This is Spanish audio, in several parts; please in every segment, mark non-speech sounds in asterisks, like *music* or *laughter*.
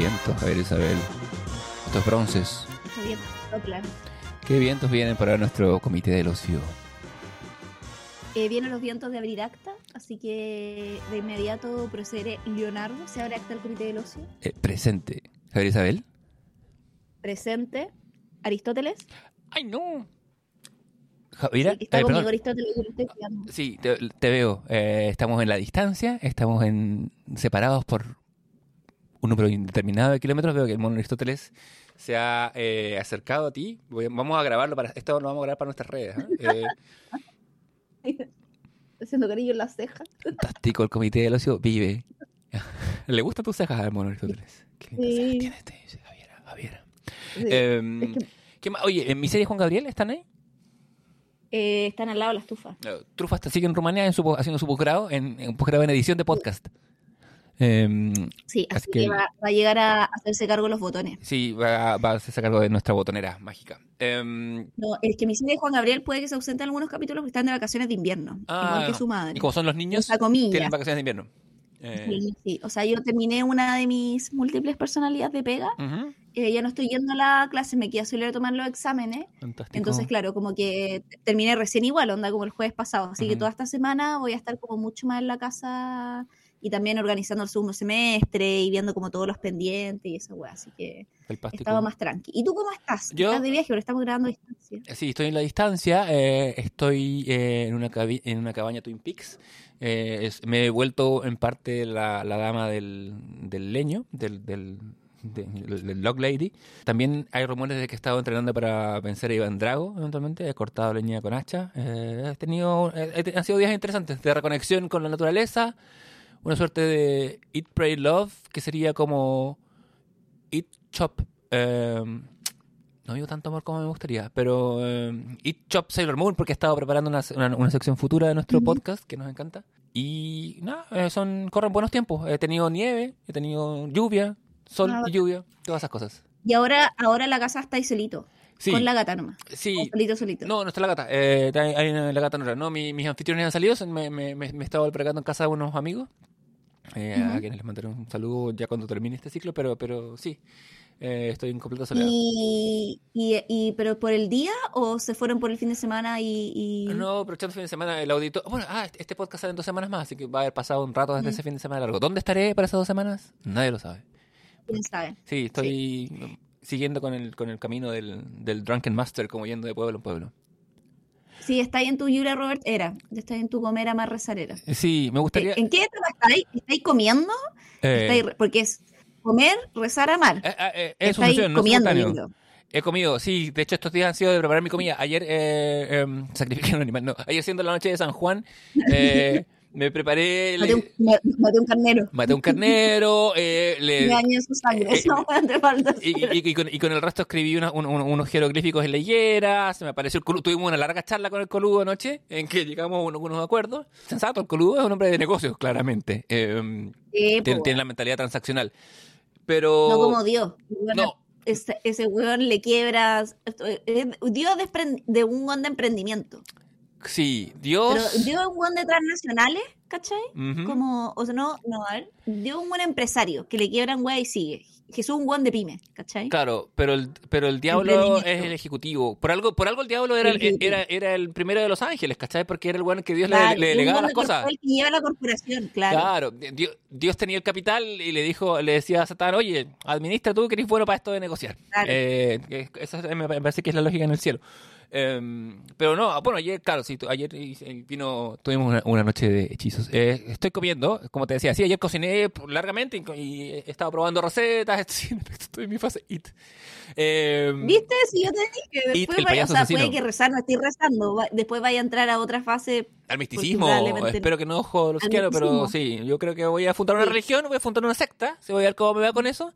vientos, a ver Isabel, estos bronces. Estos vientos soplan. ¿Qué vientos vienen para nuestro comité del ocio? Eh, vienen los vientos de abrir acta, así que de inmediato procederé. Leonardo, ¿se abre acta el comité del ocio? Eh, presente. A ver Isabel. Presente. Aristóteles. ¡Ay, no! Javiera, Sí, está eh, conmigo perdón. Aristóteles, yo lo estoy cuidando. Sí, te, te veo. Eh, estamos en la distancia, estamos en separados por un número indeterminado de kilómetros. Veo que el mono Aristóteles se ha eh, acercado a ti. Voy- vamos a grabarlo para esto lo vamos a grabar para nuestras redes. ¿eh? *laughs* Eh, Haciendo cariño en las cejas. fantástico, el comité del ocio vive. *laughs* ¿Le gustan tus cejas al mono Aristóteles? Qué lindas Sí. cejas tienes, te dice Javiera. Javiera. Sí. Em, Es que- ¿qué más? Oye, ¿en mi serie Juan Gabriel están ahí? Eh, están al lado de la estufa. Eh, Trufa está, sigue en Rumanía en su, haciendo su posgrado en, en un posgrado en edición de podcast. Em, Sí, Así así que- que va, va a llegar a hacerse cargo de los botones. Sí, va, va a hacerse cargo de nuestra botonera mágica. Em, No, es que mi serie Juan Gabriel puede que se ausente en algunos capítulos porque están de vacaciones de invierno. Ah, igual que su madre. y como son los niños, tienen vacaciones de invierno. Eh, Sí, sí. O sea, yo terminé una de mis múltiples personalidades de pega. eh, ya no estoy yendo a la clase, me quedé solo a tomar los exámenes. fantástico. Entonces, claro, como que terminé recién igual, onda como el jueves pasado. Así que toda esta semana voy a estar como mucho más en la casa y también organizando el segundo semestre y viendo como todos los pendientes y esa weá. Así que estaba más tranqui. ¿Y tú cómo estás? Yo- ¿Estás de viaje? Pero estamos grabando a distancia. Sí, estoy en la distancia. eh, estoy eh, en, una en una cabaña Twin Peaks. eh, es- me he vuelto en parte la, la dama del, del leño, del, del, de- del- Log Lady. También hay rumores de que he estado entrenando para vencer a Iván Drago, eventualmente. He cortado leña con hacha. eh, he tenido, eh, han sido días interesantes de reconexión con la naturaleza. Una suerte de Eat, Pray, Love, que sería como Eat, Chop. eh, no digo tanto amor como me gustaría, pero eh, Eat Chop Sailor Moon porque he estado preparando una, una- una sección futura de nuestro podcast que nos encanta. Y nada, eh, son corren buenos tiempos. He tenido nieve, he tenido lluvia, sol y lluvia, todas esas cosas. Y ahora, ahora la casa estáis solito, Sí, con la gata nomás. sí. O solito, solito. No, no está la gata. Eh, hay, una- la gata no, no mi- mis anfitriones han salido. Me, me, me, me he estado pregando en casa de unos amigos. eh, A Ujú. quienes les mandaré un saludo ya cuando termine este ciclo, pero, pero sí. eh, estoy en completa soledad. Y, y, y- pero por el día o se fueron por el fin de semana y, y- No, aprovechando el fin de semana, el auditor. Bueno, ah, este- este podcast sale en dos semanas más, así que va a haber pasado un rato desde ese fin de semana largo. ¿Dónde estaré para esas dos semanas? Nadie lo sabe. quién sabe? Sí, estoy mm, siguiendo con el, con el camino del, del Drunken Master, como yendo de pueblo en pueblo. Sí, está ahí en tu Julia Robert era, está en tu comera más rezarera. Sí, me gustaría. ¿En qué etapa estáis? ¿Estáis comiendo? eh, Estáis re- porque es comer, rezar, amar. eh, eh, eh, es estáis comiendo. He comido, sí, de hecho estos días han sido de preparar mi comida. Ayer eh, em, *laughs* sacrifiqué un animal, no. Ayer siendo la noche de San Juan, eh, *laughs* me preparé, Maté un, le- maté un carnero. maté un carnero, eh, le, Me dañé su sangre. eh, Eso *laughs* no te falta Y, y- y con, y con el resto escribí una- un- un- unos jeroglíficos en la higuera, se me apareció el coludo, tuvimos una larga charla con el coludo anoche, en que llegamos a unos, unos acuerdos. Sensato, el coludo es un hombre de negocios, claramente. Eh, Sí, tiene, po, tiene la mentalidad transaccional. Pero... no como Dios. No, ese, ese weón le quiebras. eh, Dios de, de un de emprendimiento. Sí, Pero Dios... Dios es un weón de transnacionales, ¿cachai? Como, o sea, no, no, a ver. Dios es un buen empresario que le quiebran weá y sigue. Jesús es un weón de pyme, ¿cachai? Claro, pero el, pero el diablo es el ejecutivo. Por algo, por algo el diablo era, El era, era el primero de los ángeles, ¿cachai? Porque era el bueno que Dios le- Claro, le, delegaba las cosas. corporate que lleva la corporación, claro. Claro, Dios, Dios tenía el capital y le dijo, le decía a Satán, oye, administra tú que eres bueno para esto de negociar. Claro. Eh, esa es- me parece que es la lógica en el cielo. Eh, pero no, bueno, ayer, claro, sí, ayer vino, tuvimos una, una noche de hechizos. Eh, estoy comiendo, como te decía, sí, ayer cociné largamente y, y he estado probando recetas, *laughs* estoy en mi fase IT. Eh, ¿Viste? Si yo te dije, después vaya, o sea, puede que rezar, no estoy rezando, va- después vaya a entrar a otra fase. al misticismo, espero que no ojo los quiero, pero sí, yo creo que voy a fundar una Sí. religión, voy a fundar una secta, se voy a ver cómo me va con eso,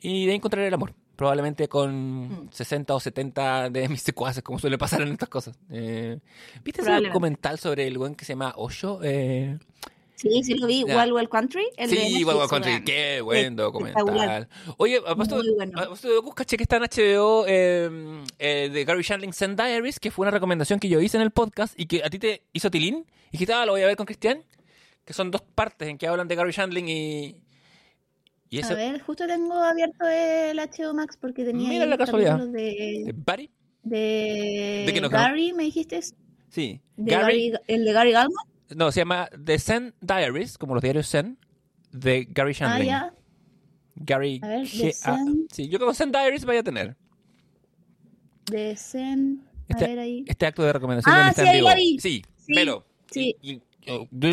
y de ahí encontraré el amor. Probablemente con Mm. 60 o 70 de mis secuaces, como suele pasar en estas cosas. Eh, ¿Viste ese documental sobre el buen que se llama Osho? Eh, Sí, sí lo vi, Ya. Wild Wild Country. El sí, Wild Wild Country, qué buen documental. Oye, a bueno. caché que está en HBO eh, eh, de Gary Shandling Send Diaries, que fue una recomendación que yo hice en el podcast y que a ti te hizo Tilín. Y que ah, lo voy a ver con Cristian. Que son dos partes en que hablan de Gary Shandling y, Y A ver, justo tengo abierto el HBO Max porque tenía Mira la los casualidad. capítulos ¿eh, de, Barry, de, ¿De qué no conozco? Gary, ¿me dijiste? sí. De Gary, Gary- el de Gary Gallman. no, se llama The Zen Diaries, como los diarios Zen, de Gary Ah, Shandling. ya. Gary A ver, G- The Zen. Sí, yo creo que Zen Diaries vaya a tener. De Zen. A Este- ver ahí. Este acto de recomendación Ah, sí, en vivo. la vi. Sí, Sí, velo. sí. Y- y- dude,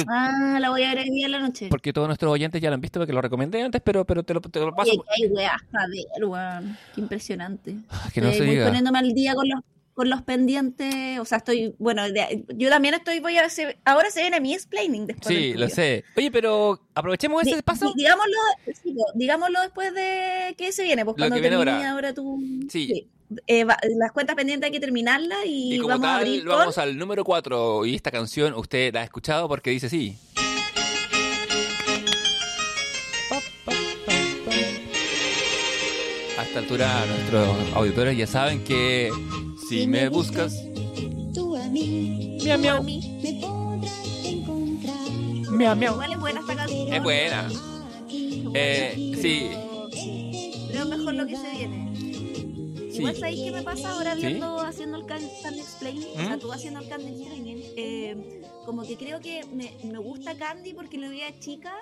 Ah, la voy a ver hoy día en la noche. porque todos nuestros oyentes ya lo han visto porque lo recomendé antes, pero, pero te, lo, te lo paso. Oye, ver, weón. Qué impresionante. Ah, que no Eh, se voy diga. poniéndome al día con los con los pendientes, o sea, estoy, bueno, de- yo también estoy, voy a ahora se viene mi explaining después Sí, lo sé. Oye, pero aprovechemos ese Di- paso. di- digámoslo, digámoslo después de que se viene, pues Lo cuando viene termine ahora. ahora, tú. Sí. Eh, va- las cuentas pendientes hay que terminarlas y, Y como vamos a tal, abrir con. vamos al número 4. Y esta canción usted la ha escuchado porque dice sí. A esta altura, nuestros auditores ya saben que si me buscas. Tú a mí Miau, miau. me podrás encontrar. Miau, miau. Igual es buena esta canción. Es buena. Eh, sí. Pero mejor lo que se viene. Sí. Igual sabéis qué me pasa ahora ¿Sí? viendo, haciendo el can- Candy Explaining, o sea, ¿Mm? tú haciendo el Candy Explaining, eh, como que creo que me, me gusta Candy porque lo veía chica,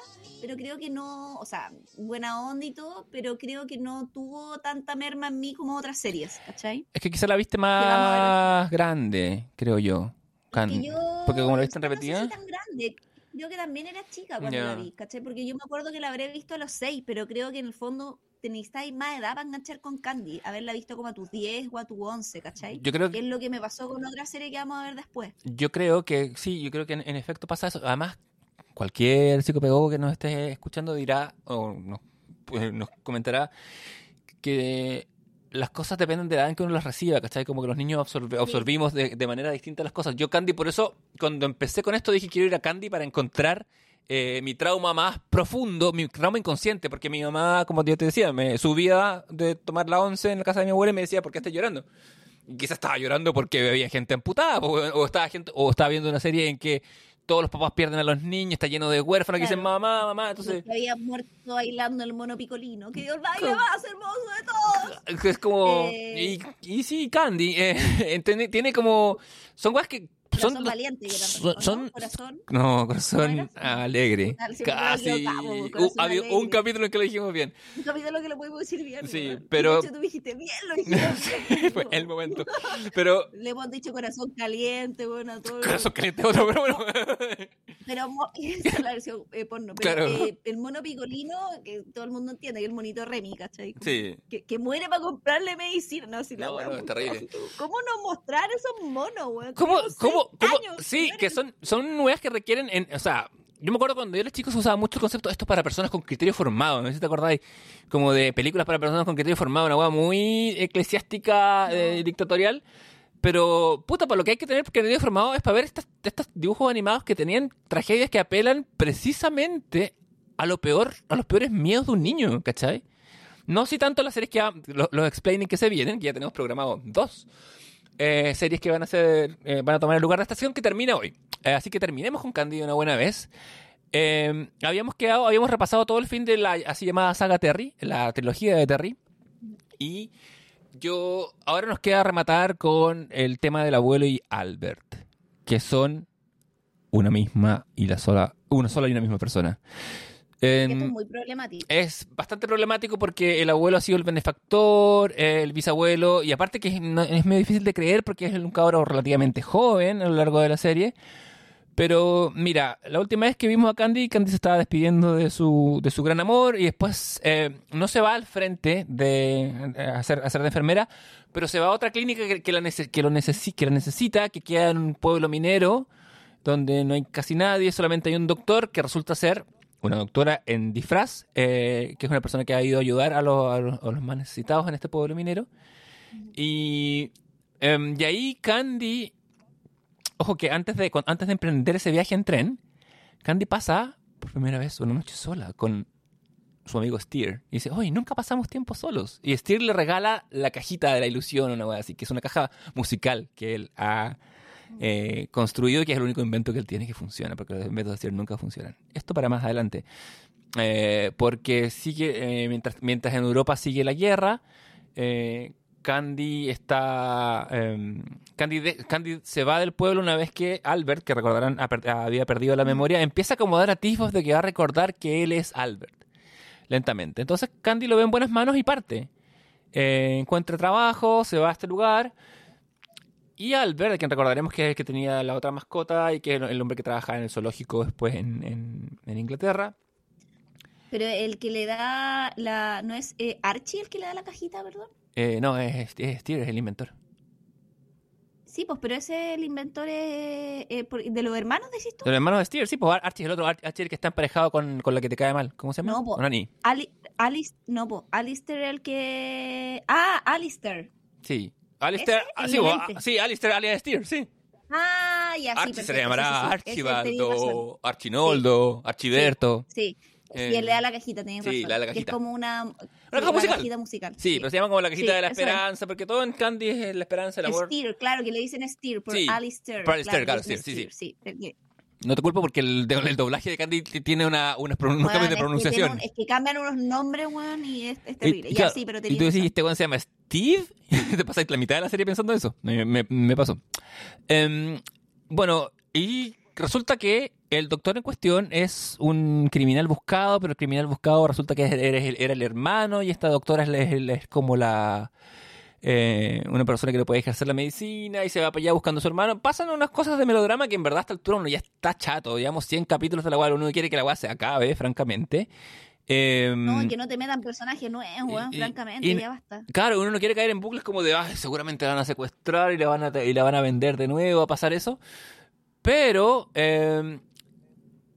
pero creo que no, o sea, buena onda y todo, pero creo que no tuvo tanta merma en mí como otras series, ¿cachai? Es que quizá la viste más grande, creo yo. Can- Que yo, Porque como la viste en no sé si repetida. tan grande. Creo que también era chica cuando la vi, ¿cachai? Porque yo me acuerdo que la habré visto a los seis, pero creo que en el fondo tenéis más edad para enganchar con Candy, haberla visto como a tus 10 o a tus 11, ¿cachai? Yo creo que que es lo que me pasó con otra serie que vamos a ver después. Yo creo que sí, yo creo que en, en efecto pasa eso. Además, cualquier psicopedagogo que nos esté escuchando dirá o nos, pues, nos comentará que las cosas dependen de la edad en que uno las reciba, ¿cachai? Como que los niños absorbe- absorbimos de, de manera distinta las cosas. Yo, Candy, por eso, cuando empecé con esto, dije quiero ir a Candy para encontrar eh, mi trauma más profundo, mi trauma inconsciente, porque mi mamá, como yo te decía, me subía de tomar la once en la casa de mi abuela y me decía, ¿por qué estás llorando? Y quizás estaba llorando porque había gente amputada, o, estaba gente, o estaba viendo una serie en que todos los papás pierden a los niños, está lleno de huérfanos que dicen mamá, mamá, entonces que había muerto bailando el mono picolino. Que Dios baile más hermoso de todos. es como Eh. y, y sí, Candy eh, *laughs* tiene, tiene como son cosas que Corazón son valiente, son- son- Corazón. no, corazón ¿No era? alegre. Casi. Uh, Corazón había un Alegre. capítulo en que lo dijimos bien. Un capítulo que lo podemos decir bien. Sí, pero- De hecho, tú dijiste bien, lo dijiste. *laughs* Fue el momento. Pero *laughs* Le hemos dicho corazón caliente, bueno, todo. corazón caliente otro, pero bueno. *laughs* Pero esa es la versión eh, porno. Pero Claro. eh, el mono picolino, que todo el mundo entiende, que el monito Remy, ¿cachai? Como Sí. Que, que muere para comprarle medicina. No, si la No, wea no, es terrible. ¿Cómo no mostrar esos monos, weón? ¿Cómo, Tenemos cómo, seis cómo? años, Sí, que son, son weas que requieren, en, o sea, yo me acuerdo cuando yo era chico se usaba mucho el concepto esto es para personas con criterio formado, no sé si te acordáis, como de películas para personas con criterio formado, una wea muy eclesiástica, eh, dictatorial, pero puta, para lo que hay que tener criterio formado es para ver estas- estos dibujos animados que tenían tragedias que apelan precisamente a lo peor, a los peores miedos de un niño, ¿cachai? No si tanto las series que ha- los, los explaining que se vienen, que ya tenemos programado dos, eh, series que van a ser eh, van a tomar el lugar de esta estación que termina hoy. Eh, así que terminemos con Candy de una buena vez. Habíamos quedado, habíamos repasado todo el fin de la así llamada saga Terry, la trilogía de Terry. Y yo ahora nos queda rematar con el tema del abuelo y Albert, que son una misma y la sola, una sola y una misma persona. Esto es muy problemático. es bastante problemático porque el abuelo ha sido el benefactor, el bisabuelo, y aparte que es, no- es medio difícil de creer porque es un cabro relativamente joven a lo largo de la serie. Pero mira, la última vez que vimos a Candy, Candy se estaba despidiendo de su, de su gran amor y después eh, no se va al frente de hacer, hacer de enfermera, pero se va a otra clínica que, que la, nece- que, lo necesi- que la necesita, que queda en un pueblo minero donde no hay casi nadie, solamente hay un doctor que resulta ser una doctora en disfraz, eh, que es una persona que ha ido a ayudar a los, más necesitados en este pueblo minero. Y, em, y ahí Candy, ojo que antes de, antes de emprender ese viaje en tren, Candy pasa por primera vez una noche sola con su amigo Steer. Y dice, oye, nunca pasamos tiempo solos. Y Steer le regala la cajita de la ilusión, una wea así, que es una caja musical que él ha eh, construido que es el único invento que él tiene que funciona, porque los inventos de Steer nunca funcionan. Esto para más adelante. Eh, porque sigue, eh, mientras, mientras en Europa sigue la guerra, Candy está. eh, Candy, Candy se va del pueblo una vez que Albert, que recordarán había perdido la memoria, empieza a acomodar atisbos de que va a recordar que él es Albert. Lentamente. Entonces Candy lo ve en buenas manos y parte. Encuentra trabajo, se va a este lugar. Y Albert, quien recordaremos que es el que tenía la otra mascota y que es el hombre que trabaja en el zoológico después en, en- en Inglaterra. Pero el que le da la. ¿No es eh, Archie el que le da la cajita, perdón? Eh, no, es, es Steer, es el inventor. Sí, pues, pero ese el inventor es, eh, por- de los hermanos, decís tú. De los hermanos de Steer, sí, pues Ar- Archie es el otro, Ar- Archie el que está emparejado con, con la que te cae mal. ¿Cómo se llama? No, po. Nani. Ali, Alice, no, po, Alistair el que. Ah, Alistair. Sí. Alistair, ah, sí, lente. ah, sí, Alistair alias Steer, sí. Ah, ya, sí. Archie se le llamará sí, sí, sí. Archibaldo, Archinoldo, Archiberto. Sí. Eh, y él le da la cajita, tenía sí, razón. le da la Que cajita. es como una. sí, caja musical. cajita musical. Sí, pero se llama como la cajita Sí, de la eso es. esperanza, porque todo en Candy es la esperanza, el amor. Steer, claro, que le dicen Steer por Sí, Alistair. por Alistair, claro, Steer, sí, Steer, porque- No te culpo porque el, el doblaje de Candy tiene una, pro- unos cambios de es que pronunciación. tiene un- Es que, cambian unos nombres, weón, y es, es terrible. y ya claro, sí, pero y tú decís, este weón se llama Steve, *laughs* te pasáis la mitad de la serie pensando eso. Me, me- pasó. Em, bueno, y resulta que el doctor en cuestión es un criminal buscado, pero el criminal buscado resulta que era, el- hermano, y esta doctora es, como la... eh, una persona que no puede ejercer la medicina y se va para allá buscando a su hermano. Pasan unas cosas de melodrama que en verdad a esta altura uno ya está chato. Digamos, 100 capítulos de la cual uno quiere que la weá se acabe, francamente. Em, No, que no te metan personajes nuevos, weón, y- francamente, y- ya basta. Claro, uno no quiere caer en bucles como de, "Ay, seguramente la van a secuestrar y la van a, y la van a vender de nuevo, a pasar eso. Pero, eh,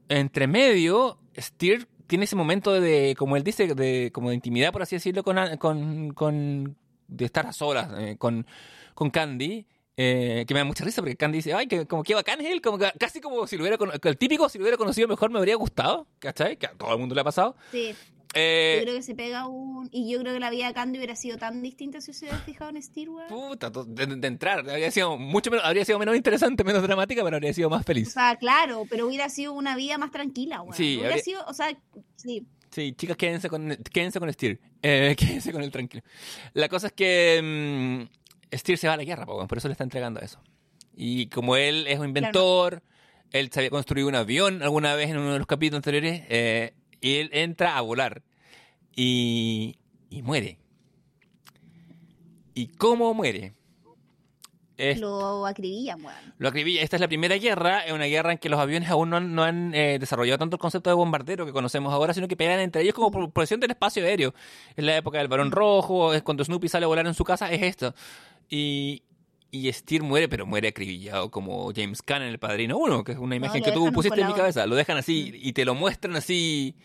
entre medio, Steer tiene ese momento de, como él dice, de, como de intimidad, por así decirlo, con, con, con- de estar a solas eh, con, con Candy. Eh, que me da mucha risa porque Candy dice, ay, que, como que bacán es él, como que- casi como si lo hubiera conocido, el típico, si lo hubiera conocido mejor me habría gustado, ¿cachai? Que a todo el mundo le ha pasado. Sí, Eh, yo creo que se pega un... Y yo creo que la vida de Candy hubiera sido tan distinta si se hubiera fijado en Steer, weón. Puta, de, de entrar, habría sido mucho menos, habría sido menos interesante, menos dramática, pero habría sido más O feliz. sea, claro, pero hubiera sido una vida más tranquila, weón. Sí, hubiera habría- sido, o sea, sí. Sí, chicas, quédense con, quédense con Steer. Eh, *laughs* quédense con el tranquilo. La cosa es que mm, Steer se va a la guerra, po, por eso le está entregando eso. Y como él es un inventor, él se había construido un avión alguna vez en uno de los capítulos anteriores, eh, y él entra a volar. Y, y muere. ¿Y cómo muere? Es- Lo acribillan, weón. Lo acribilla. Esta es la primera guerra, es una guerra en que los aviones aún no han, no han, eh, desarrollado tanto el concepto de bombardero que conocemos ahora, sino que pegan entre ellos como por presión del espacio aéreo. Es la época del Barón Rojo, es cuando Snoopy sale a volar en su casa, es esto. Y, y Steer muere, pero muere acribillado como James Caan en El Padrino 1, que es una imagen que tú pusiste en mi cabeza. Lo dejan así y te lo muestran así,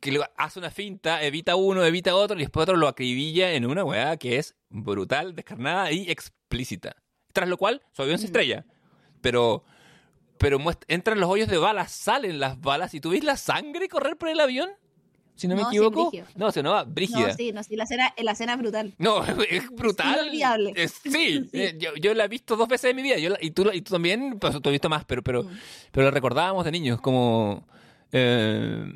que, hace una finta, evita uno, evita otro, y después otro lo acribilla en una weá que es brutal, descarnada y explícita. Tras lo cual, su avión se estrella. Pero, pero entran los hoyos de balas, salen las balas, y tú ves la sangre correr por el avión. Si no, me No, sí, equivoco. brígido. no, se llama Brígida. No, sí, no, sí, la escena, la escena es brutal. No, *laughs* es brutal. Inolvidable. Es- *laughs* sí, Sí. eh, yo, yo la he visto dos veces en mi vida. Yo la- y, tú, y tú también, pues, tú has visto más, pero, pero, Mm. pero la recordábamos de niños como... eh,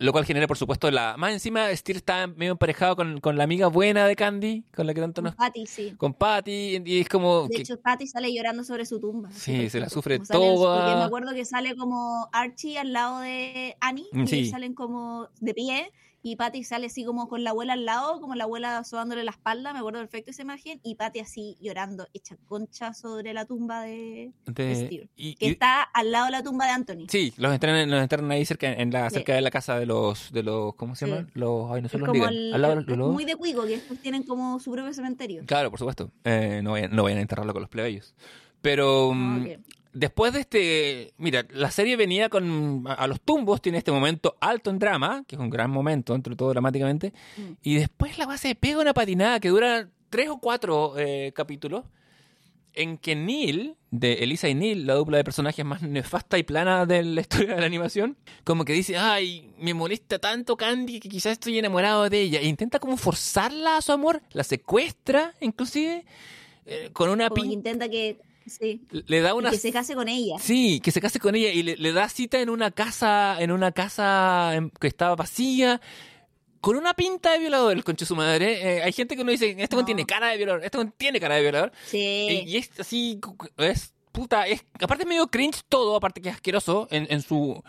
lo cual genera, por supuesto, la... Más encima, Steer está medio emparejado con, con la amiga buena de Candy, con la que tanto nos... Patty, sí. Con Patty, y es como... De que- hecho, Patty sale llorando sobre su tumba. Sí, se la sufre toda. Porque me acuerdo que sale como Archie al lado de Annie Mm, y sí. salen como de pie y Patty sale así como con la abuela al lado, como la abuela sobándole la espalda, me acuerdo perfecto esa imagen, y Patty así llorando, hecha concha sobre la tumba de, de- y- que y- está al lado de la tumba de Anthony. Sí, los entrenan, los entrenan ahí cerca, en la, Sí. cerca de la casa de los, de los, ¿cómo se Sí. llaman? Los, ay, no Es son los como Negan. el- Al lado de es los- los- muy de cuico, que después tienen como su propio cementerio. Claro, por supuesto. Eh, no, vayan, no vayan a enterrarlo con los plebeyos. Pero mm, Ah, ok. Después de este, mira, la serie venía con a, a los tumbos, tiene este momento alto en drama, que es un gran momento, entre todo dramáticamente, Mm. y después la base pega una patinada que dura tres o cuatro eh, capítulos, en que Neil, de Elisa y Neil, la dupla de personajes más nefasta y plana de la historia de la animación, como que dice, ay, me molesta tanto Candy que quizás estoy enamorado de ella, e intenta como forzarla a su amor, la secuestra inclusive, eh, con una Como que intenta que Sí. le da Y una que se case con ella. Sí, que se case con ella y le, le da cita en una casa, en una casa que estaba vacía, con una pinta de violador, el conche de su madre. Eh, hay gente que uno dice, este No. tiene cara de violador, este tiene cara de violador. Sí. Y, y es así, es puta, es, aparte es medio cringe todo, aparte que es asqueroso en, en su...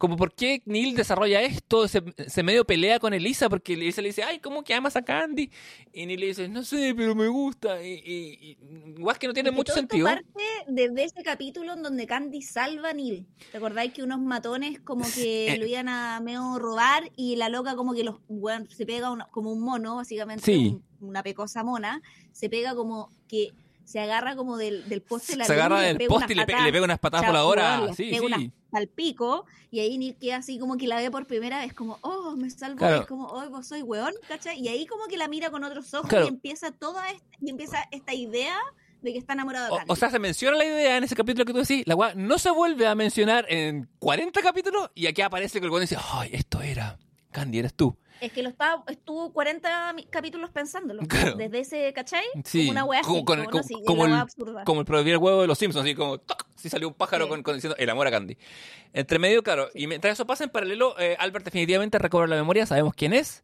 Como por qué Neil desarrolla esto, se, se medio pelea con Elisa porque Elisa le dice, ay, ¿cómo que amas a Candy? Y Neil le dice, no sé, pero me gusta. Y, y, y- igual que no tiene mucho todo esto sentido. parte desde ese capítulo en donde Candy salva a Neil. ¿Te acordáis que unos matones como que *laughs* Eh. lo iban a medio robar y la loca como que los se pega una- como un mono, básicamente Sí. un- una pecosa mona, se pega como que se agarra como del, del poste de la Se agarra del pega poste y le, pe- patadas. le pega unas patadas voladoras. weón, le Sí, pega sí. al pico y ahí Neil queda así como que la ve por primera vez como, oh, me salvo, Claro. es como, oh, vos soy weón, ¿cachai? Y ahí como que la mira con otros ojos Claro. y empieza toda esta, y empieza esta idea de que está enamorado de O, o sea, se menciona la idea en ese capítulo que tú decís, la weá no se vuelve a mencionar en 40 capítulos y aquí aparece que el weón dice, ay, esto era, Candy, eres tú. Es que lo estaba, estuvo 40 mi- capítulos pensándolo. Claro. Desde ese, ¿cachai? Sí, Como una wea como así, con- como, sí, el- absurda. Como el primer huevo de los Simpsons, así como, ¡toc! si salió un pájaro Sí. con, con diciendo el amor a Candy. Entre medio, claro, y mientras eso pasa en paralelo, eh, Albert definitivamente recobra la memoria, sabemos quién es.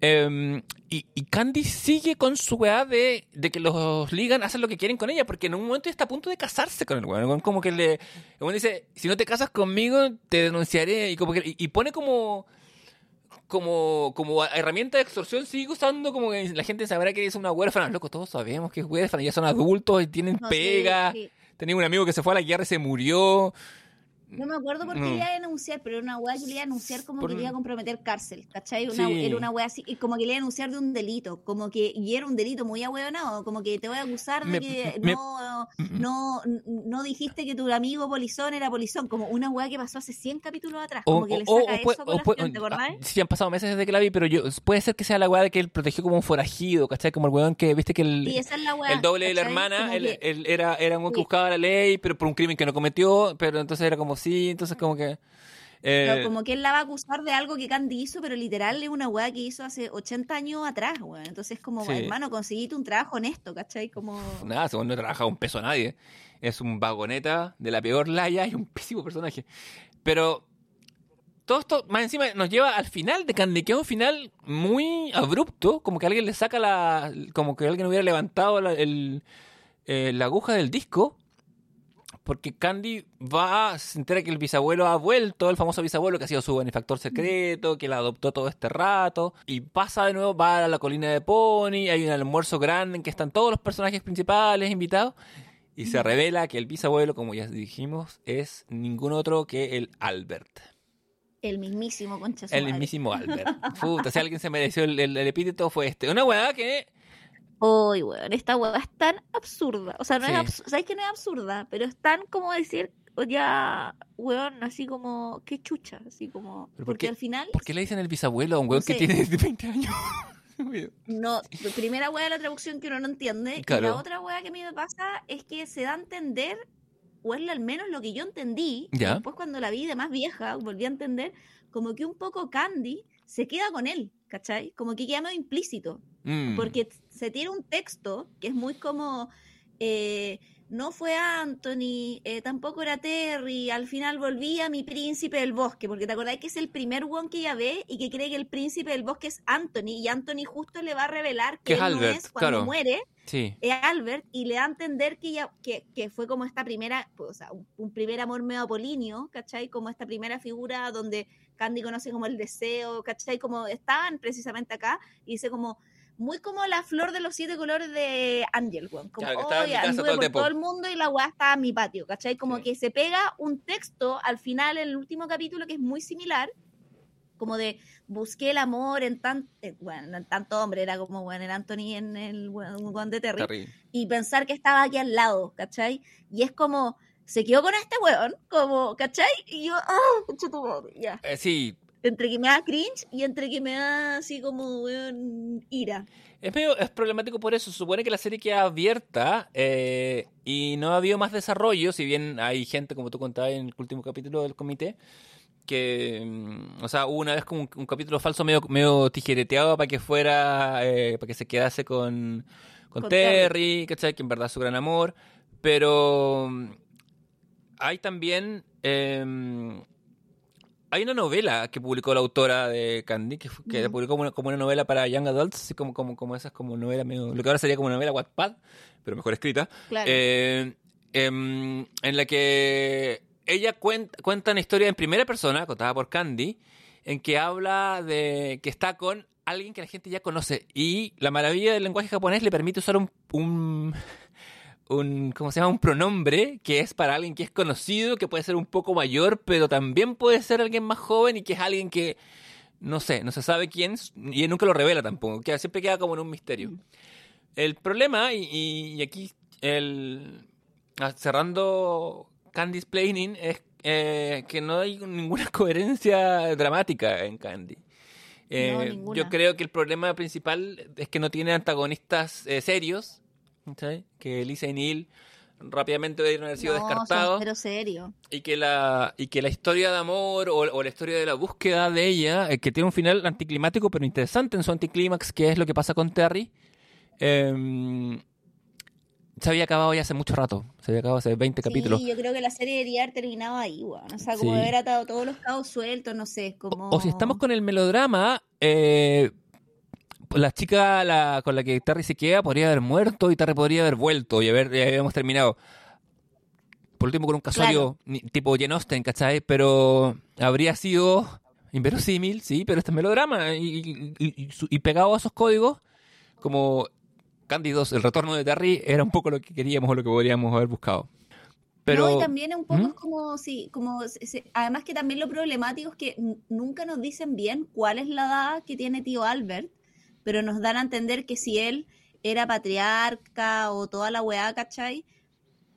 eh, y, y Candy sigue con su weá de, de que los ligan, hacen lo que quieren con ella, porque en un momento está a punto de casarse con el weón. El weón Como que le. El weón dice: Si no te casas conmigo, te denunciaré. Y, como que, y, y pone como. Como, como herramienta de extorsión, sigue usando como que la gente sabrá que es una huérfana. Loco, todos sabemos que es huérfana, ya son adultos y tienen No, sí, pega. sí. Tenía un amigo que se fue a la guerra y se murió. No me acuerdo por qué le iba a denunciar, pero era una wea que le iba a denunciar como Por- que le iba a comprometer cárcel, ¿cachai? Una, Sí. Era una wea así, y como que le iba a denunciar de un delito, como que, y era un delito muy ahueonado, como que te voy a acusar de Me- que me- no, no, no dijiste que tu amigo polizón era polizón, como una wea que pasó hace 100 capítulos atrás, como que le saca puede- eso a o colación, ¿te acordás? ah, sí, han pasado meses desde que la vi, pero yo puede ser que sea la weá de que él protegió como un forajido, ¿cachai? Como el weón que, viste que el, Y esa es la wea. el doble de la ¿cachai? hermana, él, que- él era, era un weón que Sí. buscaba la ley, pero por un crimen que no cometió, pero entonces era como sí, entonces como que... eh, Pero como que él la va a acusar de algo que Candy hizo, pero literal es una weá que hizo hace 80 años atrás, weón. Entonces, como, Sí. hermano, conseguiste un trabajo honesto, ¿cachai? Como. Nada, según no trabaja un peso a nadie. Es un vagoneta de la peor laya y un *laughs* pésimo personaje. Pero todo esto, más encima, nos lleva al final de Candy, que es un final muy abrupto, como que alguien le saca la. como que alguien hubiera levantado la, el- eh, la aguja del disco. Porque Candy va, se entera que el bisabuelo ha vuelto, el famoso bisabuelo que ha sido su benefactor secreto, que la adoptó todo este rato, y pasa de nuevo, va a la colina de Pony, hay un almuerzo grande en que están todos los personajes principales invitados, y se revela que el bisabuelo, como ya dijimos, es ningún otro que el Albert. El mismísimo concha El mismísimo Albert. *laughs* Puta, si alguien se mereció el, el- el epíteto fue este. Una weá que Uy, weón, esta weá es tan absurda. O sea, no Sí. es absurda, sabes que no es absurda, pero es tan como decir, ya, weón, así como, qué chucha, así como. ¿Pero por Porque qué? al final, ¿Por qué le dicen el bisabuelo a un weón que tiene *laughs* 20 años? *laughs* no, la primera weá de la traducción que uno no entiende, y la otra weá que a mí me pasa es que se da a entender, o es al menos lo que yo entendí, Ya. después cuando la vi de más vieja, volví a entender, como que un poco Candy se queda con él, ¿cachai? Como que queda medio implícito. Mm. porque se tiene un texto que es muy como eh, no fue Anthony, eh, tampoco era Terry, al final volví a mi príncipe del bosque, porque te acordás que es el primer one que ella ve y que cree que el príncipe del bosque es Anthony, y Anthony justo le va a revelar Que que es él no Albert, es cuando claro. muere, Sí. es Albert, y le da a entender que, ella, que, que fue como esta primera, pues, o sea, un, un primer amor medio apolíneo, ¿cachai? Como esta primera figura donde Candy conoce como el deseo, ¿cachai? Como estaban precisamente acá, y dice como, muy como la flor de los siete colores de Angel, weón. Como, Claro, que estaba en mi "Oye, casa anduve todo el por tiempo". todo el mundo y la weá estaba en mi patio, ¿cachai? Como Sí. que se pega un texto al final, en el último capítulo, que es muy similar, como de busqué el amor en tan, eh, bueno, en tanto hombre, era como, bueno, era Anthony en el Juan de Terry, Terrible. y pensar que estaba aquí al lado, ¿cachai? Y es como, se quedó con este weón, como, ¿cachai? Y yo, ¡ah! madre", ya. Eh, sí, Entre que me da cringe y entre que me da así como, weón, ira. Es medio, es problemático por eso. Supone que la serie queda abierta eh, y no ha habido más desarrollo, si bien hay gente, como tú contabas en el último capítulo del comité, que, mm, o sea, hubo una vez como un, un capítulo falso medio, medio tijereteado para que fuera, eh, para que se quedase con, con, Con Terry, ¿cachai? Que en verdad es su gran amor. Pero mm, hay también... em, hay una novela que publicó la autora de Candy, que, que la Ujú. publicó como una, como una novela para Young Adults, así como, como, como esas como novelas medio- Lo que ahora sería como una novela Wattpad, pero mejor escrita. Claro. Eh, em, en la que ella cuenta, cuenta una historia en primera persona, contada por Candy, en que habla de que está con alguien que la gente ya conoce. Y la maravilla del lenguaje japonés le permite usar un, un, un ¿cómo se llama? Un pronombre que es para alguien que es conocido, que puede ser un poco mayor, pero también puede ser alguien más joven y que es alguien que no sé, no se sabe quién y nunca lo revela tampoco, queda, siempre queda como en un misterio. El problema, y, y- y aquí el ah, cerrando Candy's Planning, es eh, que no hay ninguna *laughs* coherencia dramática en Candy. Eh, No, yo creo que el problema principal es que no tiene antagonistas eh, serios, ¿sí? que Lisa y Neil rápidamente debieron haber sido No, descartados cero serio. y que la y que la historia de amor o, o la historia de la búsqueda de ella eh, que tiene un final anticlimático pero interesante en su anticlímax que es lo que pasa con Terry em, se había acabado ya hace mucho rato se había acabado hace 20 capítulos Sí, yo creo que la serie debería haber terminado ahí, weón. O sea, Sí. como haber atado todos los cabos sueltos, no sé, como... o, o si estamos con el melodrama eh, la chica la- con la que Terry se queda podría haber muerto y Terry podría haber vuelto y haber, habíamos terminado por último con un casuario ni- tipo Jane Austen, ¿cachai? Pero habría sido inverosímil, sí, pero este es melodrama y, y- pegado a esos códigos como 2, el retorno de Terry era un poco lo que queríamos o lo que podríamos haber buscado. Pero No, y también es un poco ¿Mm? es como, sí, como, además que también lo problemático es que nunca nos dicen bien cuál es la edad que tiene tío Albert, pero nos dan a entender que si él era patriarca o toda la weá, ¿cachai?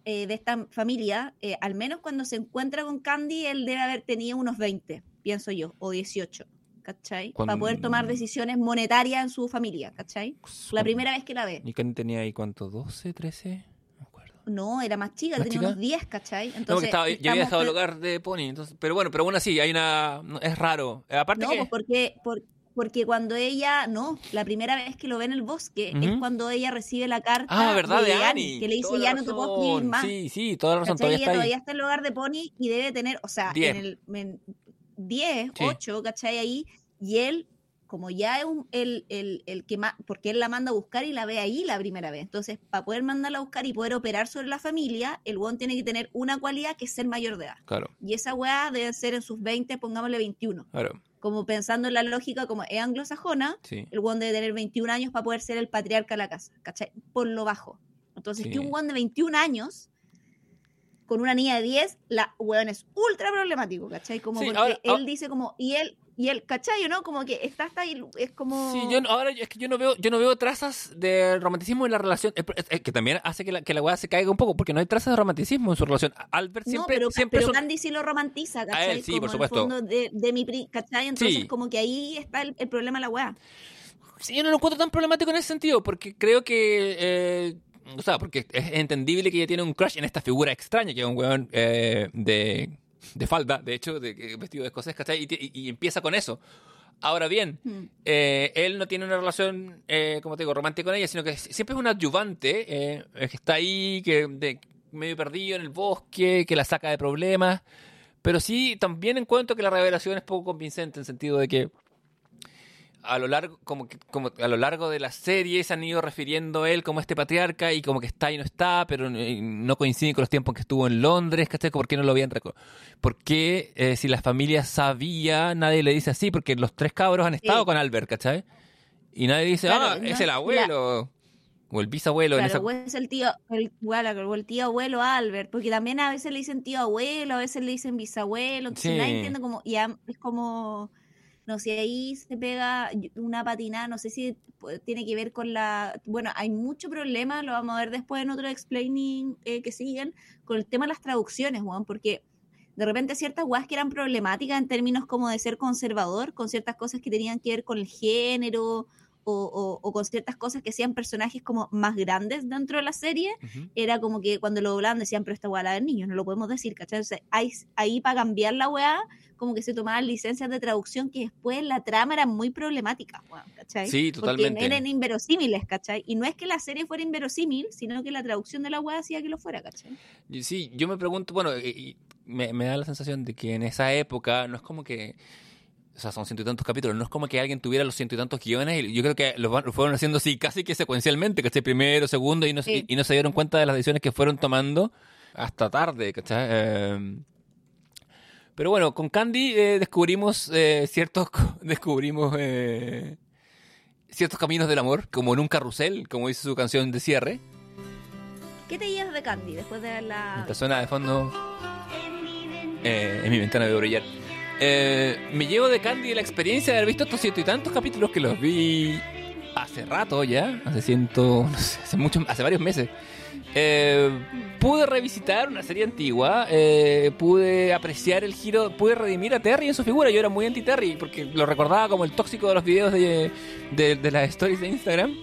Eh, de esta familia, eh, al menos cuando se encuentra con Candy, él debe haber tenido unos 20, pienso yo, o 18, ¿cachai? Cuando- Para poder tomar decisiones monetarias en su familia, ¿cachai? La primera vez que la ve. ¿Y Candy tenía ahí cuánto? ¿12, 13? No era más chica, ¿Más tenía chica? unos 10, ¿cachai? No, porque Entonces, estaba, ya había dejado el hogar de Pony, entonces, pero bueno, pero aún así, hay una, es raro. Aparte No, que, pues porque, por- porque cuando ella, no, la primera vez que lo ve en el bosque es cuando ella recibe la carta ah, verdad, de Annie, Annie. que le dice Toda ya no te puedo escribir más. Sí, sí, toda la razón, ¿Cachai? todavía está ahí. todavía está en el hogar de Pony y debe tener, o sea, Diez. en el en 10, Sí. 8, ¿cachai? Ahí, y él, como ya es un- el, el, el que más, porque él la manda a buscar y la ve ahí la primera vez. Entonces, para poder mandarla a buscar y poder operar sobre la familia, el weón tiene que tener una cualidad que es ser mayor de edad. Claro, Y esa weá debe ser en sus 20, pongámosle 21. claro, Como pensando en la lógica como es anglosajona, sí. el weón debe tener 21 años para poder ser el patriarca de la casa, ¿cachai? Por lo bajo. Entonces, Sí. que un weón de 21 años con una niña de 10, la weón es ultra problemático, ¿cachai? Como Sí, porque ahora- él ahora- dice como, y él, y él, ¿cachai? ¿no? Como que está hasta ahí, es como... Sí, yo no- ahora es que yo no veo, yo no veo trazas de romanticismo en la relación, es- es- es que también hace que la, que la weá se caiga un poco, porque no hay trazas de romanticismo en su relación. Albert no, siempre, pero, siempre pero sí lo romantiza, ¿cachai? él sí, como por el supuesto. fondo de, de mi pri, ¿cachai? Entonces, Sí. como que ahí está el, el problema de la weá. Sí, yo no lo encuentro tan problemático en ese sentido, porque creo que. eh, o sea, porque es entendible que ella tiene un crush en esta figura extraña, que es un weón eh, de, de falda, de hecho, de, que- vestido de escocés, ¿cachai? Y, y- y empieza con eso. Ahora bien, Hmm. eh, él no tiene una relación, eh, como te digo, romántica con ella, sino que siempre es un adyuvante eh, que está ahí, que de, medio perdido en el bosque, que la saca de problemas. Pero sí, también encuentro que la revelación es poco convincente en el sentido de que a lo largo, como que, como a lo largo de la serie se han ido refiriendo a él como este patriarca y como que está y no está, pero eh, no coincide con los tiempos en que estuvo en Londres, ¿cachai? ¿Por qué no lo habían reco- ¿Por qué eh, si la familia sabía, nadie le dice así? Porque los tres cabros han estado Sí. con Albert, ¿cachai? Y nadie dice, Claro, ah, no, es el la- abuelo. O el bisabuelo. en Claro, esa- o es el tío, el, o el tío abuelo Albert, porque también a veces le dicen tío abuelo, a veces le dicen bisabuelo, entonces Sí. nadie entiende como, y es como, no sé, ahí se pega una patinada, no sé si tiene que ver con la, bueno, hay mucho problema, lo vamos a ver después en otro explaining eh, que siguen, con el tema de las traducciones, Juan, porque de repente ciertas weas que eran problemáticas en términos como de ser conservador, con ciertas cosas que tenían que ver con el género, o, o- o con ciertas cosas que sean personajes como más grandes dentro de la serie, era como que cuando lo doblaban decían, pero esta weá la de niños, no lo podemos decir, ¿cachai? Entonces, ahí, ahí para cambiar la weá, como que se tomaban licencias de traducción que después la trama era muy problemática, ¿cachai? Sí, totalmente. Porque eran inverosímiles, ¿cachai? Y no es que la serie fuera inverosímil, sino que la traducción de la weá hacía que lo fuera, ¿cachai? Sí, yo me pregunto, bueno, y- y me, me da la sensación de que en esa época no es como que, o sea, son ciento y tantos capítulos, no es como que alguien tuviera los ciento y tantos guiones, y yo creo que los lo fueron haciendo así casi que secuencialmente, ¿cachai? Primero, segundo, y no, se- Sí. y, no se dieron cuenta de las decisiones que fueron tomando hasta tarde, ¿cachai? Eh, pero bueno, con Candy eh, descubrimos eh, ciertos, *laughs* descubrimos eh, ciertos caminos del amor, como en un carrusel, como dice su canción de cierre. ¿Qué te llevas de Candy después de verla? Mientras suena de fondo eh, en mi ventana veo brillar. Eh, me llevo de Candy la experiencia de haber visto estos ciento y tantos capítulos que los vi hace rato ya, hace ciento, no sé, hace mucho, hace varios meses. Eh, pude revisitar una serie antigua, eh, pude apreciar el giro, pude redimir a Terry en su figura. Yo era muy anti-Terry porque lo recordaba como el tóxico de los videos de, de, de las stories de Instagram.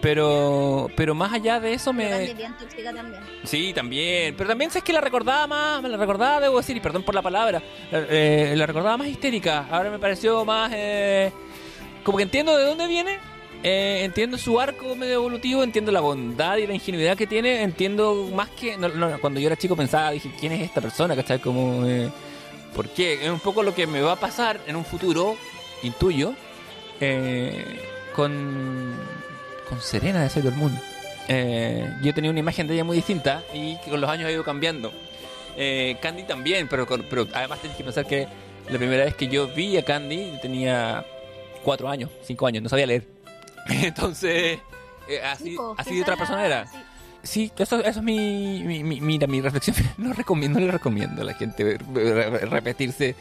Pero, pero más allá de eso me... Pero Candy es bien tóxica también. Sí, también. Pero también sabes que la recordaba más, me la recordaba, debo decir, y perdón por la palabra, eh, la recordaba más histérica. Ahora me pareció más... eh, como que entiendo de dónde viene, eh, entiendo su arco medio evolutivo, entiendo la bondad y la ingenuidad que tiene, entiendo más que... no, no, cuando yo era chico pensaba, dije, ¿quién es esta persona? ¿Cachai? Como... Eh, ¿Por qué? Es un poco lo que me va a pasar en un futuro, intuyo, eh, con, con Serena de Sailor Moon. Eh, yo tenía una imagen de ella muy distinta y que con los años ha ido cambiando. Eh, Candy también, pero, además tienes que pensar que la primera vez que yo vi a Candy tenía cuatro años, cinco años, no sabía leer. *laughs* Entonces, eh, así, así de otra persona era. sí. Sí, eso, eso es mi, mi, mi- mira, mi reflexión. *laughs* No recomiendo, no le recomiendo a la gente ver- ver- repetirse,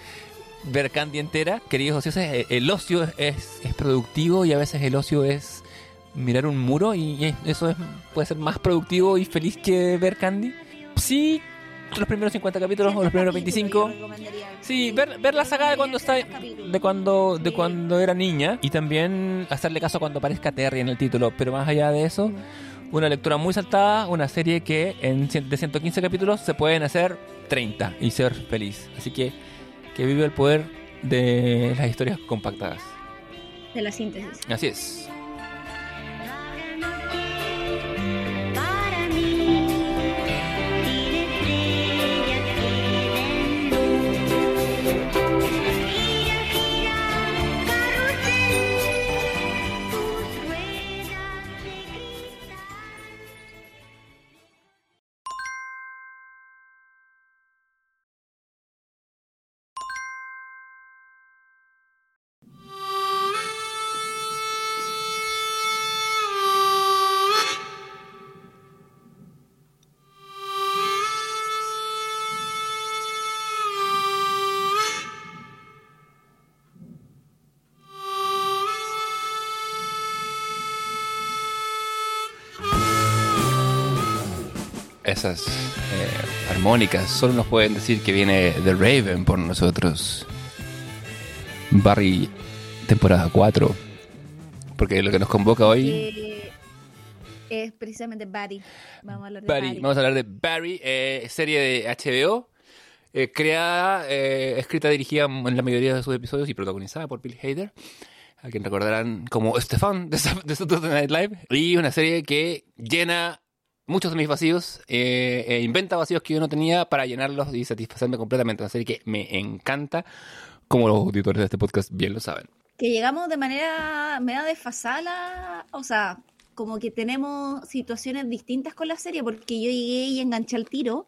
ver Candy entera. Queridos ociosos, eh, el ocio es, es, es productivo y a veces el ocio es mirar un muro y es- eso es, puede ser más productivo y feliz que ver Candy. Sí, los primeros 50 capítulos o los primeros 25. Sí, ver, ver la saga de cuando está de cuando de cuando era niña y también hacerle caso cuando aparezca Terry en el título, pero más allá de eso, una lectura muy saltada, una serie que en de 115 capítulos se pueden hacer 30 y ser feliz. Así que que vive el poder de las historias compactadas. De la síntesis. Así es. Esas eh, armónicas solo nos pueden decir que viene The Raven por nosotros. Barry, temporada 4. Porque lo que nos convoca hoy, Que es precisamente Barry. Vamos a hablar de Barry, Barry. vamos a hablar de Barry, eh, serie de HBO, eh, creada, eh, escrita, dirigida en la mayoría de sus episodios y protagonizada por Bill Hader, a quien recordarán como Stefan de, de Saturday Night Live, y una serie que llena muchos de mis vacíos, eh, e inventa vacíos que yo no tenía para llenarlos y satisfacerme completamente. Una serie que me encanta, como los auditores de este podcast bien lo saben. Que llegamos de manera media desfasada, o sea, como que tenemos situaciones distintas con la serie, porque yo llegué y enganché al tiro,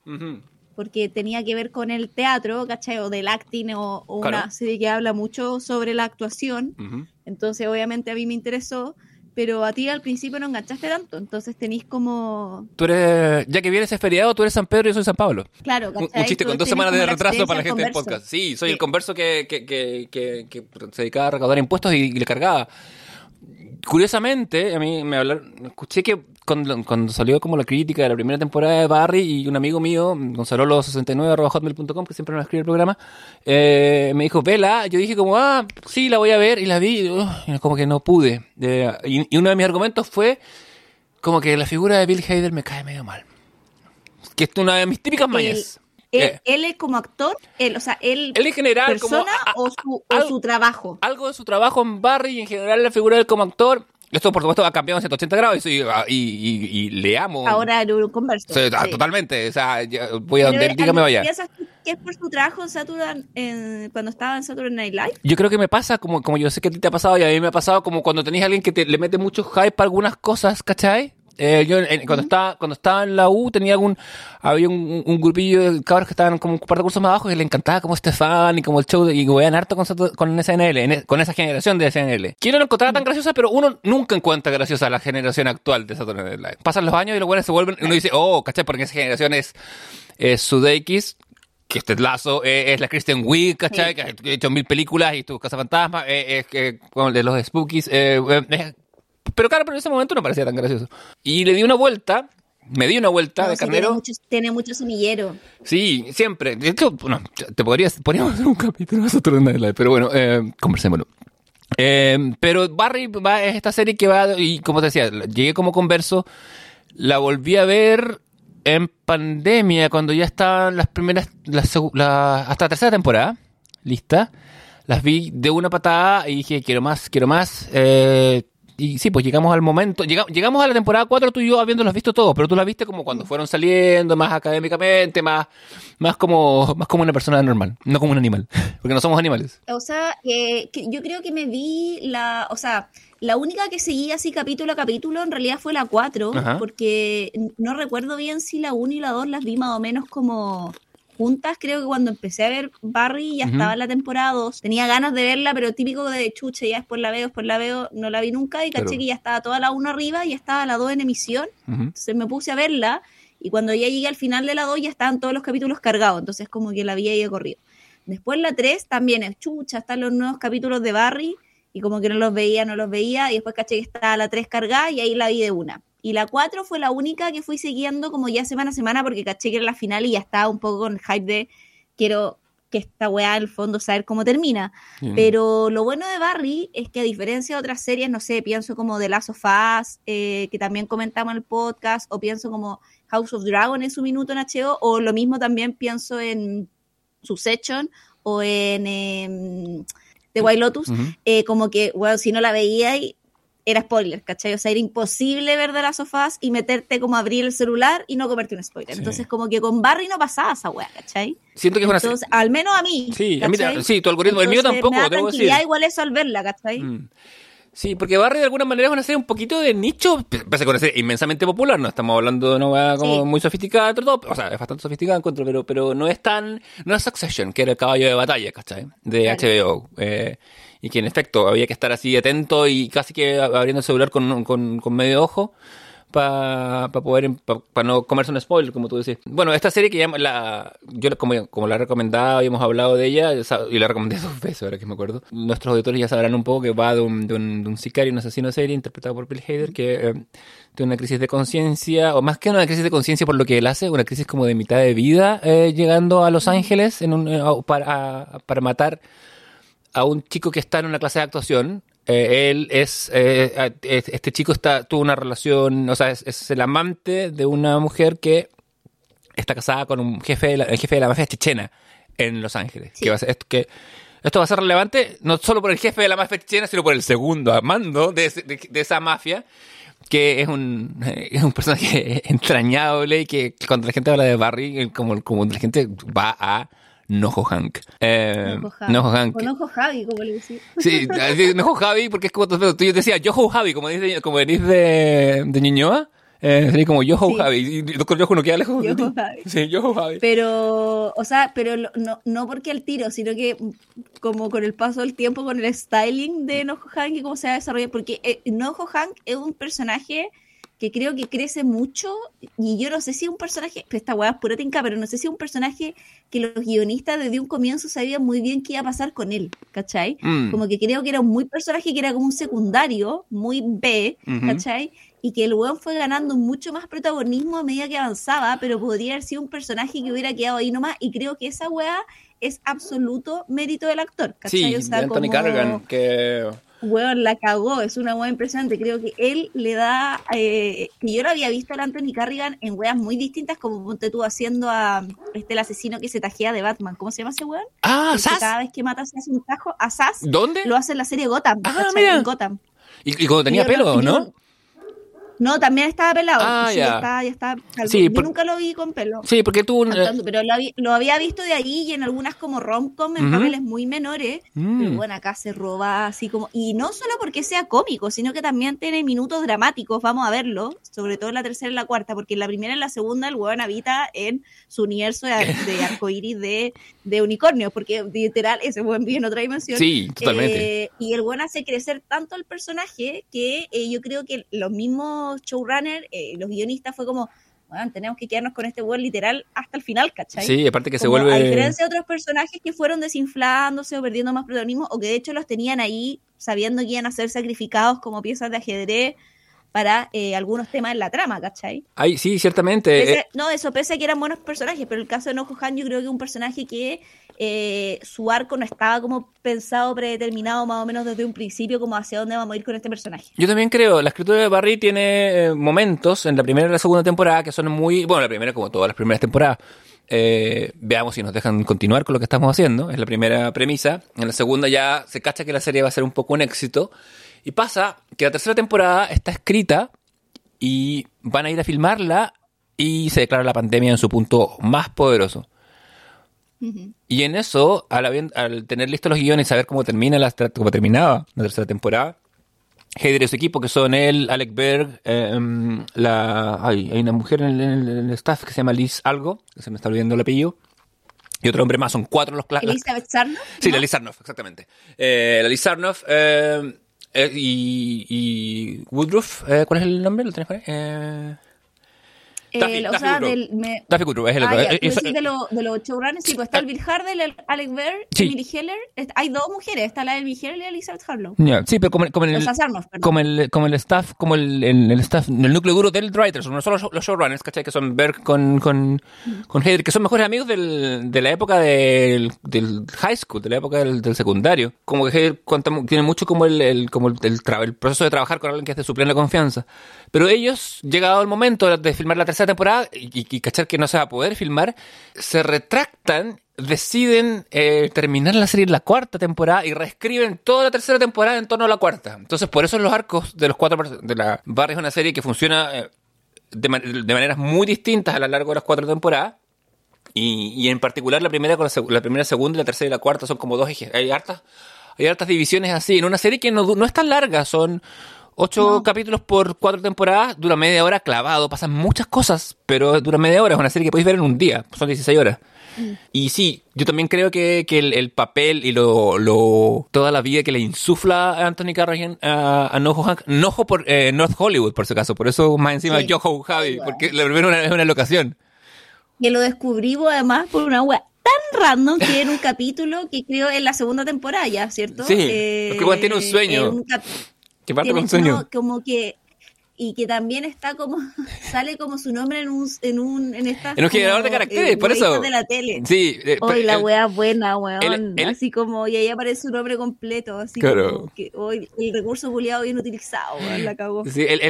porque tenía que ver con el teatro, ¿cachai? O del acting, o, o Claro. una serie que habla mucho sobre la actuación. Ujú. Entonces, obviamente, a mí me interesó, pero a ti al principio no enganchaste tanto. Entonces, tenéis como. Tú eres, ya que vienes ese feriado, tú eres San Pedro y yo soy San Pablo. Claro, Un, ¿cachai? un chiste con dos semanas de retraso para la gente del podcast. Sí, soy Sí. el converso que, que, que, que, que se dedicaba a recaudar impuestos y, y le cargaba. Curiosamente, a mí me hablaron, escuché que cuando, cuando salió como la crítica de la primera temporada de Barry y un amigo mío, gonzalolo69.hotmail.com, que siempre nos escribe el programa, eh, me dijo, vela, yo dije como, ah, sí, la voy a ver, y la vi, y, uh, como que no pude. Eh, y, y uno de mis argumentos fue como que la figura de Bill Hader me cae medio mal. Que es una de mis típicas mañas. Él, Eh, él es como actor, él, o sea, él, él en general, como persona a- a- o, su, o su trabajo. algo de su trabajo en Barry y en general la figura de él como actor. Esto, por supuesto, ha cambiado en 180 grados y, y, y- y le amo. Ahora en un converso. O sea, ah, sí. Totalmente. O sea, voy a donde él diga me vaya. ¿Piensas tú que es por su trabajo en Saturday, en- cuando estaba en Saturday Night Live? Yo creo que me pasa, como, como yo sé que a ti te ha pasado y a mí me ha pasado, como cuando tenías a alguien que te, le mete mucho hype para algunas cosas, ¿cachai? Eh, yo en- cuando estaba cuando estaba en la U tenía algún había un, un grupillo de cabros que estaban como un par de cursos más abajo y le encantaba como Estefan y como el show de, y vean harto con, con SNL en e- con esa generación de SNL que yo no lo encontraba tan graciosa pero uno nunca encuentra graciosa la generación actual de Saturday Night Live pasan los años y los buenos se vuelven y uno dice oh ¿cachai? porque esa generación es, es Sudeikis que este lazo eh, es la Kristen Wiig, ¿cachai? Que ha hecho mil películas y tu Casa Fantasma, eh, es que con el de los Spookies. Pero claro, pero en ese momento no parecía tan gracioso. Y le di una vuelta, me di una vuelta No, de sí, tiene, carnero. mucho, tiene mucho semillero. Sí, siempre. De hecho, bueno, te podrías, podríamos hacer un capítulo Night Live, pero bueno, eh, conversémoslo. Eh, pero Barry va, es esta serie que va, y como te decía, llegué como converso, la volví a ver en pandemia, cuando ya estaban las primeras, las la- hasta la tercera temporada, lista. Las vi de una patada y dije, quiero más, quiero más. eh, y sí, pues llegamos al momento, llega- llegamos a la temporada 4 tú y yo habiéndolos visto todos, pero tú las viste como cuando fueron saliendo, más académicamente, más, más como, más como una persona normal, no como un animal, *laughs* porque no somos animales. O sea, eh, que yo creo que me vi la, o sea, la única que seguía así capítulo a capítulo en realidad fue la 4, Ajá. porque no recuerdo bien si la 1 y la 2 las vi más o menos como juntas. Creo que cuando empecé a ver Barry ya estaba en la temporada 2. Tenía ganas de verla, pero típico de chuche, ya después la veo, después la veo, no la vi nunca y caché Claro. que ya estaba toda la 1 arriba y ya estaba la 2 en emisión. Entonces me puse a verla y cuando ya llegué al final de la 2 ya estaban todos los capítulos cargados, entonces como que la ahí de corrido. Después la 3 también es chucha, están los nuevos capítulos de Barry y como que no los veía, no los veía y después caché que estaba la 3 cargada y ahí la vi de una. Y la 4 fue la única que fui siguiendo como ya semana a semana porque caché que era la final y ya estaba un poco con el hype de quiero que esta weá el fondo saber cómo termina. Pero lo bueno de Barry es que a diferencia de otras series, no sé, pienso como The Last of Us, eh, que también comentamos en el podcast, o pienso como House of Dragon en su minuto en HBO, o lo mismo también pienso en Succession o en em, The White Lotus, Ujú. eh, como que, bueno, si no la veía y era spoiler, ¿cachai? O sea, era imposible ver The Last of Us y meterte como a abrir el celular y no comerte un spoiler. Sí. Entonces, como que con Barry no pasaba esa weá, ¿cachai? Siento que es una Entonces, al menos a mí. Sí, a mí, sí, tu algoritmo, el mío Entonces, tampoco, me da debo decir. igual eso al verla, ¿cachai? Mm. Sí, porque Barry de alguna manera es una serie un poquito de nicho, pese a que serie inmensamente popular, no estamos hablando de una weá como Sí. muy sofisticada todo, o sea, es bastante sofisticada encuentro, pero, pero no es tan, no es Succession, que era el caballo de batalla, ¿cachai? De Claro. HBO, eh, y que en efecto había que estar así atento y casi que abriendo el celular con, con, con medio ojo para poder para no comerse un spoiler como tú decís. Bueno esta serie que llama la yo como, como la he recomendado y hemos hablado de ella y la recomendé *laughs* dos veces ahora que me acuerdo nuestros auditores ya sabrán un poco que va de un, de un, un sicario un asesino serie interpretado por Bill Hader que eh, tiene una crisis de conciencia o más que una crisis de conciencia por lo que él hace una crisis como de mitad de vida eh, llegando a Los Ángeles en un, eh, para, para matar a un chico que está en una clase de actuación. Eh, él es, eh, eh, este chico está, tuvo una relación, o sea, es, es el amante de una mujer que está casada con un jefe, de la, el jefe de la mafia chechena en Los Ángeles. Sí. Que va a ser- esto, que esto va a ser relevante no solo por el jefe de la mafia chechena, sino por el segundo a mando de, ese- de- de esa mafia, que es un, es un personaje *laughs* entrañable y que cuando la gente habla de Barry, eh, como, como la gente va a Nojo Hank. Eh, Nojo Hank. O Nojo Javi, como le decía. Sí, Nojo Javi, porque es como tú, yo decía Yoho Javi, como dices como venís de, de Ñuñoa, eh, sería como Yoho Sí. Javi, y Doctor Yoho no queda lejos. Javi. Sí, Yoho Javi. Pero, o sea, pero no, no porque el tiro, sino que como con el paso del tiempo, con el styling de Nojo Hank y cómo se va a desarrollar, porque eh, Nojo Hank es un personaje que creo que crece mucho y yo no sé si es un personaje, esta weá es pura tinca, pero no sé si es un personaje que los guionistas desde un comienzo sabían muy bien qué iba a pasar con él, ¿cachai? Mm. Como que creo que era un muy personaje que era como un secundario, muy B, Ujú. ¿cachai? Y que el weón fue ganando mucho más protagonismo a medida que avanzaba, pero podría haber sido un personaje que hubiera quedado ahí nomás, y creo que esa weá es absoluto mérito del actor, ¿cachai? Sí, O sea, de Anthony como- Carrigan, que... Weón, la cagó, es una weá impresionante. Creo que él le da. eh, que yo lo había visto al Anthony Carrigan en weas muy distintas, como ponte tú haciendo a este el asesino que se tajea de Batman. ¿Cómo se llama ese weón? Ah, El que ¿Sas? cada vez que mata se hace un tajo. A Sass ¿Dónde? lo hace en la serie Gotham. Ah, mira. En Gotham. Y, y cuando tenía pelo, yo ¿no? También estaba pelado. Ah, sí, ya. está, ya. Sí, yo por- nunca lo vi con pelo. Sí, porque tú... cantando, pero lo, habí- lo había visto de ahí y en algunas como rom-com en Ujú. papeles muy menores. Mm. Pero bueno, acá se roba así como. Y no solo porque sea cómico, sino que también tiene minutos dramáticos. Vamos a verlo, sobre todo en la tercera y la cuarta, porque en la primera y en la segunda el weón habita en su universo de, de arcoíris de, de unicornios, porque literal ese weón vive en otra dimensión. Sí, totalmente. Eh, y el buen hace crecer tanto el personaje que eh, yo creo que los mismos showrunners, eh, los guionistas, fue como, bueno, tenemos que quedarnos con este buen literal hasta el final, ¿cachai? sí, aparte que se vuelve... A diferencia de otros personajes que fueron desinflándose o perdiendo más protagonismo, o que de hecho los tenían ahí sabiendo que iban a ser sacrificados como piezas de ajedrez para eh, algunos temas en la trama, ¿cachai? Ay, sí, ciertamente. Pese- eh, no, eso pese a que eran buenos personajes, pero el caso de Nojo Han yo creo que es un personaje que eh, su arco no estaba como pensado, predeterminado más o menos desde un principio, como hacia dónde vamos a ir con este personaje. Yo también creo, la escritura de Barry tiene eh, momentos en la primera y la segunda temporada que son muy, bueno, la primera como todas las primeras temporadas. Eh, veamos si nos dejan continuar con lo que estamos haciendo, es la primera premisa. En la segunda ya se cacha que la serie va a ser un poco un éxito. Y pasa que la tercera temporada está escrita y van a ir a filmarla y se declara la pandemia en su punto más poderoso. Ujú. Y en eso, al, al tener listos los guiones y saber cómo termina la, cómo terminaba la tercera temporada, Heider y su equipo, que son él, Alec Berg, eh, la, ay, hay una mujer en el, en el- staff que se llama Liz Algo, que se me está olvidando el apellido, y otro hombre más, son cuatro los las- Elizabeth Sarnoff. Sí, ¿no? la Liz Sarnoff, exactamente. Eh, la Liz Sarnoff eh, eh, y, y Woodruff, eh, ¿cuál es el nombre? ¿Lo tenés por ahí? Eh, Eh, o sea, del, me, Woodruff, es el Ah, otro. ya, Eh, tú eso- decís de, lo- de los showrunners, sí, pues está el Bill Hardell, el Alec Berg, Sí. Emily Heller. Hay dos mujeres, está la Emily Heller y Elizabeth Harlow. Ya, sí, pero como, como en el, como el, como el staff, como el, el, el staff, el núcleo duro del writers, no solo los- los showrunners, ¿cachai? Que son Berg con, con, con Heather, que son mejores amigos del, de la época del, del high school, de la época del, del secundario. Como que Heather cuenta tiene mucho como el, el, como el, el tra- el proceso de trabajar con alguien que es de su plena confianza. Pero ellos, llegado el momento de filmar la tercera temporada y, cachar que no se va a poder filmar, se retractan deciden eh, terminar la serie en la cuarta temporada y reescriben toda la tercera temporada en torno a la cuarta. Entonces, por eso los arcos de los cuatro de la Barry es una serie que funciona eh, de, ma- de maneras muy distintas a lo largo de las cuatro temporadas. Y, en particular la primera con la, la primera, segunda la tercera y la cuarta son como dos ejes. Hay hartas, hay hartas divisiones así. En una serie que no, no es tan larga, son ocho No. capítulos por cuatro temporadas, dura media hora clavado, pasan muchas cosas, pero dura media hora. Es una serie que podéis ver en un día, son 16 horas. Y sí, yo también creo que, que el, el papel y lo, lo toda la vida que le insufla a Anthony Carrigan a, a Noho Hank, Noho por eh, North Hollywood, por si acaso, por eso más encima Sí. Yoho Javi, Ay, bueno. porque la primera una- es una locación. Que lo descubrimos además por una wea tan random que en un capítulo que creo en la segunda temporada ya, ¿cierto? Sí, porque igual tiene un sueño. en un cap- Que parte con sueño. no, como que y que también está como *laughs* sale como su nombre en un en un en esta En un generador de caracteres, por eso. de la tele Sí, eh, Hoy la el- wea buena, weón. el- el- así como, y ahí aparece su nombre completo. Así Claro. como que hoy el recurso culiado bien utilizado, weón, la cagó. Sí, él,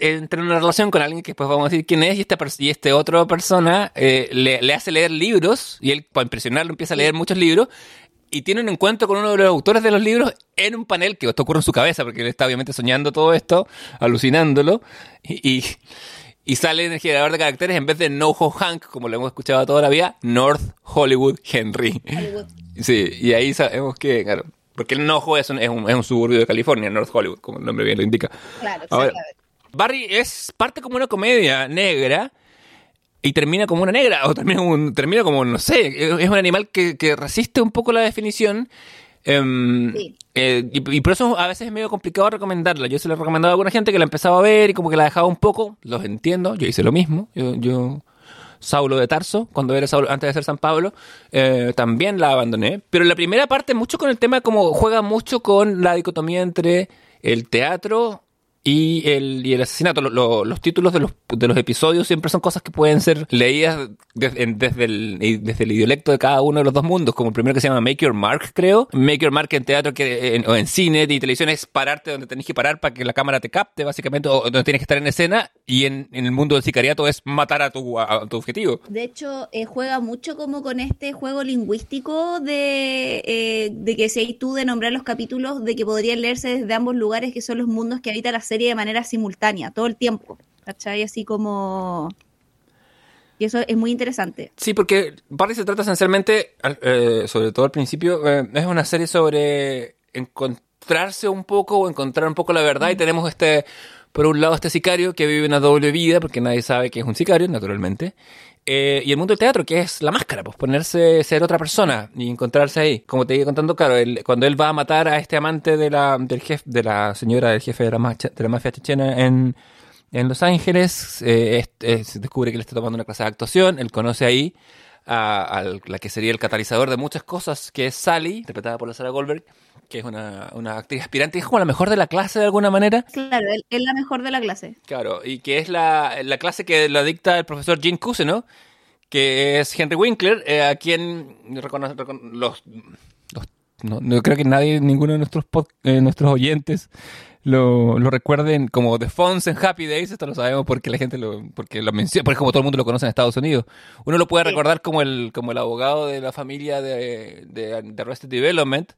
entra en una relación con alguien que después vamos a decir quién es y esta y este otra persona eh, le, le hace leer libros y él para impresionarlo empieza a leer muchos libros y tiene un encuentro con uno de los autores de los libros en un panel que esto ocurre en su cabeza porque él está obviamente soñando todo esto, alucinándolo y, y, y sale en el generador de caracteres en vez de NoHo Hank como lo hemos escuchado toda la vida, North Hollywood Henry. Hollywood. Sí, y ahí sabemos que, claro, porque el NoHo es un, es un, es un suburbio de California, North Hollywood, como el nombre bien lo indica. Claro, Ahora. Barry es parte como una comedia negra y termina como una negra, o termina como, un- termina como no sé, es un animal que, que resiste un poco la definición, Em, Sí. eh, y, y por eso a veces es medio complicado recomendarla. Yo se la he recomendado a alguna gente que la empezaba a ver y como que la dejaba un poco. Los entiendo, yo hice lo mismo. Yo, yo Saulo de Tarso, cuando era Saulo, antes de ser San Pablo, eh, también la abandoné. Pero la primera parte, mucho con el tema, como juega mucho con la dicotomía entre el teatro y el, y el asesinato. Lo- lo- los títulos de los, de los episodios siempre son cosas que pueden ser leídas de- en- desde, el, desde el idiolecto de cada uno de los dos mundos. Como el primero que se llama Make Your Mark, creo. Make Your Mark en teatro o en cine y televisión es pararte donde tenés que parar para que la cámara te capte, básicamente, o donde tienes que estar en escena. Y en, en el mundo del sicariato es matar a tu, a- objetivo. De hecho, eh, juega mucho como con este juego lingüístico de, eh, de que si hay tú de nombrar los capítulos, de que podrían leerse desde ambos lugares, que son los mundos que habita la serie de manera simultánea, todo el tiempo. ¿Cachai? Así como... Y eso es muy interesante. Sí, porque Barry se trata esencialmente, al- eh, sobre todo al principio, eh, es una serie sobre encontrarse un poco o encontrar un poco la verdad y tenemos este, por un lado este sicario que vive una doble vida porque nadie sabe que es un sicario, naturalmente. Eh, y el mundo del teatro, que es la máscara, pues ponerse, ser otra persona y encontrarse ahí. Como te iba contando, claro, cuando él va a matar a este amante de la, del jefe, de la señora del jefe de la, macha- de la mafia chechena en, en Los Ángeles, eh, es- es- descubre que él está tomando una clase de actuación, él conoce ahí a, a la que sería el catalizador de muchas cosas, que es Sally, interpretada por la Sarah Goldberg, que es una, una actriz aspirante, es como la mejor de la clase de alguna manera. Claro, es la mejor de la clase. Claro, y que es la, la clase que la dicta el profesor Gene Cousineau, que es Henry Winkler, eh, a quien recono- recono- los, los- no, no creo que nadie, ninguno de nuestros pod- eh, nuestros oyentes lo, lo recuerden como The Fonz en Happy Days, esto lo sabemos porque la gente lo, porque lo menciona, porque como todo el mundo lo conoce en Estados Unidos. Uno lo puede Sí. recordar como el, como el abogado de la familia de, de, de Arrested Development,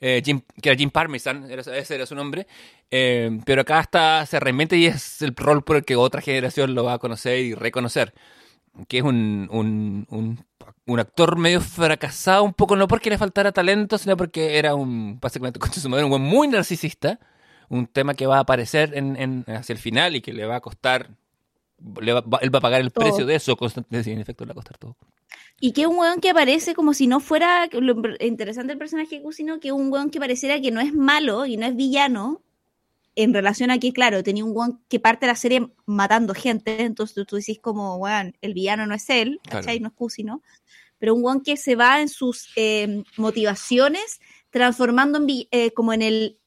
eh, Jim- que era Jim Parmesan, era- ese era su nombre, eh, pero acá está, se reinventa y es el rol por el que otra generación lo va a conocer y reconocer, que es un, un, un, un actor medio fracasado, un poco no porque le faltara talento, sino porque era un, básicamente, *laughs* con su madre, un muy narcisista, un tema que va a aparecer en, en- hacia el final y que le va a costar, le va- él va a pagar el Todo. precio de eso, constantemente, sí, en efecto le va a costar todo. Y que un weón que aparece como si no fuera lo interesante del personaje de Cusino, que un weón que pareciera que no es malo y no es villano, en relación a que, claro, tenía un weón que parte de la serie matando gente, entonces tú, tú decís como, weón, el villano no es él, Claro. ¿cachai? No es Cusino, pero un weón que se va en sus eh, motivaciones transformando en eh, como en el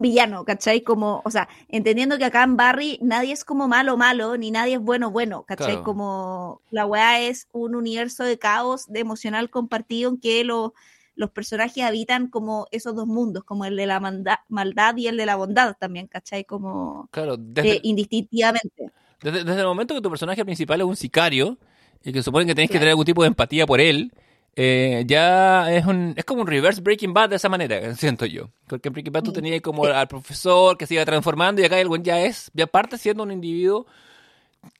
villano, ¿cachai? Como, o sea, entendiendo que acá en Barry nadie es como malo malo, ni nadie es bueno bueno, ¿cachai? Claro. Como la weá es un universo de caos, de emocional compartido en que lo- los personajes habitan como esos dos mundos, como el de la manda- maldad y el de la bondad también, ¿cachai? Como Claro, desde, eh, indistintivamente. Desde, desde el momento que tu personaje principal es un sicario y que suponen que tenés que tener algún tipo de empatía por él, eh, ya es un es como un reverse Breaking Bad de esa manera, *laughs* siento yo. Porque en Breaking Bad tú tenías como al profesor que se iba transformando y acá el güey ya es, ya parte siendo un individuo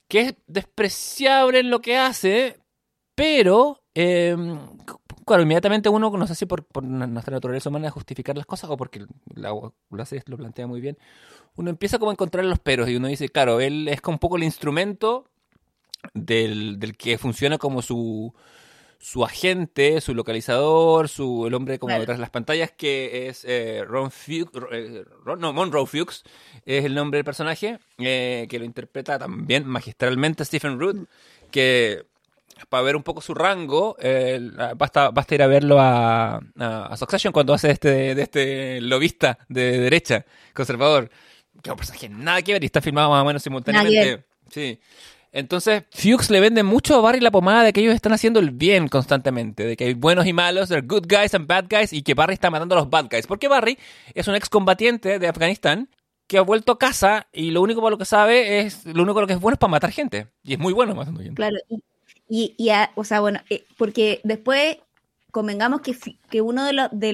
que es despreciable en lo que hace, pero eh, claro, inmediatamente uno, no sé si por, por nuestra naturaleza humana de justificar las cosas o porque la, la serie lo plantea muy bien, uno empieza como a encontrar los peros y uno dice, claro, él es un poco el instrumento del, del que funciona como su, su agente, su localizador, su, el hombre como Claro. detrás de las pantallas, que es eh, Ron Fuchs, eh, Ron- no, Monroe Fuchs, es el nombre del personaje, eh, que lo interpreta también magistralmente Stephen Root, que para ver un poco su rango, eh, basta, basta ir a verlo a, a, a Succession cuando hace este, de este lobista de derecha, conservador, que es un personaje nada que ver y está filmado más o menos simultáneamente. Sí. Entonces, Fuchs le vende mucho a Barry la pomada de que ellos están haciendo el bien constantemente, de que hay buenos y malos, there good guys and bad guys, y que Barry está matando a los bad guys. Porque Barry es un excombatiente de Afganistán que ha vuelto a casa y lo único para lo que sabe es, lo único lo que es bueno es para matar gente. Y es muy bueno matando gente. Claro, y, o sea, bueno, eh, porque después convengamos que, que uno de, los de,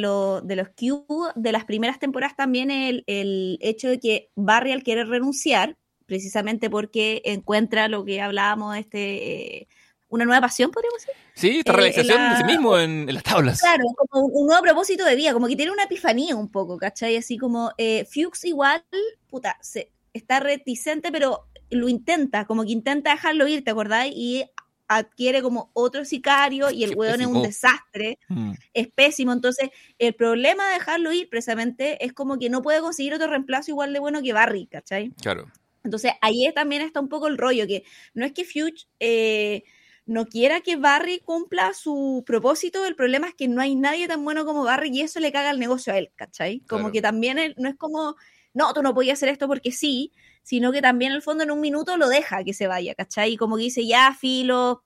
de los Q de las primeras temporadas también el, el hecho de que Barry al querer renunciar, precisamente porque encuentra lo que hablábamos, este eh, una nueva pasión, podríamos decir. Sí, esta Eh, realización la- de sí mismo en, en las tablas. Claro, como un, nuevo propósito de vida, como que tiene una epifanía un poco, ¿cachai? Así como eh, Fuchs igual, puta, se, está reticente, pero lo intenta, como que intenta dejarlo ir, ¿te acordás? Y adquiere como otro sicario y el Qué weón es un pésimo. desastre, Mm, es pésimo. Entonces, el problema de dejarlo ir precisamente es como que no puede conseguir otro reemplazo igual de bueno que Barry, ¿cachai? claro. Entonces, ahí también está un poco el rollo, que no es que Fuchs eh, no quiera que Barry cumpla su propósito, el problema es que no hay nadie tan bueno como Barry y eso le caga el negocio a él, ¿cachai? Como Claro. que también él- no es como, no, tú no podías hacer esto porque sí, sino que también en el fondo en un minuto lo deja que se vaya, ¿cachai? Y como que dice, ya, filo,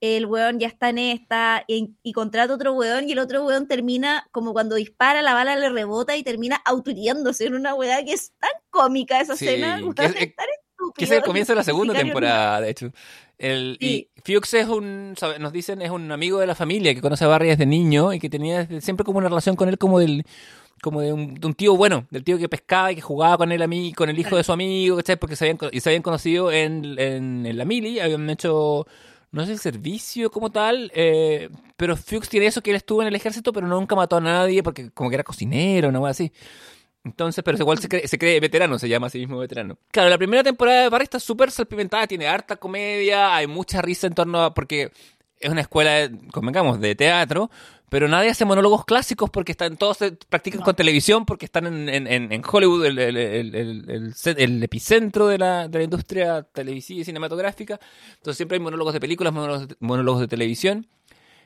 el weón ya está en esta, y, y contrata otro weón, y el otro weón termina, como cuando dispara, la bala le rebota y termina autohiriéndose en una weá que es tan cómica esa Sí, escena, que *laughs* es- es tan Que es el comienzo de la segunda temporada, de hecho. El, Sí. Y Fuchs es un, nos dicen, es un amigo de la familia que conoce a Barry desde niño y que tenía siempre como una relación con él como del como de un, de un tío bueno, del tío que pescaba y que jugaba con él a mí, con el hijo de su amigo, ¿cachai? Porque se habían, y se habían conocido en, en, en la mili, habían hecho, no sé, el servicio como tal, eh, pero Fuchs tiene eso que él estuvo en el ejército, pero nunca mató a nadie porque como que era cocinero, una cosa así. Entonces, pero igual se cree, se cree veterano, se llama a sí mismo veterano. Claro, la primera temporada de Barry está súper salpimentada, tiene harta comedia, hay mucha risa en torno a... porque es una escuela, convengamos, de teatro, pero nadie hace monólogos clásicos porque están todos se practican No. con televisión, porque están en, en- Hollywood, el, el- el epicentro de la, de la industria televisiva y cinematográfica. Entonces siempre hay monólogos de películas, monólogos de, monólogos de televisión.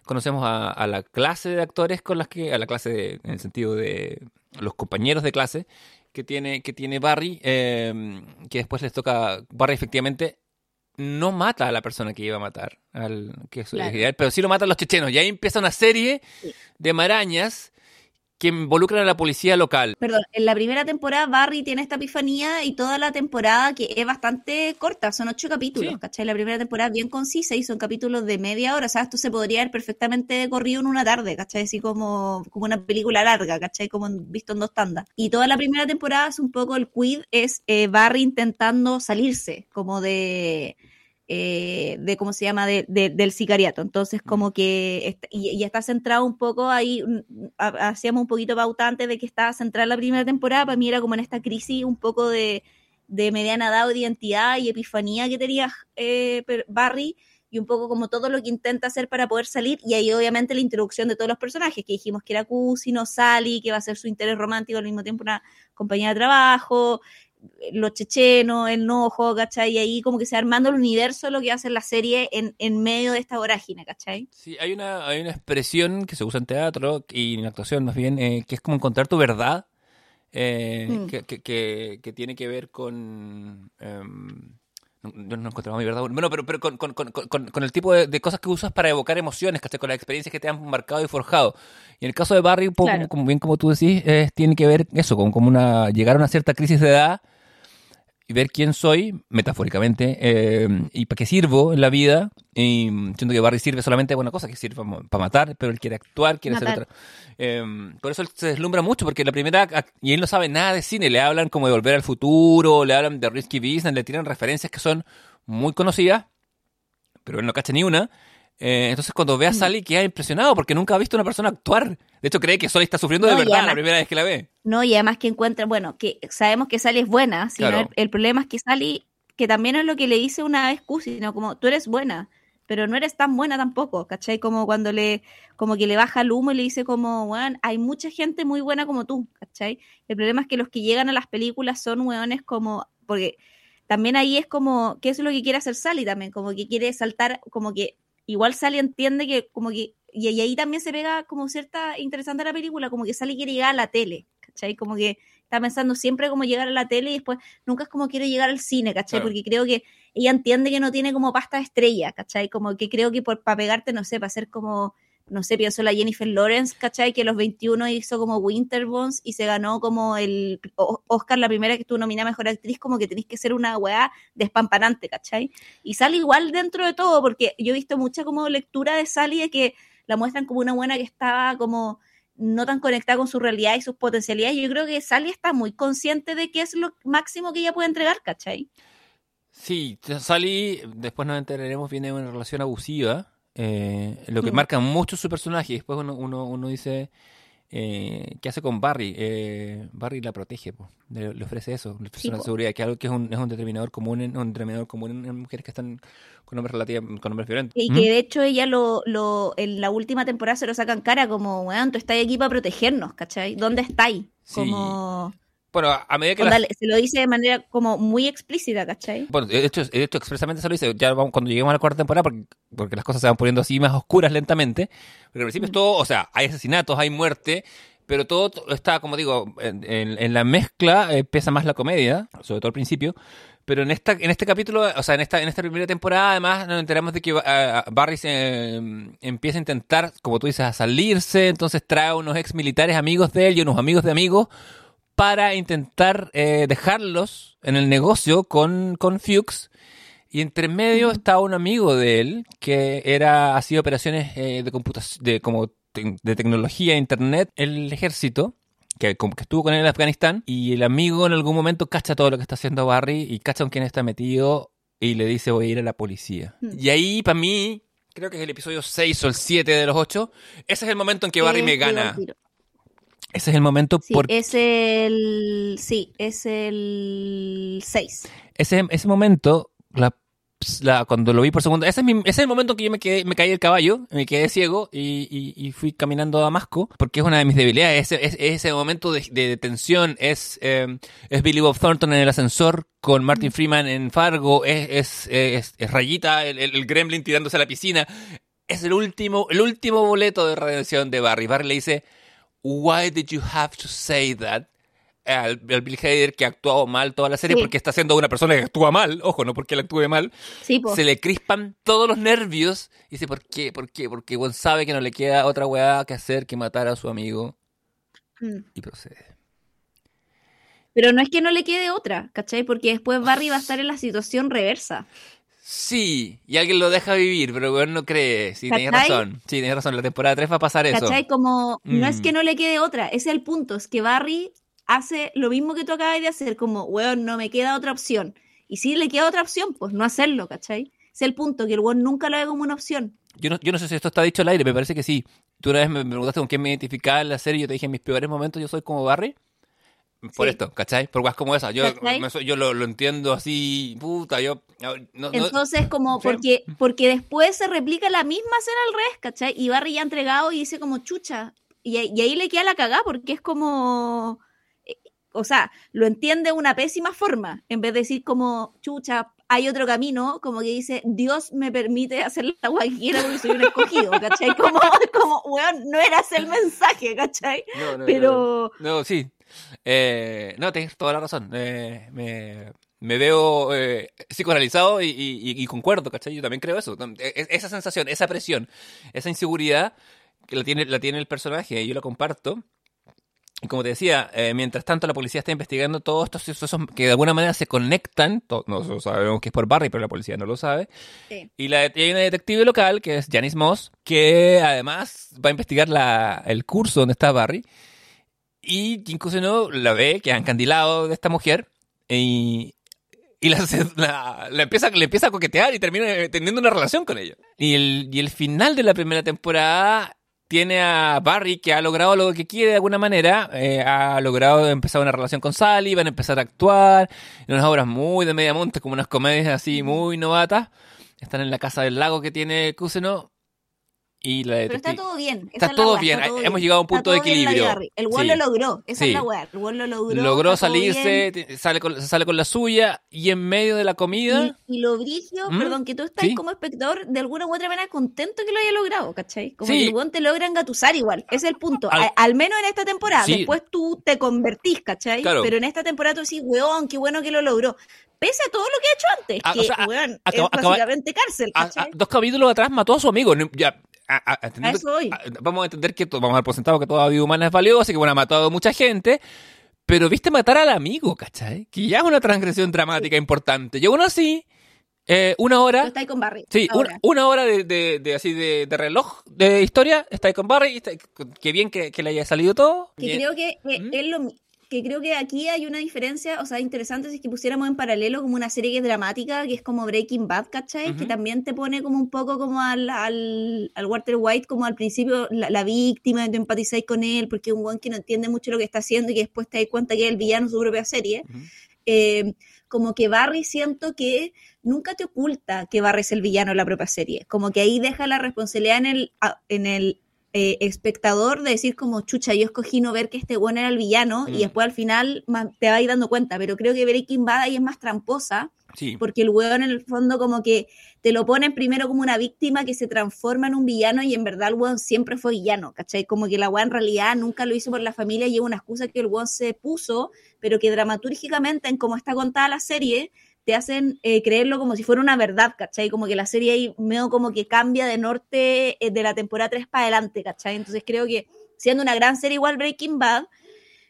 Conocemos a, a la clase de actores con las que, a la clase de- en el sentido de los compañeros de clase que tiene, que tiene Barry, eh, que después les toca, Barry efectivamente no mata a la persona que iba a matar, al, que es Claro. ideal, pero sí lo matan los chechenos. Y ahí empieza una serie de marañas que involucran a la policía local. Perdón, en la primera temporada Barry tiene esta epifanía y toda la temporada que es bastante corta, son ocho capítulos, Sí. ¿cachai? La primera temporada es bien concisa y son capítulos de media hora, o sea, esto se podría haber perfectamente corrido en una tarde, ¿cachai? Así como, como una película larga, ¿cachai? Como visto en dos tandas. Y toda la primera temporada es un poco el quid, es eh, Barry intentando salirse, como de... eh, de cómo se llama de, de- del sicariato. Entonces como que y, y está centrado un poco ahí mm, ha- hacíamos un poquito pauta antes de que estaba centrada la primera temporada para mí era como en esta crisis un poco de, de mediana edad o de identidad y epifanía que tenía eh, Barry y un poco como todo lo que intenta hacer para poder salir y ahí obviamente la introducción de todos los personajes que dijimos que era Cusino, Sally que va a ser su interés romántico al mismo tiempo una compañía de trabajo los chechenos, el enojo, ¿cachai? Y ahí como que se va armando el universo lo que hace la serie en, en medio de esta vorágine, ¿cachai? Sí, hay una, hay una expresión que se usa en teatro y en actuación más bien, eh, que es como encontrar tu verdad, eh, Mm. que, que, que, que tiene que ver con... em, no, yo no encontraba mi verdad. Bueno, pero, pero con, con, con, con, el tipo de, de cosas que usas para evocar emociones, ¿cachai? Con las experiencias que te han marcado y forjado. Y en el caso de Barry, un poco, Claro. como, bien como tú decís, eh, tiene que ver eso, con como una llegar a una cierta crisis de edad y ver quién soy, metafóricamente, eh, y para qué sirvo en la vida. Y siento que Barry sirve solamente para una cosa, que sirve para matar, pero él quiere actuar, quiere hacer Matar. otra. Eh, por eso él se deslumbra mucho, porque la primera, ac- y él no sabe nada de cine, le hablan como de volver al futuro, le hablan de Risky Business, le tiran referencias que son muy conocidas, pero él no cacha ni una. Eh, entonces cuando ve a Sally queda impresionado porque nunca ha visto a una persona actuar. De hecho cree que Sally está sufriendo de No, verdad la primera vez que la ve. No, y además que encuentra, bueno, que sabemos que Sally es buena, sino Claro. el, el problema es que Sally, que también es lo que le dice una vez Cusi, ¿no? Como, tú eres buena, pero no eres tan buena tampoco, ¿cachai? Como cuando le, como que le baja el humo y le dice como, weón, hay mucha gente muy buena como tú, ¿cachai? El problema es que los que llegan a las películas son weones como, porque también ahí es como, ¿qué es lo que quiere hacer Sally también? Como que quiere saltar, como que igual Sally entiende que como que, y, y ahí también se pega como cierta interesante la película, como que Sally quiere llegar a la tele, ¿cachai? Como que está pensando siempre como llegar a la tele y después nunca es como quiere llegar al cine, ¿cachai? Claro. Porque creo que ella entiende que no tiene como pasta de estrella, ¿cachai? Como que creo que por para pegarte, no sé, para ser como, no sé, pienso la Jennifer Lawrence, ¿cachai? Que a los 21 hizo como Winterbones y se ganó como el Oscar, la primera que nominada a Mejor Actriz, como que tenéis que ser una weá despampanante, ¿cachai? Y sale igual dentro de todo, porque yo he visto mucha como lectura de Sally de que la muestran como una buena que estaba como no tan conectada con su realidad y sus potencialidades. Yo creo que Sally está muy consciente de que es lo máximo que ella puede entregar, ¿cachai? Sí, Sally, después nos enteraremos, viene de una relación abusiva, eh, lo que Mm. marca mucho su personaje. Y después uno, uno, uno dice, eh, ¿qué hace con Barry? Eh, Barry la protege, po. Le, le ofrece eso, le ofrece Sí, una po. seguridad, que es algo que es un, es un determinador común en, un determinador común en, en mujeres que están con hombres relativamente, con hombres violentos. Y ¿Mm? que de hecho ella lo, lo, en la última temporada se lo sacan cara como, weón, tú estás aquí para protegernos, ¿cachai? ¿Dónde estáis? Sí. Bueno, a, medida que las- se lo dice de manera como muy explícita, ¿cachai? Bueno, de hecho, de hecho, expresamente se lo dice. Ya vamos, cuando lleguemos a la cuarta temporada, porque, porque las cosas se van poniendo así más oscuras lentamente. Porque al principio es todo, o sea, hay asesinatos, hay muerte, pero todo está, como digo, en, en- en la mezcla eh, pesa más la comedia, sobre todo al principio. Pero en esta, en este capítulo, o sea, en esta, en esta primera temporada, además, nos enteramos de que eh, Barry se, eh, empieza a intentar, como tú dices, a salirse, entonces trae a unos ex militares amigos de él y unos amigos de amigos para intentar eh, dejarlos en el negocio con, con Fuchs. Y entre medio está un amigo de él que era hacía operaciones eh, de computación, de como te- de tecnología, internet, el ejército, que, como que estuvo con él en Afganistán. Y el amigo en algún momento cacha todo lo que está haciendo Barry y cacha con quién está metido y le dice voy a ir a la policía. Mm. Y ahí, para mí, creo que es el episodio 6 o el 7 de los 8, ese es el momento en que Barry Eh, me gana. Ese es el momento Sí, porque es el. Sí, es el 6. ese, ese momento, la, la- cuando lo vi por segundo, ese es, mi- ese es el momento en que yo me, quedé, me caí del caballo, me quedé ciego y, y- y fui caminando a Damasco, porque es una de mis debilidades. Ese, es- ese momento de, de tensión es, eh, es Billy Bob Thornton en el ascensor con Martin Freeman en Fargo, es, es, es- es Rayita, el, el- el gremlin tirándose a la piscina. Es el último, el último boleto de redención de Barry. Barry le dice, Why did you have to say that? Al, al Bill Hader que ha actuado mal toda la serie Sí. porque está siendo una persona que actúa mal, ojo, no porque él actúe mal, Sí, se le crispan todos los nervios y dice, ¿por qué? ¿Por qué? Porque Juan sabe que no le queda otra weá que hacer que matar a su amigo Mm. y procede. Pero no es que no le quede otra, ¿cachai? Porque después Barry va a estar en la situación reversa. Sí, y alguien lo deja vivir, pero weón no cree. Sí, tenés razón. Sí, tenés razón. La temporada 3 va a pasar eso. ¿Cachai? Como no es Mm. que no le quede otra, ese es el punto, es que Barry hace lo mismo que tú acabas de hacer, como, weón, no me queda otra opción. Y si le queda otra opción, pues no hacerlo, ¿cachai? Ese es el punto, que el weón nunca lo ve como una opción. Yo no, yo no sé si esto está dicho al aire, me parece que sí. Tú una vez me preguntaste con quién me identificaba en la serie y yo te dije en mis peores momentos yo soy como Barry. Por Sí. esto, ¿cachai? Por guas como esa. Yo, yo lo, lo entiendo así, puta, yo... no- no- no- Entonces, como, porque, porque después se replica la misma escena al revés, ¿cachai? Y Barry ya entregado y dice como chucha. Y, ahí- y ahí le queda la cagada porque es como. eh, O sea, lo entiende de una pésima forma. En vez de decir como chucha, hay otro camino, como que dice Dios me permite hacer la guaquera porque soy un escogido, ¿cachai? *laughs* Como, como, weón, no era ese el mensaje, ¿cachai? no, no, Pero. No, no, sí. Eh, no, tienes toda la razón. Eh, me, me veo eh, psicoanalizado y, y- y concuerdo, ¿cachai? Yo también creo eso. E- e- Esa sensación, esa presión, esa inseguridad que la tiene, la tiene el personaje, y yo la comparto. Y como te decía, eh, mientras tanto la policía está investigando todos estos sucesos que de alguna manera se conectan. Nosotros sabemos que es por Barry, pero la policía no lo sabe. Sí. Y, la, y hay una detective local, que es Janice Moss, que además va a investigar la, el curso donde está Barry. Y Jim Cousineau la ve, que ha encandilado de esta mujer, y, y la, la- empieza, le empieza a coquetear y termina teniendo una relación con ella. Y el, y el final de la primera temporada tiene a Barry que ha logrado lo que quiere de alguna manera, eh, ha logrado empezar una relación con Sally, van a empezar a actuar en unas obras muy de media monte, como unas comedias así muy novatas. Están en la casa del lago que tiene Cousineau y la Pero está todo bien. Está es todo weá, bien, está todo hemos llegado a un punto de bien equilibrio. El weón Sí. lo logró, esa Sí. es la weá. El weón lo logró. logró bien. salirse, sale con, se sale con la suya y en medio de la comida... Y, y lo brigio, ¿Mm? perdón, que tú estás Sí. como espectador de alguna u otra manera contento que lo haya logrado, ¿cachai? Como que el weón te logra engatusar igual, ese es el punto. Al- Al, menos en esta temporada, después tú te convertís, ¿cachai? Claro. Pero en esta temporada tú decís, weón, qué bueno que lo logró. Pese a todo lo que ha hecho antes, Ah, o que, sea, a- weón, acaba- es acaba- básicamente cárcel, a- a- ¿cachai? dos capítulos atrás mató a su amigo. Ya, a- a- a- vamos a entender que vamos a dar por sentado que toda vida humana es valiosa y que bueno, ha matado a mucha gente. Pero viste matar al amigo, ¿cachai? Que ya es una transgresión dramática importante. Y aún así, eh, una hora. estás ahí con Barry. Sí, una, una hora de, de- de así de, de reloj de historia. Está ahí con Barry. Está, qué bien que, que le haya salido todo. que Bien. creo que, que ¿Mm? es lo que creo que aquí hay una diferencia, o sea, interesante si es que pusiéramos en paralelo como una serie que es dramática, que es como Breaking Bad, ¿cachai? Que también te pone como un poco como al, al, al Walter White, como al principio la, la víctima, te empatizáis con él, porque es un guan que no entiende mucho lo que está haciendo y que después te das cuenta que es el villano de su propia serie. Eh, como que Barry siento que nunca te oculta que Barry es el villano de la propia serie. Como que ahí deja la responsabilidad en el, en el eh, espectador de decir como, chucha, yo escogí no ver que este bueno era el villano Mm. y después al final te vas dando cuenta. Pero creo que Breaking Bad ahí es más tramposa Sí. porque el weón en el fondo como que te lo ponen primero como una víctima que se transforma en un villano y en verdad el weón siempre fue villano, ¿cachai? Como que la weón en realidad nunca lo hizo por la familia y es una excusa que el weón se puso, pero que dramatúrgicamente en cómo está contada la serie te hacen eh, creerlo como si fuera una verdad, ¿cachai? Como que la serie ahí medio como que cambia de norte eh, de la temporada 3 para adelante, ¿cachai? Entonces creo que siendo una gran serie igual Breaking Bad,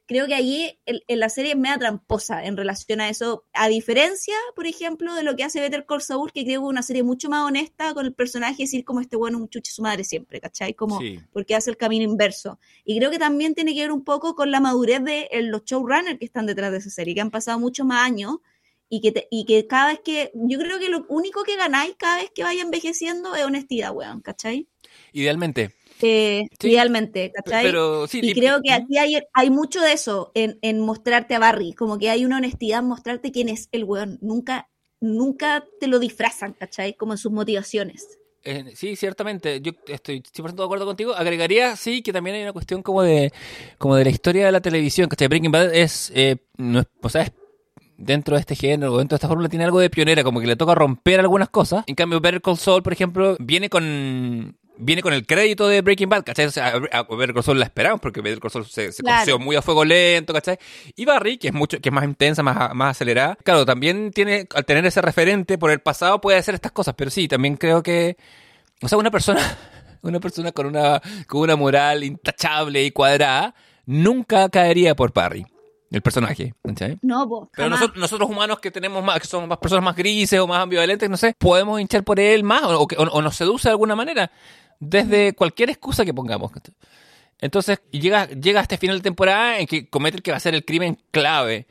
creo que allí el- en la serie es media tramposa en relación a eso, a diferencia, por ejemplo, de lo que hace Better Call Saul, que creo que es una serie mucho más honesta con el personaje, decir como este bueno un chuche su madre siempre, ¿cachai? Como Sí. porque hace el camino inverso. Y creo que también tiene que ver un poco con la madurez de eh, los showrunners que están detrás de esa serie, que han pasado muchos más años y que, te- y que cada vez que, yo creo que lo único que ganáis cada vez que vaya envejeciendo es honestidad, weón, ¿cachai? Idealmente. Eh, Sí. Idealmente, ¿cachai? Pero sí. Y creo que aquí hay, hay mucho de eso en, en mostrarte a Barry, como que hay una honestidad en mostrarte quién es el weón. Nunca, nunca te lo disfrazan, ¿cachai? Como en sus motivaciones. Eh, sí, ciertamente, yo estoy 100% de acuerdo contigo. Agregaría, sí, que también hay una cuestión como de como de la historia de la televisión, ¿cachai? Breaking Bad es, eh, no es, o sea, es dentro de este género, dentro de esta fórmula, tiene algo de pionera, como que le toca romper algunas cosas. En cambio, Better Call Saul, por ejemplo, viene con viene con el crédito de Breaking Bad, ¿cachai? O sea, a Better Call Saul la esperamos, porque Better Call Saul se, se Claro. muy a fuego lento, ¿cachai? Y Barry, que es mucho, que es más intensa, más, más acelerada, claro, también tiene, al tener ese referente por el pasado, puede hacer estas cosas, pero sí, también creo que o sea, una persona, *laughs* una persona con una, con una moral intachable y cuadrada, nunca caería por Parry, el personaje. No, po, Pero nosotros, nosotros humanos que tenemos más, que somos más personas más grises o más ambivalentes, no sé, podemos hinchar por él más o, o o- nos seduce de alguna manera, desde cualquier excusa que pongamos. Entonces, llega, llega a este final de temporada en que comete el que va a ser el crimen clave.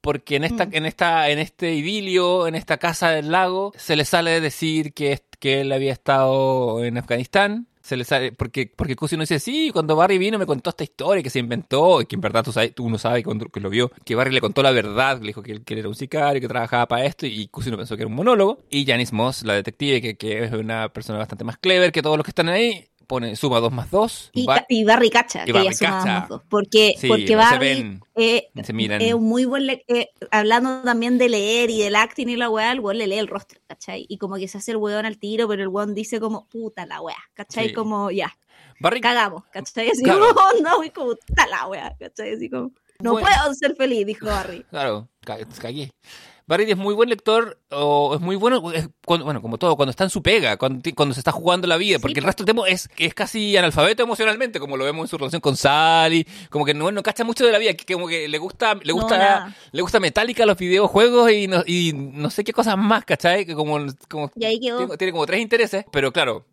Porque en esta, Mm. en esta, en este idilio, en esta casa del lago, se le sale decir que, que él había estado en Afganistán. Se le sale, porque, porque Cusi no dice, sí, cuando Barry vino me contó esta historia que se inventó, y que en verdad tú, sabes, tú no sabes cuando, que lo vio, que Barry le contó la verdad, le dijo que él, que era un sicario, que trabajaba para esto, y Cusi no pensó que era un monólogo. Y Janice Moss, la detective, que, que es una persona bastante más clever que todos los que están ahí, pone, suma dos más dos. Y, Barry Cacha, que ya más dos. Porque, Sí, porque Barry eh, es un muy buen eh, hablando también de leer y del acting y la weá, el weón le lee el rostro, ¿cachai? Y como que se hace el weón al tiro, pero el weón dice como, puta la weá, ¿cachai? Sí. como, ya, Barry, cagamos, ¿cachai? Así Claro. como, *laughs* no, y como, puta la weá, ¿cachai? Así como, no Bueno. puedo ser feliz, dijo Barry. Claro, ca- cagué. Barry es muy buen lector, o es muy bueno, es cuando- bueno, como todo, cuando está en su pega, cuando, se está jugando la vida, Sí, porque el resto del tiempo es, es casi analfabeto emocionalmente, como lo vemos en su relación con Sally, como que no, no cacha mucho de la vida, que como que le gusta, le No, gusta, nada. le gusta Metallica los videojuegos y no, y no sé qué cosas más, ¿cachai? Que como, como Y ahí quedó. tiene, tiene como tres intereses, pero claro,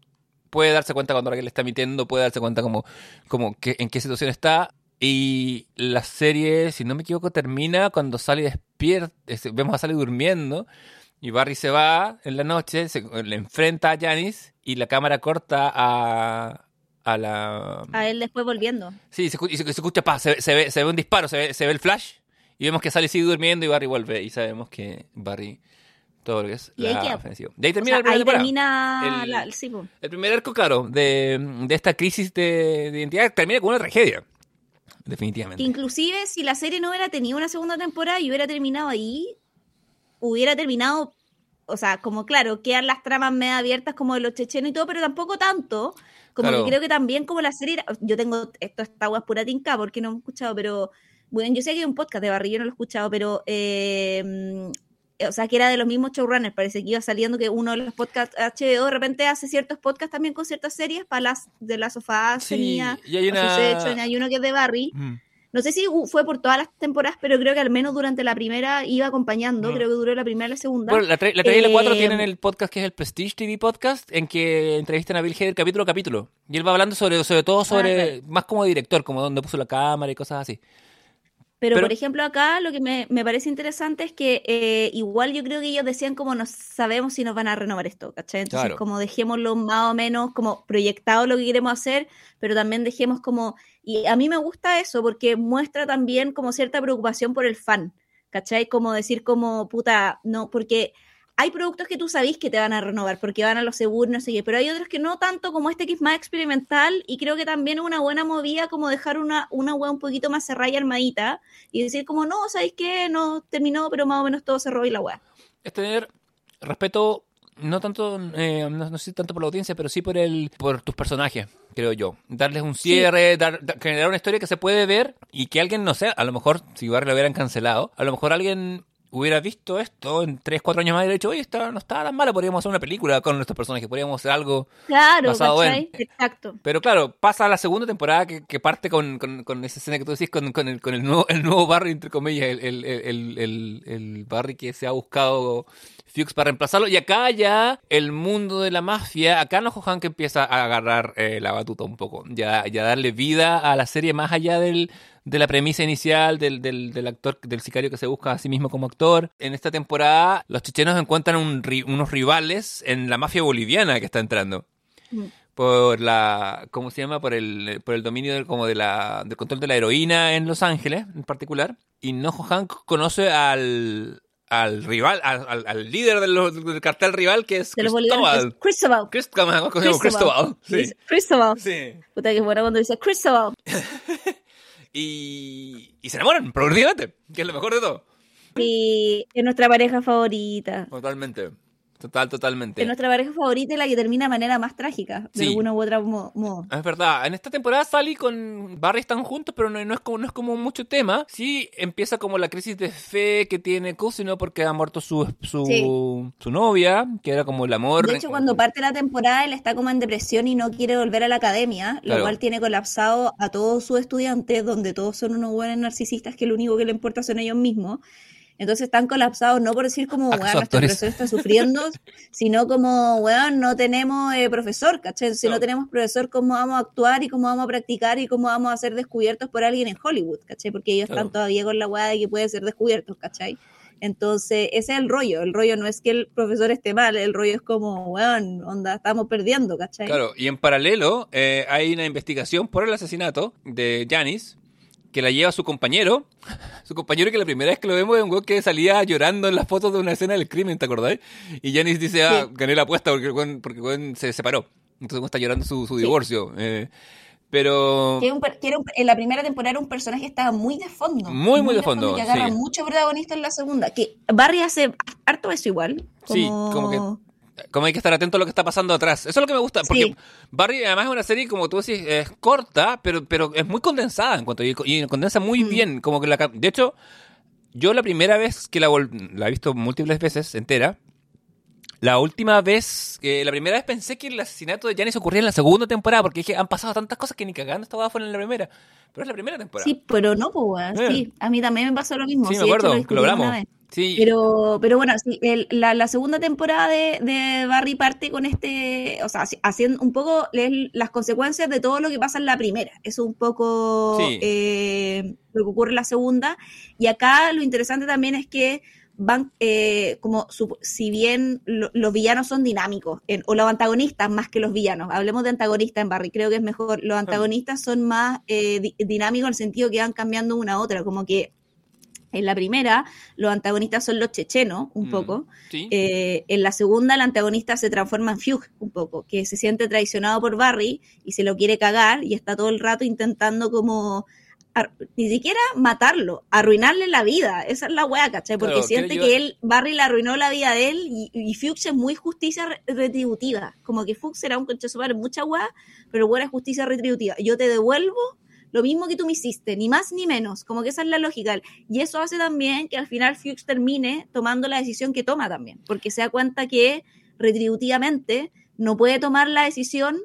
puede darse cuenta cuando alguien le está mintiendo, puede darse cuenta como, como que, en qué situación está. Y la serie, si no me equivoco, termina cuando Sally despierta, es- vemos a Sally durmiendo y Barry se va en la noche, se, le enfrenta a Janice y la cámara corta a, a la... A él después volviendo. Sí, se, y se, se escucha, pa, se, se ve, se ve un disparo, se ve, se ve el flash y vemos que Sally sigue durmiendo y Barry vuelve y sabemos que Barry todo lo que es Y ahí la ofensiva. De ahí O termina sea, la primera ahí termina El- la, sí, po. El primer arco, claro, de, de esta crisis de, de identidad termina con una tragedia. Definitivamente. inclusive si la serie no hubiera tenido una segunda temporada y hubiera terminado ahí, hubiera terminado, o sea, como claro, quedan las tramas medio abiertas como de los chechenos y todo, pero tampoco tanto. Como Claro. que creo que también como la serie, yo tengo, esto está guas pura tinca porque no he escuchado, pero bueno, yo sé que hay un podcast de Barry, yo no lo he escuchado, pero eh, o sea, que era de los mismos showrunners, parece que iba saliendo que uno de los podcasts HBO de repente hace ciertos podcasts también con ciertas series, para las de las sofás Sí, tenía, y hay una- Succession, hay uno que es de Barry, Mm. no sé si fue por todas las temporadas, pero creo que al menos durante la primera iba acompañando. Mm. Creo que duró la primera y la segunda. Bueno, la 3 la tres y la 4 Eh, tienen el podcast que es el Prestige TV Podcast, en que entrevistan a Bill Hader capítulo a capítulo. Y él va hablando sobre, sobre todo sobre, Ah, claro. más como director, como donde puso la cámara y cosas así. Pero, Pero- por ejemplo, acá lo que me, me parece interesante es que eh, igual yo creo que ellos decían como no sabemos si nos van a renovar esto, ¿cachai? Entonces, Claro. como dejémoslo más o menos como proyectado lo que queremos hacer, pero también dejemos como... Y a mí me gusta eso porque muestra también como cierta preocupación por el fan, ¿cachai? Como decir como, puta, no, porque hay productos que tú sabís que te van a renovar porque van a los seguros, no sé qué, pero hay otros que no tanto como este que es más experimental y creo que también es una buena movida como dejar una, una web un poquito más cerrada y armadita y decir como, no, ¿sabéis qué? No terminó, pero más o menos todo cerró y la web. Es tener respeto, no tanto, eh, no, no sé tanto por la audiencia, pero sí por el, por tus personajes, creo yo. Darles un cierre, dar- da- generar una historia que se puede ver y que alguien, no sé, a lo mejor si lo hubieran cancelado, a lo mejor alguien hubiera visto esto en 3, 4 años más y hubiera dicho, oye, esta no estaba tan mala, podríamos hacer una película con nuestros personajes, podríamos hacer algo Claro, Basado en-. Exacto. Pero claro, pasa la segunda temporada que, que parte con, con, con esa escena que tú decís, con, con el, con el, nuevo, el nuevo Barry, entre comillas, el, el, el, el, el Barry que se ha buscado Fuchs para reemplazarlo. Y acá ya el mundo de la mafia, acá no Johan que empieza a agarrar eh, la batuta un poco, ya, ya darle vida a la serie más allá del, de la premisa inicial del, del, del actor, del sicario que se busca a sí mismo como actor. En esta temporada, los chichenos encuentran un unos rivales en la mafia boliviana que está entrando Mm. por la cómo se llama por el por el dominio del como de la del control de la heroína en Los Ángeles en particular y Nojo Hank conoce al al rival al, al- al líder del, del cartel rival que es. Cristóbal es. Cristóbal ¿cómo se llama? Cristóbal sí Dice Cristobal. sí Puta que buena cuando dice Cristobal. *laughs* y y se enamoran progresivamente que es lo mejor de todo Y es nuestra pareja favorita. totalmente total totalmente Es nuestra pareja favorita y la que termina de manera más trágica, de Sí. alguna u otra mo- modo. Es verdad, en esta temporada Sally con Barry están juntos, pero no, no es como, no es como mucho tema. Sí empieza como la crisis de fe que tiene Cousino porque ha muerto su, su, Sí. su novia, que era como el amor. De hecho, cuando parte la temporada, él está como en depresión y no quiere volver a la academia, lo cual tiene colapsado a todos sus estudiantes, donde todos son unos buenos narcisistas que lo único que le importa son ellos mismos. Entonces están colapsados no por decir como, weón, nuestro profesor está sufriendo, *laughs* sino como, weón, no tenemos eh, profesor, ¿cachai? Si no Claro. tenemos profesor, ¿cómo vamos a actuar y cómo vamos a practicar y cómo vamos a ser descubiertos por alguien en Hollywood, ¿cachai? Porque ellos Claro. están todavía con la weá de que puede ser descubiertos, ¿cachai? Entonces, ese es el rollo. El rollo no es que el profesor esté mal, el rollo es como, weón, onda, estamos perdiendo, ¿cachai? Claro, y en paralelo eh, hay una investigación por el asesinato de Janis que la lleva su compañero. Su compañero que la primera vez que lo vemos es un güey que salía llorando en las fotos de una escena del crimen, ¿te acordáis? Y Janis dice, ah, Sí. gané la apuesta porque el porque el güey se separó. Entonces está llorando su, su Sí. divorcio. eh, pero... Que, era un per- que era un- en la primera temporada era un personaje que estaba muy de fondo. Muy, muy de fondo, y que agarra sí. mucho protagonista en la segunda. Que Barry hace harto eso igual. Sí, como que- Como hay que estar atento a lo que está pasando atrás. Eso es lo que me gusta. Porque Sí. Barry, además, es una serie, como tú decís, es corta, pero, pero es muy condensada en cuanto y, y condensa muy Mm. bien. Como que la, de hecho, yo la primera vez que la, la he visto múltiples veces entera, la última vez, eh, la primera vez pensé que el asesinato de Janice ocurría en la segunda temporada, porque dije, han pasado tantas cosas que ni cagando esta fue en la primera. Pero es la primera temporada. Sí, pero no, pues, sí. A mí también me pasó lo mismo. Sí, sí, me acuerdo, lo discutimos hablamos. Sí, Pero, pero bueno, sí, el- la, la segunda temporada de, de Barry parte con este, o sea, haci- haciendo un poco el- las consecuencias de todo lo que pasa en la primera. Eso un poco Sí. eh, lo que ocurre en la segunda. Y acá lo interesante también es que van, eh, como su- si bien lo- los villanos son dinámicos, en- o los antagonistas más que los villanos, hablemos de antagonistas en Barry, creo que es mejor, los antagonistas son más eh, di- dinámicos en el sentido que van cambiando una a otra, como que en la primera, los antagonistas son los chechenos, un Mm, poco. sí. Eh, en la segunda, el antagonista se transforma en Fugue, un poco, que se siente traicionado por Barry y se lo quiere cagar y está todo el rato intentando como... Ni siquiera matarlo, arruinarle la vida. Esa es la wea, ¿cachai? Porque Claro, siente que él, Barry le arruinó la vida de él y, y Fuchs es muy justicia re- retributiva. Como que Fuchs era un concha de su madre, mucha wea, pero buena justicia retributiva. Yo te devuelvo lo mismo que tú me hiciste, ni más ni menos. Como que esa es la lógica. Y eso hace también que al final Fuchs termine tomando la decisión que toma también, porque se da cuenta que retributivamente no puede tomar la decisión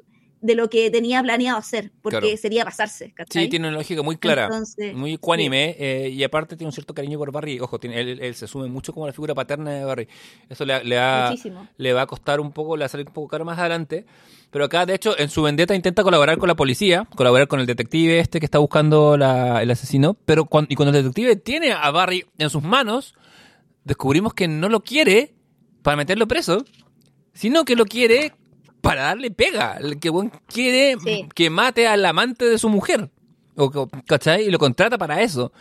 de lo que tenía planeado hacer, porque Claro. sería pasarse, ¿cachai? Sí, tiene una lógica muy clara, Entonces, muy ecuánime, eh, y aparte tiene un cierto cariño por Barry. Ojo, tiene, él, él se asume mucho como la figura paterna de Barry. Eso le, le ha- le va a costar un poco, le va a salir un poco caro más adelante. Pero acá, de hecho, en su vendetta intenta colaborar con la policía, colaborar con el detective este que está buscando la- el asesino. Pero cuando, y cuando el detective tiene a Barry en sus manos, descubrimos que no lo quiere para meterlo preso, sino que lo quiere para darle pega. El Que bueno, quiere Sí. que mate al amante de su mujer. O, ¿Cachai? Y lo contrata para eso.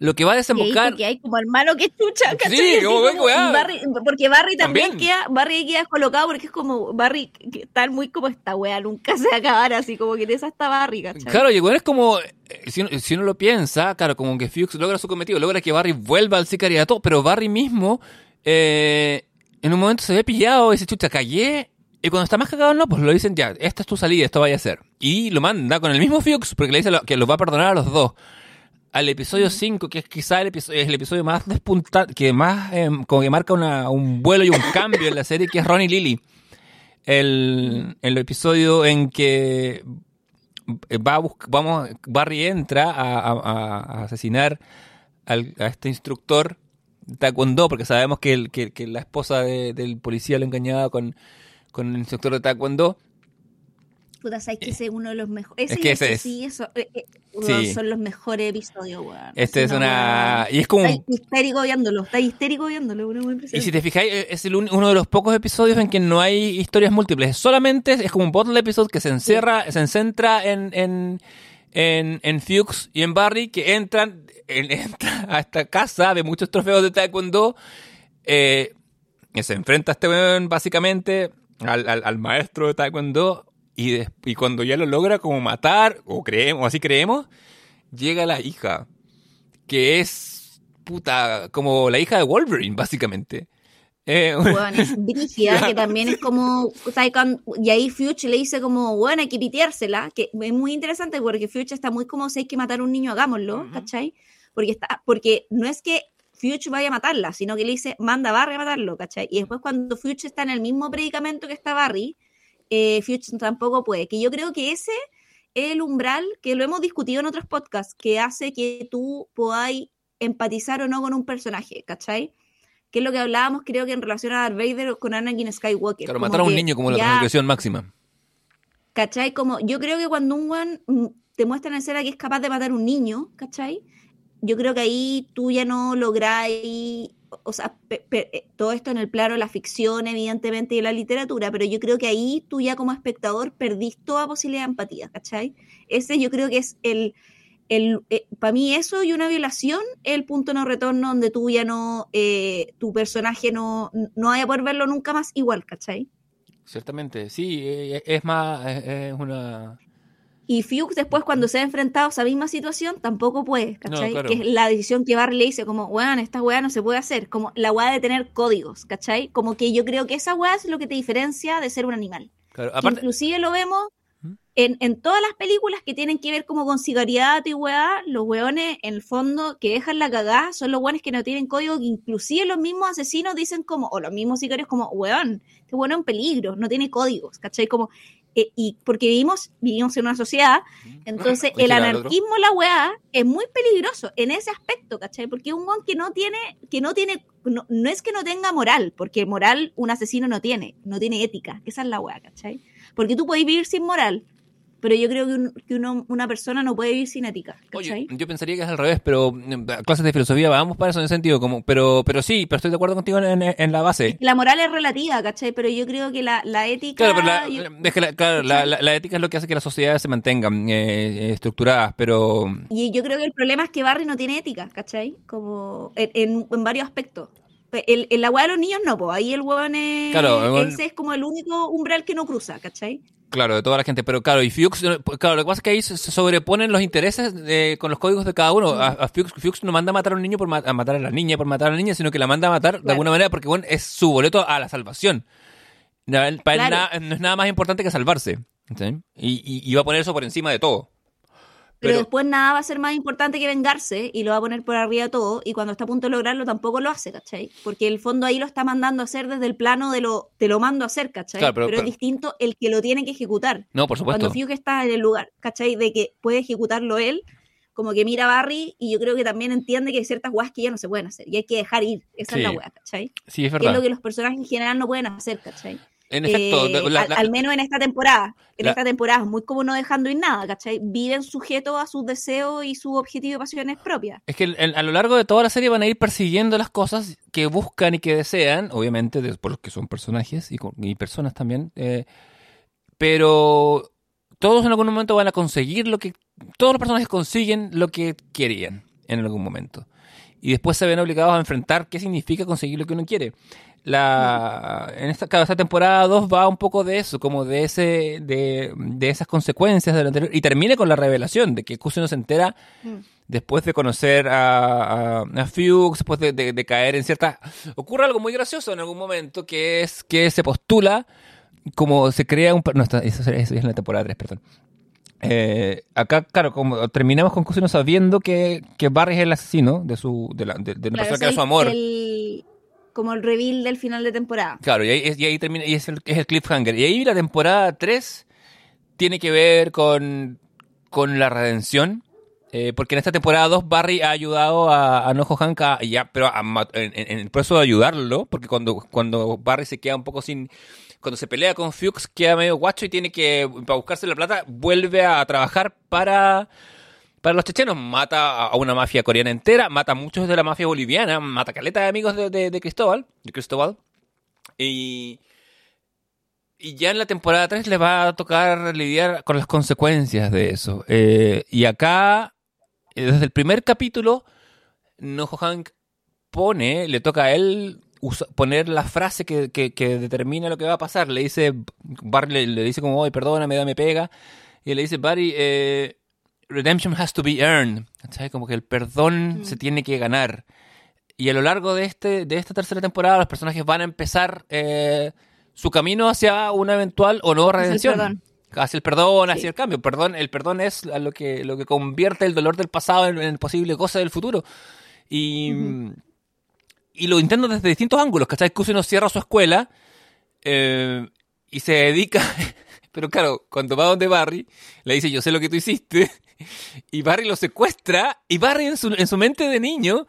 Lo que va a desembocar. porque hay como hermano que chucha, ¿cachai? Sí, como, weá. y Barry- porque Barry también, También. queda, Barry queda descolocado porque es como Barry, está muy como esta wea, nunca se va a acabar así, como que en esa está Barry, ¿cachai? Claro, y bueno, es como, eh, si uno, si uno lo piensa, claro, como que Fuchs logra su cometido, logra que Barry vuelva al sicariato, pero Barry mismo, eh, en un momento se ve pillado y dice, chucha, callé. Y cuando está más cagado, no, pues lo dicen ya, esta es tu salida, esto vaya a ser. Y lo manda con el mismo Fuchs, porque le dice que los va a perdonar a los dos. Al episodio 5, que es quizá el episodio, es el episodio más despuntante, que más, eh, como que marca una- un vuelo y un cambio en la serie, que es Ron y Lily. El, el episodio en que va a busc- vamos, Barry entra a, a- a- a asesinar al- a este instructor de taekwondo, porque sabemos que, el- que, que la esposa de- del policía lo engañaba con, con el instructor de taekwondo. Puta, sabes que ese es uno de los mejores. Es que ese es. Sí, eso, eh, eh, Sí. son los mejores episodios, weón. Este Es es una... Y es como... Está histérico viéndolo, está histérico viéndolo, uno Y si te fijáis, eh, es el un- uno de los pocos episodios en que no hay historias múltiples. Solamente es como un bottle episode que se encierra, se centra en, en, en, en Fuchs y en Barry que entran, en- *laughs* entra a esta casa de muchos trofeos de Taekwondo. eh, que se enfrenta a este weón básicamente al, al- al maestro de Taekwondo. Y, y cuando ya lo logra como matar, o creemos, o así creemos, llega la hija. Que es puta, como la hija de Wolverine, básicamente. Eh, *laughs* Weón, es brígida, que también es como. Cuando- y ahí Fuchs le dice como, bueno, hay que piteársela, que es muy interesante porque Fuchs está muy como, si hay que matar a un niño, hagámoslo, Ujú. ¿cachai? Porque, está, porque no es que Fuchs vaya a matarla, sino que le dice, manda a Barry a matarlo, ¿cachai? Y después cuando Fuchs está en el mismo predicamento que está Barry, eh, Fuchs tampoco puede, que yo creo que ese es el umbral que lo hemos discutido en otros podcasts, que hace que tú podáis empatizar o no con un personaje, ¿cachai? que es lo que hablábamos, creo que en relación a Darth Vader con Anakin Skywalker. claro, matar a un niño como la transgresión máxima. ¿Cachai? Como yo creo que cuando un one te muestra en escena que es capaz de matar a un niño, ¿cachai? Yo creo que ahí tú ya no lográis, o sea, eh, todo esto en el plano de la ficción, evidentemente, y la literatura, pero yo creo que ahí tú ya como espectador perdís toda posibilidad de empatía, ¿cachai? Ese yo creo que es el, el para mí eso y una violación el punto no retorno donde tú ya no, eh, tu personaje no, no vaya a poder verlo nunca más igual, ¿cachai? Ciertamente, sí, eh, es más, es una... Y Fuchs después cuando se ha enfrentado a esa misma situación tampoco puede, ¿cachai? claro. Que es la decisión que Barry le dice como, weón, esta weá no se puede hacer, como la weá de tener códigos, ¿cachai? Como que yo creo que esa weá es lo que te diferencia de ser un animal. Claro, aparte, inclusive lo vemos ¿Mm? en, en todas las películas que tienen que ver como con sicariato y weá, los weones en el fondo que dejan la cagada son los weones que no tienen código, que inclusive los mismos asesinos dicen como, o los mismos sicarios como, weón, este weón es un peligro, no tiene códigos, ¿cachai? Como, eh, y porque vivimos, vivimos en una sociedad, entonces el anarquismo, la weá, es muy peligroso en ese aspecto, ¿cachai? Porque es un weón que no tiene, que no tiene, no, no es que no tenga moral, porque moral un asesino no tiene, no tiene ética, esa es la weá, ¿cachai? Porque tú podés vivir sin moral, pero yo creo que, un- que uno- una persona no puede vivir sin ética, oye, yo pensaría que es al revés, pero mm, clases de filosofía vamos para eso en ese sentido, como, pero, pero sí, pero estoy de acuerdo contigo en, la base. La moral es relativa, ¿cachai? Pero yo creo que la, la ética... Claro, pero la, yo- es que la, claro, la- ética es lo que hace que las sociedades se mantengan eh, eh, estructuradas, pero Y yo creo que el problema es que Barry no tiene ética, ¿cachai? Como en, en- varios aspectos. El, el, la weá de los niños no, pues ahí el weón es. Claro, el ese es como el único umbral que no cruza, ¿cachai? Claro, de toda la gente, pero claro, y Fuchs, claro, lo que pasa es que ahí se sobreponen los intereses de- con los códigos de cada uno. A, a Fuchs, Fuchs no manda a matar a un niño por ma- a matar a la niña por matar a la niña, sino que la manda a matar de alguna manera porque bueno, es su boleto a la salvación. Para él Claro. na- no es nada más importante que salvarse. ¿sí? Y, y- y va a poner eso por encima de todo. Pero, después nada va a ser más importante que vengarse y lo va a poner por arriba de todo. Y cuando está a punto de lograrlo, tampoco lo hace, ¿cachai? Porque el fondo ahí lo está mandando a hacer desde el plano de lo te lo mando a hacer, ¿cachai? Claro, pero- es distinto el que lo tiene que ejecutar. No, por supuesto. Cuando Fiuk está en el lugar, ¿cachai? De que puede ejecutarlo él, como que mira a Barry y yo creo que también entiende que hay ciertas weas que ya no se pueden hacer y hay que dejar ir. Esa Sí. es la wea, ¿cachai? Sí, es Que es verdad. lo que los personajes en general no pueden hacer, ¿cachai? En efecto, Eh, la- al, la- al menos en esta temporada. En la- esta temporada es muy como no dejando ir nada, ¿cachai? Viven sujetos a sus deseos y sus objetivos y pasiones propias. Es que el- el- a lo largo de toda la serie van a ir persiguiendo las cosas que buscan y que desean, obviamente, de- por los que son personajes y personas también, eh, pero todos en algún momento van a conseguir lo que... Todos los personajes consiguen lo que querían en algún momento. Y después se ven obligados a enfrentar qué significa conseguir lo que uno quiere. La, en esta, esta temporada 2 va un poco de eso, como de ese de, de esas consecuencias de lo anterior. Y termina con la revelación de que Kusino se entera después de conocer a, a, a Fuchs, después de, de- de caer en cierta... Ocurre algo muy gracioso en algún momento, que es que se postula como se crea un... No, está- eso, eso es en la temporada 3, perdón. Eh, acá, claro, como terminamos con Kusino sabiendo que, que Barry es el asesino de su de, la, de, de una Claro, persona que era su amor. el- como el reveal del final de temporada. Claro, y ahí, y ahí termina, y es el, es el cliffhanger. Y ahí la temporada 3 tiene que ver con, con la redención. eh, porque en esta temporada 2 Barry ha ayudado a, a Nojo Hank ya, pero a en el proceso de ayudarlo, porque cuando, cuando Barry se queda un poco sin... Cuando se pelea con Fuchs queda medio guacho y tiene que, para buscarse la plata, vuelve a trabajar para, para los chechenos. Mata a- una mafia coreana entera, mata a muchos de la mafia boliviana, mata a caleta de amigos de, de- Cristóbal. Y, y ya en la temporada 3 le va a tocar lidiar con las consecuencias de eso. Eh, y acá, eh, desde el primer capítulo, Nojo Hank pone, le toca a él poner la frase que, que- determina lo que va a pasar. Le dice, Barry le, dice como, oye, perdóname, dame pega. Y le dice, Barry, eh, redemption has to be earned. ¿Cachai? Como que el perdón Mm. se tiene que ganar. Y a lo largo de, este, de esta tercera temporada, los personajes van a empezar eh, su camino hacia una eventual o no Hacia el redención. perdón. Hacia el perdón, Sí. hacia el cambio. Perdón, el perdón es lo que, lo que convierte el dolor del pasado en, en posible cosa del futuro. Y, y lo intento desde distintos ángulos. ¿Cachai? Kusino cierra su escuela eh, y se dedica. *laughs* Pero claro, cuando va donde Barry, le dice: Yo sé lo que tú hiciste. Y Barry lo secuestra. Y Barry, en su, en su mente de niño,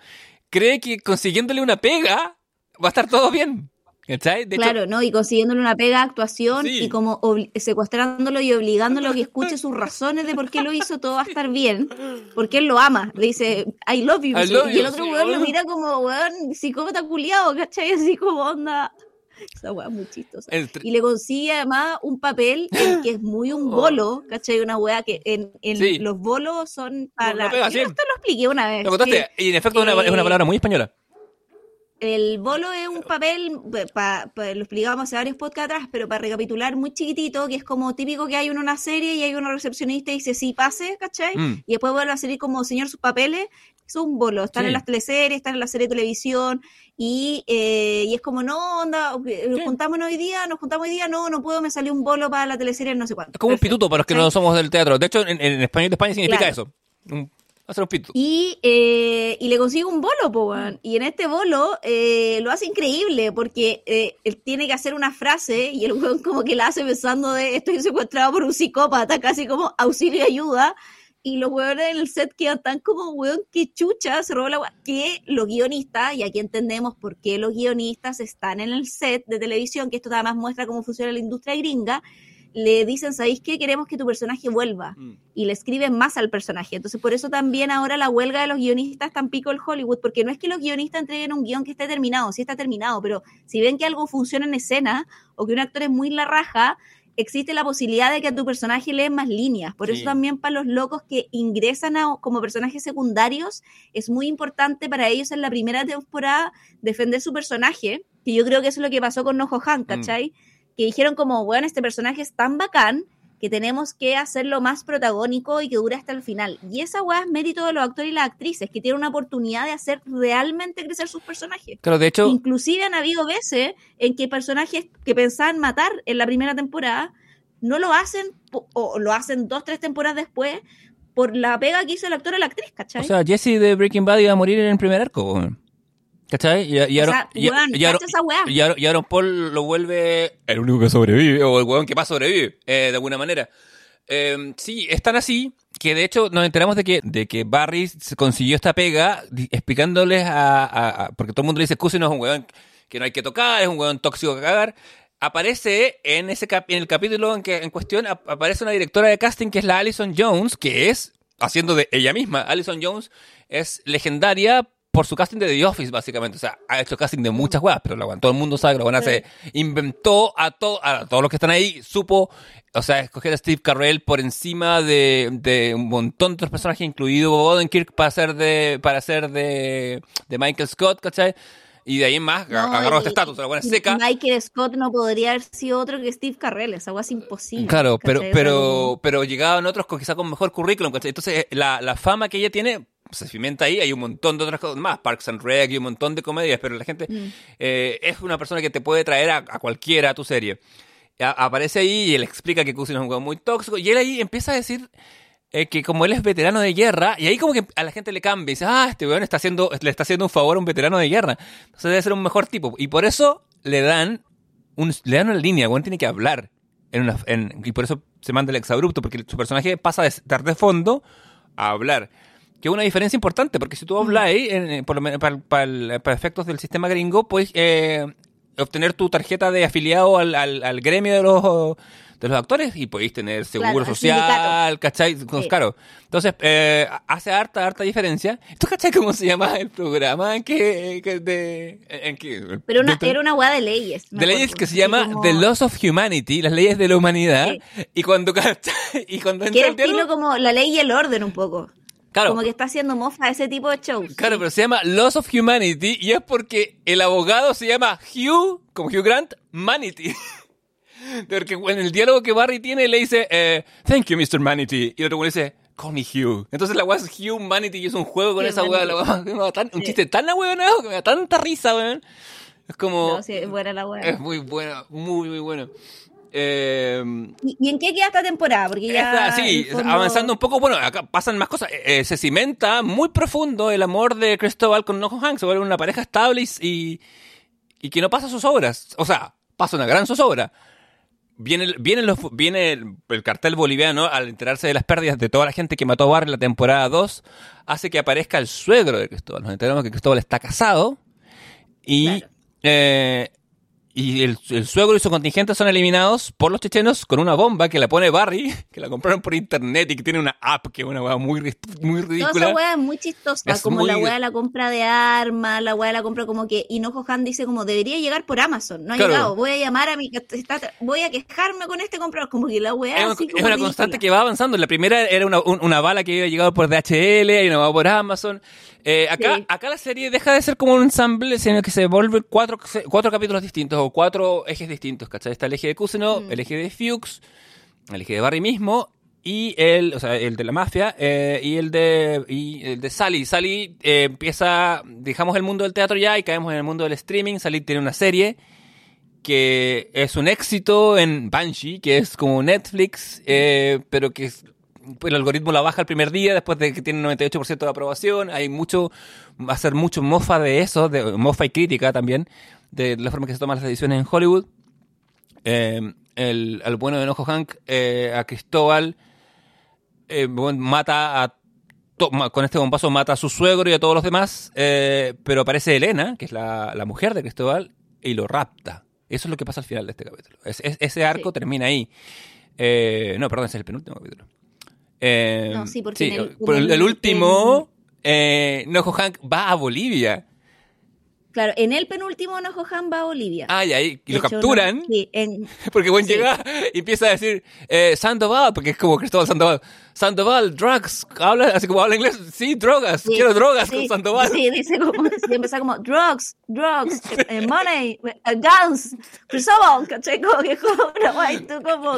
cree que consiguiéndole una pega va a estar todo bien. ¿Cachai? De hecho, claro, ¿no? Y consiguiéndole una pega actuación Sí. y como secuestrándolo y obligándolo a que escuche sus razones de por qué lo hizo, todo va a estar bien. Porque él lo ama. Le dice, I love you. I love y el you, otro sí, weón lo mira como, weón, psicópata culiado, ¿cachai? Así como onda. Esa weá es muy chistosa. Y le consigue además un papel en que es muy un *gasps* bolo, ¿cachai? Una weá que en, en Oh. Sí. los bolos son para... Sí. Yo esto lo expliqué una vez. lo contaste. que Y en efecto, es una- es una eh, palabra muy española. el bolo es un papel, pa- pa- lo explicábamos hace varios podcasts atrás, pero para recapitular muy chiquitito, que es como típico que hay uno en una serie y hay una recepcionista y dice sí, pase, ¿cachai? Mm. Y después vuelve a salir como señor sus papeles, es un bolo, están Sí. en las teleseries, están en la serie de televisión y, eh, y es como, no, onda, eh, nos Sí. juntamos hoy día, nos juntamos hoy día, no, no puedo, me salió un bolo para la teleserie, no sé cuánto. Es como un Perfecto, pituto para los que ¿cachai? no somos del teatro. De hecho, en, en español de España significa Claro. eso. Un, hacer un pituto. Y, eh, y le consigue un bolo, po, weón. Y en este bolo eh, lo hace increíble porque eh, él tiene que hacer una frase y el weón como que la hace pensando de estoy secuestrado por un psicópata, casi como auxilio y ayuda. Y los weones en el set quedan tan como, weón, que chucha, se robó la. Que los guionistas, y aquí entendemos por qué los guionistas están en el set de televisión, que esto además muestra cómo funciona la industria gringa, le dicen, ¿sabéis qué? Queremos que tu personaje vuelva Mm. y le escriben más al personaje. Entonces, por eso también ahora la huelga de los guionistas en pico el Hollywood, porque no es que los guionistas entreguen un guion que esté terminado, sí está terminado, pero si ven que algo funciona en escena o que un actor es muy la raja, existe la posibilidad de que a tu personaje le den más líneas. Por Sí. eso también para los locos que ingresan a- como personajes secundarios, es muy importante para ellos en la primera temporada defender su personaje, que yo creo que eso es lo que pasó con Nojo Han, ¿cachai? Que dijeron como, bueno, este personaje es tan bacán que tenemos que hacerlo más protagónico y que dure hasta el final. Y esa weá es mérito de los actores y las actrices, que tienen una oportunidad de hacer realmente crecer sus personajes. Claro, de hecho, Inclusive han habido veces en que personajes que pensaban matar en la primera temporada no lo hacen o lo hacen dos, tres temporadas después por la pega que hizo el actor o la actriz, ¿cachai? O sea, Jesse de Breaking Bad iba a morir en el primer arco. ¿Cachai? Y, y O Aaron, sea, y- weón, y Aaron- cacha esa weá. y Aaron- y Aaron Paul lo vuelve el único que sobrevive, o el weón que más sobrevive, eh, de alguna manera. Eh, sí, es tan así que de hecho nos enteramos de que, de que Barry consiguió esta pega explicándoles a, a- a- Porque todo el mundo le dice, Cousin es un weón que no hay que tocar, es un weón tóxico que cagar. Aparece en ese cap- en el capítulo en que en cuestión ap- aparece una directora de casting que es la Alison Jones, que es haciendo de ella misma. Alison Jones es legendaria por su casting de The Office, básicamente. O sea, ha hecho casting de muchas weas, pero la todo el mundo sabe que la buena se inventó a, to- a todos los que están ahí, supo, o sea, escoger a Steve Carell por encima de, de un montón de otros personajes, incluido Bob Odenkirk, para ser de, para ser de, de Michael Scott, ¿cachai? Y de ahí en más, No, agarró y- este estatus, la buena seca. Michael Scott no podría haber sido otro que Steve Carrell, esa weá es imposible. Claro, pero, pero, pero llegaban otros con quizá con mejor currículum, ¿cachai? Entonces, la, la fama que ella tiene se cimenta ahí, hay un montón de otras cosas más, Parks and Rec y un montón de comedias, pero la gente Mm. eh, es una persona que te puede traer a, a cualquiera a tu serie. A- aparece ahí y él explica que Cousin es un juego muy tóxico, y él ahí empieza a decir eh, que como él es veterano de guerra, y ahí como que a la gente le cambia, y dice, ah, este weón está haciendo, le está haciendo un favor a un veterano de guerra, entonces debe ser un mejor tipo, y por eso le dan, un, le dan una línea, weón tiene que hablar, en una, en- y por eso se manda el exabrupto, porque su personaje pasa de estar de fondo a hablar. Que es una diferencia importante, porque si tú en- en- por lo menos para, para el- para efectos del sistema gringo, puedes eh, obtener tu tarjeta de afiliado al, al- al gremio de los de los actores y podéis tener seguro Claro, social, ¿cachai? Sí. Claro. Entonces, eh, hace harta, harta diferencia. *laughs* ¿Tú cachai cómo se llama el programa en que, que de, en que, Pero una, de- era una weá de leyes. de leyes que se llama como- The Laws of Humanity, las leyes de la humanidad. Y cuando, *laughs* y cuando Que entra era el estilo como la ley y el orden un poco. Claro, Como que está haciendo mofa ese tipo de shows. Claro, pero se llama Laws of Humanity y es porque el abogado se llama Hugh, como Hugh Grant, Manity. *laughs* Porque en el diálogo que Barry tiene le dice, eh, Thank you, Mr. Manity. Y el otro güey dice, Call me Hugh. Entonces la weá es Hugh Manity y es un juego con Hugh esa weá. la *laughs* Un chiste tan ahueonado que me da tanta risa, weón. Es como... No, sí, es buena la weá. Es muy bueno, muy, muy bueno. Eh, ¿Y, y en qué queda esta temporada? Porque ya. esta, sí, fondo- avanzando un poco, bueno, acá pasan más cosas. Eh, se cimenta muy profundo el amor de Cristóbal con Nojo Hank. Se vuelve una pareja estable y, y que no pasa sus obras. O sea, pasa una gran zozobra. Viene, viene, los, viene el, el cartel boliviano al enterarse de las pérdidas de toda la gente que mató a Barry en la temporada 2, hace que aparezca el suegro de Cristóbal. Nos enteramos que Cristóbal está casado y, Claro. eh, y el, el suegro y su contingente son eliminados por los chechenos con una bomba que la pone Barry, *laughs* que la compraron por internet y que tiene una app que es una weá muy, muy Toda ridícula. esa weá es muy chistosa, Es como muy- la weá de la compra de armas, la weá de la compra como que Hinojo Han dice como debería llegar por Amazon, no ha Claro. llegado, voy a llamar a mi, está- voy a quejarme con este comprador, como que la weá Es, así es como una ridícula. constante que va avanzando. La primera era una, un- una bala que había llegado por DHL, hay una bala por Amazon. Eh, acá, Sí. acá la serie deja de ser como un ensamble, sino que se vuelve cuatro, cuatro capítulos distintos o cuatro ejes distintos, ¿cachai? Está el eje de Cusino, Mm. el eje de Fuchs, el eje de Barry mismo y el, o sea, el de la mafia eh, y el de y el de Sally. Sally eh, empieza, dejamos el mundo del teatro ya y caemos en el mundo del streaming. Sally tiene una serie que es un éxito en Banshee, que es como Netflix, eh, pero que es- el algoritmo la baja el primer día después de que tiene 98% de aprobación. Hay mucho, va a ser mucho mofa de eso, de mofa y crítica también, de la forma que se toman las decisiones en Hollywood. Eh, el, al bueno de Enojo Hank, eh, a Cristóbal, eh, mata a to- con este bombazo mata a su suegro y a todos los demás, eh, pero aparece Elena, que es la, la mujer de Cristóbal, y lo rapta. Eso es lo que pasa al final de este capítulo. Es- es- ese arco Sí. termina ahí. No, perdón, ese es el penúltimo capítulo. Eh, No, sí, porque en el- último, eh, Nojo Hank va a Bolivia. Claro, en el penúltimo Enojo Han va a Bolivia. Ay, ahí, y De lo hecho, capturan. no- sí, en- *laughs* Porque Sí. llega y empieza a decir eh, Sandoval, porque es como Cristóbal Sandoval. Sandoval, drugs. Habla así como habla inglés. Sí, drogas. Sí, Quiero drogas sí, con Sandoval. Sí, dice como, *laughs* empieza como drugs, drugs, eh, money, eh, guns, Cristóbal, ¿cachai? Como que como una guay, tú como,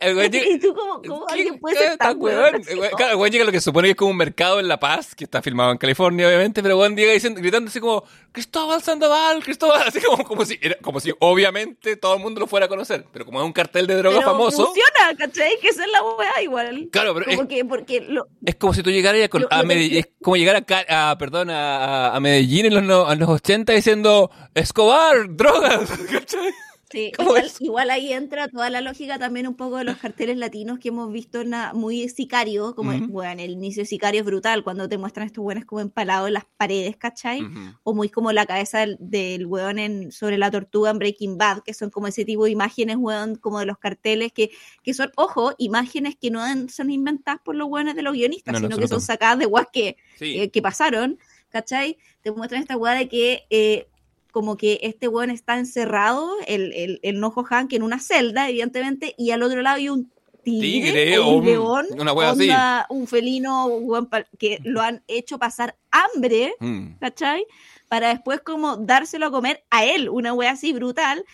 El güey *laughs* y tú como, ¿cómo ¿Qué- alguien puede ser tan weón? Claro, el güey llega a lo que supone que es como un mercado en La Paz, que está filmado en California, obviamente, pero Juan llega diciendo, gritando así como, Cristóbal Sandoval, Cristóbal, así como, como si, era, como si obviamente todo el mundo lo fuera a conocer, pero como es un cartel de droga Pero famoso. funciona, ¿cachai? Que esa es la weá igual. Claro, pero es, Como que, porque lo, es como si tú llegaras a, Lo- Medellín, es como llegar a, a, perdón, a, a Medellín en los, no- en los 80 diciendo Escobar, drogas, *laughs* ¿cachai? Sí, ¿Cómo igual, igual ahí entra toda la lógica también un poco de los carteles latinos que hemos visto en la- muy sicario, como Ujú. bueno, el inicio de sicario es brutal, cuando te muestran estos buenos como empalados en las paredes, ¿cachai? O muy como la cabeza del, del weón en, sobre la tortuga en Breaking Bad, que son como ese tipo de imágenes, weón, como de los carteles, que, que son, ojo, imágenes que no han- son inventadas por los weones de los guionistas, No, no, sino que son sacadas de weas que, Sí. eh, que pasaron, ¿cachai? Te muestran esta weá de que eh, como que este weón está encerrado, el, el, el Nojo Han, que en una celda, evidentemente, y al otro lado hay un tigre, Tigre o o un león, una wea así. onda, un felino weón, que lo han hecho pasar hambre, Mm. ¿cachai? Para después como dárselo a comer a él, una wea así brutal.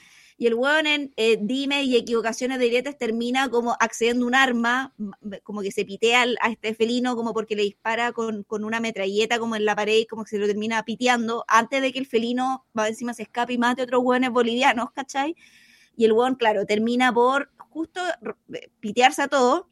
Y el weón en eh, dime y equivocaciones de diretes termina como accediendo un arma, como que se pitea al- a este felino como porque le dispara con, con una metralleta como en la pared y como que se lo termina piteando antes de que el felino va encima se escape y mate a otros weones bolivianos, ¿cachai? Y el weón, claro, termina por justo r- pitearse a todo,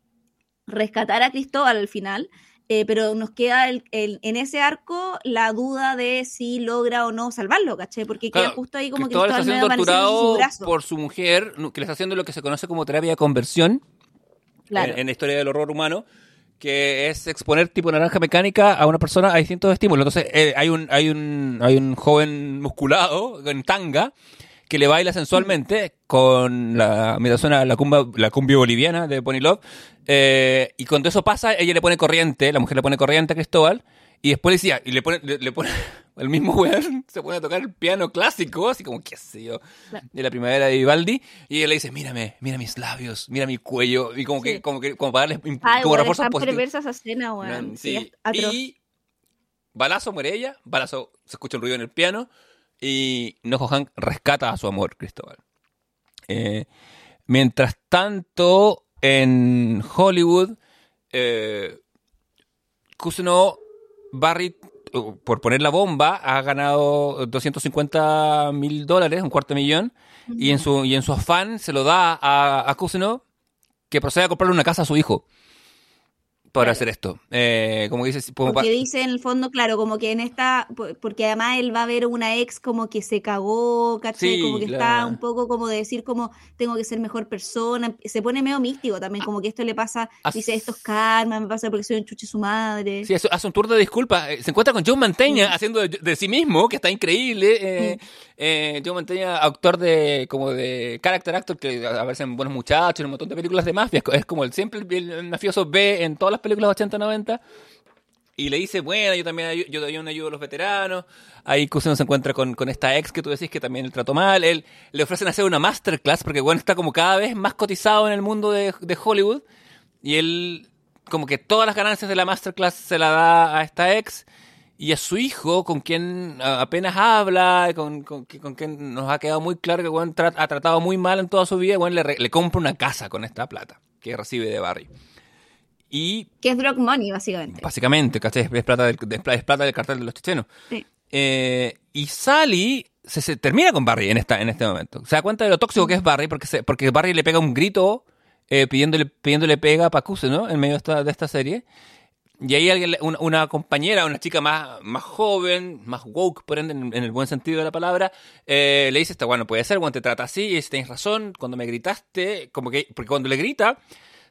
rescatar a Cristóbal al final, eh, pero nos queda el- el- en ese arco la duda de si logra o no salvarlo, ¿cachai? Porque queda justo ahí como Cristóbal está Cristóbal siendo su torturado brazo. por su mujer, que le está haciendo lo que se conoce como terapia de conversión Claro. en, en la historia del horror humano, que es exponer tipo naranja mecánica a una persona a distintos estímulos. Entonces, eh, hay un hay un hay un joven musculado en tanga que le baila sensualmente con la imitación a la cumbia, la cumbia boliviana de Pony Love. eh, y cuando eso pasa, ella le pone corriente, la mujer le pone corriente a Cristóbal. Y después le decía, y le pone, le, le pone, *laughs* el mismo weón se pone a tocar el piano clásico, así como, qué sé yo, de la primavera de Vivaldi, y ella le dice, mírame, mira mis labios, mira mi cuello, y como que, como que, como para darle Ay, como weón, refuerzo es tan positivo. perversa esa escena, weón. Sí, y balazo muere ella, balazo se escucha un ruido en el piano y Nojo Hank rescata a su amor, Cristóbal. Eh, mientras tanto, en Hollywood, eh, Cousineau Barry, por poner la bomba, ha ganado 250 mil dólares, un cuarto de millón, y en su, y en su afán se lo da a, a que procede a comprarle una casa a su hijo para Claro. hacer esto. Eh, como dices, como Porque pa- dice en el fondo, claro, como que en esta, po- porque además él va a ver una ex como que se cagó, ¿cachai? Sí, como que claro. está un poco como de decir como tengo que ser mejor persona, se pone medio místico también, como que esto le pasa, As- dice esto es karma, me pasa porque soy un chuche su madre. Sí, hace, hace un tour de disculpas. Eh, Se encuentra con Joe Mantegna haciendo de, de sí mismo, que está increíble. Eh, eh, Joe Mantegna, actor de como de character actor, que aparece en Buenos Muchachos, en un montón de películas de mafia. Es como el, siempre el, el mafioso B en todas las películas 80-90. Y le dice, bueno, yo también yo también ayudo a los veteranos. Ahí Cousin se encuentra con, con esta ex que tú decís que también el trató mal. Él le ofrecen hacer una masterclass porque bueno está como cada vez más cotizado en el mundo de, de Hollywood. Y él como que todas las ganancias de la masterclass se la da a esta ex y a su hijo, con quien apenas habla, con, con, con quien nos ha quedado muy claro que tra- ha tratado muy mal en toda su vida, bueno, le, le compra una casa con esta plata que recibe de Barry. Y Que es drug money, básicamente. básicamente, ¿cachai? Es plata del, es pla- es plata del cartel de los chechenos. Sí. Eh, y Sally se, se termina con Barry en esta en este momento. Se da cuenta de lo tóxico que es Barry porque se- porque Barry le pega un grito eh, pidiéndole pidiéndole pega a Pacuse, ¿no? En medio de esta, de esta serie. Y ahí alguien, una, una compañera, una chica más, más joven, más woke, por ende, en, en el buen sentido de la palabra, eh, le dice, está bueno, puede ser, bueno, te trata así, y dice, tenés razón, cuando me gritaste, como que, porque cuando le grita,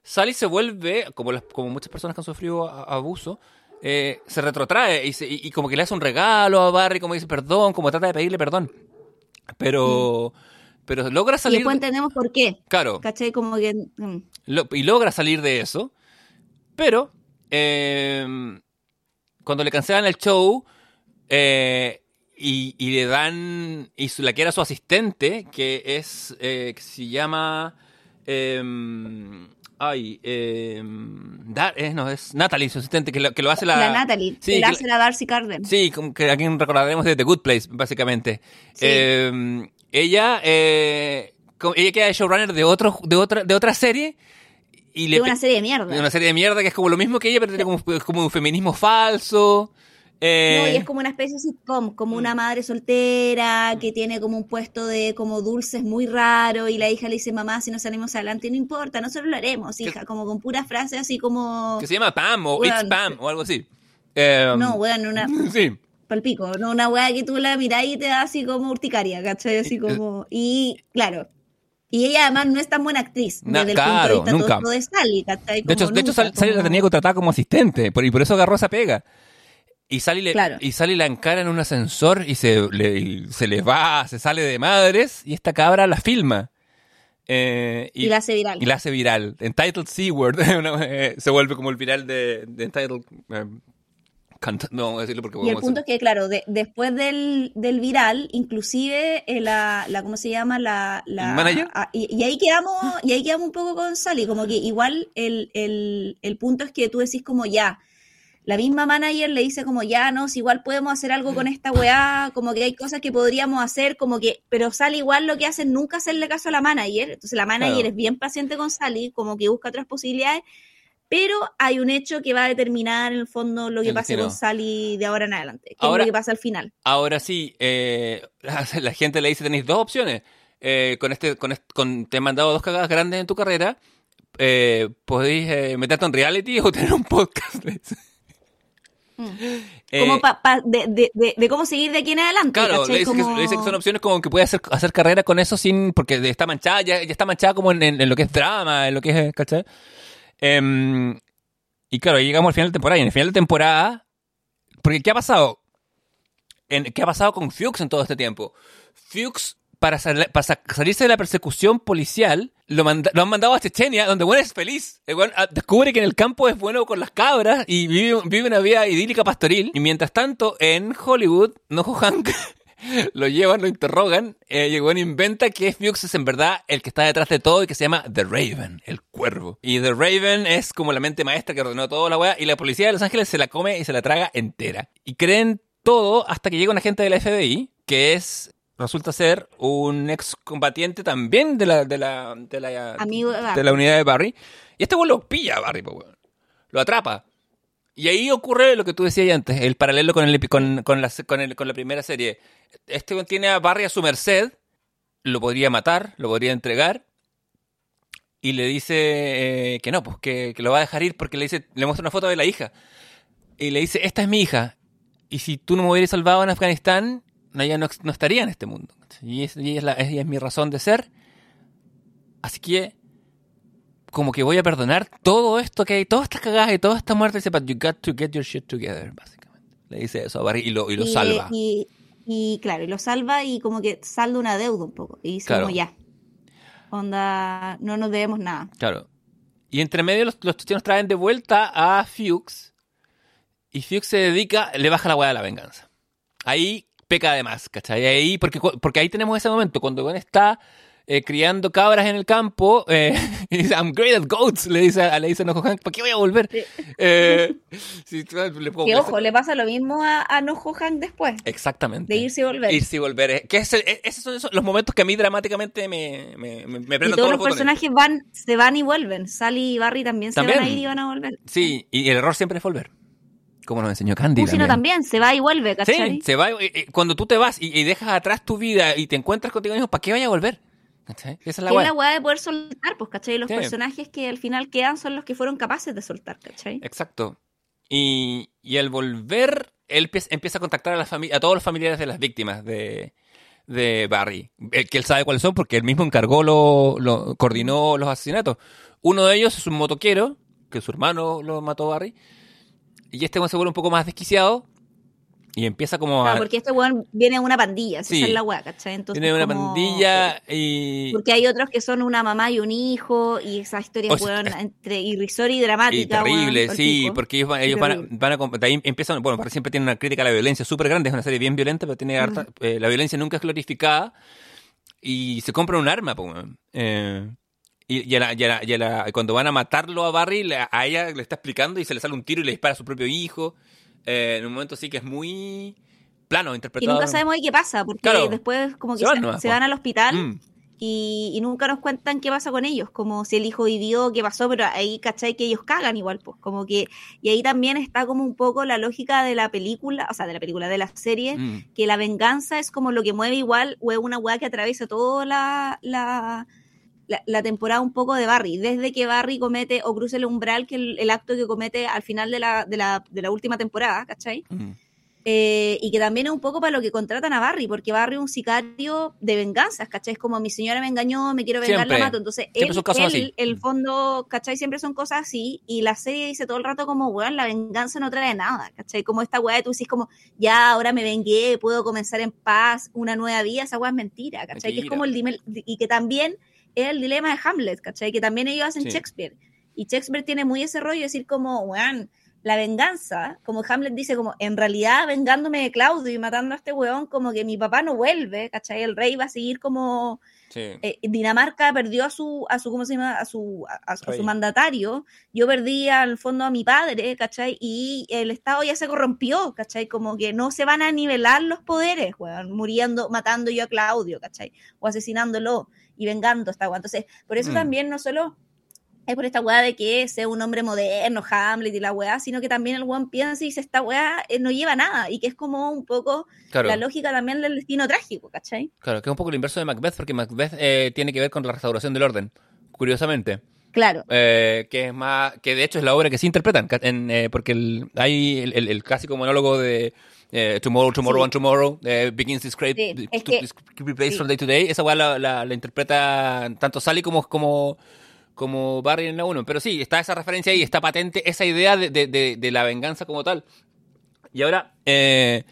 Sally se vuelve, como, las, como muchas personas que han sufrido abuso, eh, se retrotrae y, se- y- y como que le hace un regalo a Barry, como dice perdón, como trata de pedirle perdón. Pero, pero logra Y salir. después entendemos por qué. Claro, ¿Cachai? Como que. mm, lo- y logra salir de eso. Pero eh, cuando le cancelan el show eh, y, y le dan y su- la que era su asistente, que es eh, que se llama eh, ay eh, Da- eh, no es Natalie, su asistente que lo, que lo hace la, La, Natalie, sí, que la hace la Darcy Carden. Sí, que a quien recordaremos de The Good Place, básicamente. Sí. Eh, ella, eh, co- ella queda de showrunner de otro, de otra, de otra serie y le de una serie de mierda. de una serie de mierda que es como lo mismo que ella, pero tiene como un feminismo falso. Eh, No, y es como una especie de sitcom, como una madre soltera que tiene como un puesto de como dulces muy raro y la hija le dice, mamá, si nos salimos adelante no importa, nosotros lo haremos, hija, como con puras frases así como... que se llama Pam o Weón. It's Pam o algo así. Eh, No, weón, una... *laughs* Sí. palpico, no una weá que tú la mirás y te da así como urticaria, ¿cachai? Así como... Y claro. Y ella además no es tan buena actriz, desde claro, el punto de vista nunca. todo de Sally, ¿cachai? De hecho, de hecho Sally la tenía contratada como asistente por- y por eso agarró esa pega. Y Sally, le, Claro. y la encara en un ascensor y se le, y se le va, se sale de madres y esta cabra la filma. Eh, Y la hace viral. y la hace viral. Entitled *laughs* una- eh, se vuelve como el viral de, de Entitled... eh, no voy a decirlo porque Y el vamos punto es que, claro, de- después del, del viral, inclusive eh, la, la, ¿cómo se llama? La, la ¿El manager? ah, y, y ahí quedamos, y ahí quedamos un poco con Sally, como que igual el, el, el punto es que tú decís como ya, la misma manager le dice como ya, no, si igual podemos hacer algo con esta weá, como que hay cosas que podríamos hacer, como que, pero Sally igual lo que hace es nunca hacerle caso a la manager, entonces la manager Claro. es bien paciente con Sally, como que busca otras posibilidades, pero hay un hecho que va a determinar en el fondo lo que destino. con Sally de ahora en adelante, que Ahora- es lo que pasa al final. Ahora sí, eh, *laughs* la, gente le dice, tenéis dos opciones. Eh, con este, con este- con- te he mandado dos cagadas grandes en tu carrera. Eh, podéis eh, meterte en reality o tener un podcast. *laughs* Eh, como pa- pa- de, de- de- de cómo seguir de aquí en adelante. Claro, le dice, que, Como- le dice que son opciones como que puede hacer, hacer carrera con eso sin. porque está manchada, ya, ya está manchada como en, en- en lo que es drama, en lo que es. ¿cachai? Em, y claro, ahí llegamos al final de temporada. Y en el final de temporada. Porque ¿qué ha pasado? En, ¿Qué ha pasado con Fuchs en todo este tiempo? Fuchs, para, sal- para sa- salirse de la persecución policial, lo, han mandado a Chechenia, donde bueno es feliz. El ah, descubre que en el campo es bueno con las cabras y vive, una vida idílica pastoril. Y mientras tanto, en Hollywood, Noho Hank *laughs* lo llevan, lo interrogan, eh, el inventa que Fuchs es en verdad el que está detrás de todo y que se llama The Raven, el cuervo. Y The Raven es como la mente maestra que ordenó toda la weá, y la policía de Los Ángeles se la come y se la traga entera. Y creen todo hasta que llega un agente de la FBI, que es resulta ser un excombatiente también de la, de la, de la, Amigo de Barry. de la unidad de Barry. Y este weón lo pilla a Barry, weón. Lo atrapa. Y ahí ocurre lo que tú decías antes, el paralelo con, el, con, con, la, con, el- con la primera serie. Este weón tiene a Barry a su merced, lo podría matar, lo podría entregar, y le dice eh, que no, pues que, que lo va a dejar ir porque le dice, le muestra una foto de la hija. Y le dice, esta es mi hija. Y si tú no me hubieras salvado en Afganistán, no, ella no, no estaría en este mundo. Y, es, y es la- ella es mi razón de ser. Así que, como que voy a perdonar todo esto que hay, todas estas cagadas y toda esta muerte. Dice, but you got to get your shit together, básicamente. Le dice eso a Barry y lo, y lo y, salva. Y, y, claro, y lo salva y como que salda una deuda un poco. Y dice Claro. como ya. Onda, no nos debemos nada. Claro. Y entre medio los, los chinos traen de vuelta a Fuchs. Y Fuchs se dedica, le baja la hueá a la venganza. Ahí peca de más, ¿cachai? Ahí, porque, porque ahí tenemos ese momento, cuando Gwen está eh, criando cabras en el campo, eh, *laughs* y dice, I'm great at goats, le dice, a- le dice a Nojo Hank, ¿para qué voy a volver? Sí. Eh, *laughs* sí, le puedo- Que ojo, le pasa lo mismo a, a Noho Hank después. Exactamente. De irse y volver. Irse y volver. Que es el- eh, esos son esos- los momentos que a mí dramáticamente me, me, me, me Y todos todos los personajes van, se van y vuelven. Sally y Barry también se También. van a ir y van a volver. Sí, y el error siempre es volver. Como nos enseñó Candy. Pusino también, se va y vuelve, ¿cachai? Sí, se va, eh, eh, cuando tú te vas y, y dejas atrás tu vida y te encuentras contigo mismo, ¿para qué vaya a volver? ¿Cachai? Esa es la weá de poder soltar, pues, ¿cachai? Los Sí. personajes que al final quedan son los que fueron capaces de soltar, ¿cachai? Exacto. Y, y al volver, él empieza, a contactar a, la a todos los familiares de las víctimas de, de Barry. El que él sabe cuáles son porque él mismo encargó, lo, lo- coordinó los asesinatos. Uno de ellos es un motoquero, que su hermano lo mató Barry. Y este weón se vuelve un poco más desquiciado y empieza como a... Claro, porque este weón viene de una pandilla, esa Sí. es la weá, ¿cachai? Entonces, Tiene una como- pandilla y... Porque hay otros que son una mamá y un hijo, y esa historia O es sea, weón, es- entre irrisoria y Y dramática. terrible, weón, sí, porque ellos ellos van, a- terrible. van a, de ahí empiezan, bueno, siempre tiene una crítica a la violencia súper grande, es una serie bien violenta, pero tiene harta, eh, la violencia nunca es glorificada y se compra un arma, weón. Eh, y, y a la- y a la- y a la- cuando van a matarlo a Barry, a ella le está explicando y se le sale un tiro y le dispara a su propio hijo. Eh, en un momento sí que es muy plano Y interpretado. nunca sabemos ahí qué pasa, porque Claro. después como que Se van se al hospital Mm, y, y nunca nos cuentan qué pasa con ellos, como si el hijo vivió, qué pasó, pero ahí, ¿cachai? Que ellos cagan igual, pues, como que, y ahí también está como un poco la lógica de la película, o sea, de la película, de la serie, Mm. que la venganza es como lo que mueve igual, o es una weá que atraviesa toda la, la, la, la temporada un poco de Barry, desde que Barry comete o cruza el umbral, que el, el acto que comete al final de la, de la, de la última temporada, ¿cachai? Mm. Eh, y que también es un poco para lo que contratan a Barry, porque Barry es un sicario de venganzas, ¿cachai? Es como mi señora me engañó, me quiero vengar, Siempre. la mato. Entonces, él, él, el Mm. fondo, ¿cachai? Siempre son cosas así. Y la serie dice todo el rato como, weón, la venganza no trae nada, ¿cachai? Como esta weá de tú dices como, ya, ahora me vengué, puedo comenzar en paz, una nueva vida, esa weá es mentira, ¿cachai? Que es como el y que también es el dilema de Hamlet, ¿cachai? Que también ellos hacen Sí. Shakespeare. Y Shakespeare tiene muy ese rollo de decir como, weón, la venganza, como Hamlet dice, como en realidad vengándome de Claudio y matando a este weón, como que mi papá no vuelve, ¿cachai? El rey va a seguir como Sí. eh, Dinamarca perdió a su, a su, ¿cómo se llama? A su, a, a su- a su Rey. mandatario, yo perdí al fondo a mi padre, ¿cachai? Y el Estado ya se corrompió, ¿cachai? Como que no se van a nivelar los poderes, weón, muriendo, matando yo a Claudio, ¿cachai? O asesinándolo y vengando a esta weá. Entonces, por eso Mm. también no solo es por esta weá de que sea un hombre moderno, Hamlet y la weá, sino que también el weón piensa y dice, esta weá eh, no lleva nada, y que es como un poco Claro. la lógica también del destino trágico, ¿cachai? Claro, que es un poco lo inverso de Macbeth, porque Macbeth eh, tiene que ver con la restauración del orden, curiosamente. Claro. Eh, que es más, que de hecho es la obra que se interpretan, en, eh, porque el- hay el, el- el clásico monólogo de eh, Tomorrow, Tomorrow Sí. and Tomorrow, begins this great, Sí, es to- que- this creepy place sí. from day to day, esa weá la, la, la interpreta tanto Sally como, como, como Barry en la 1, pero sí, está esa referencia ahí, está patente esa idea de, de, la venganza como tal. Y ahora, eh,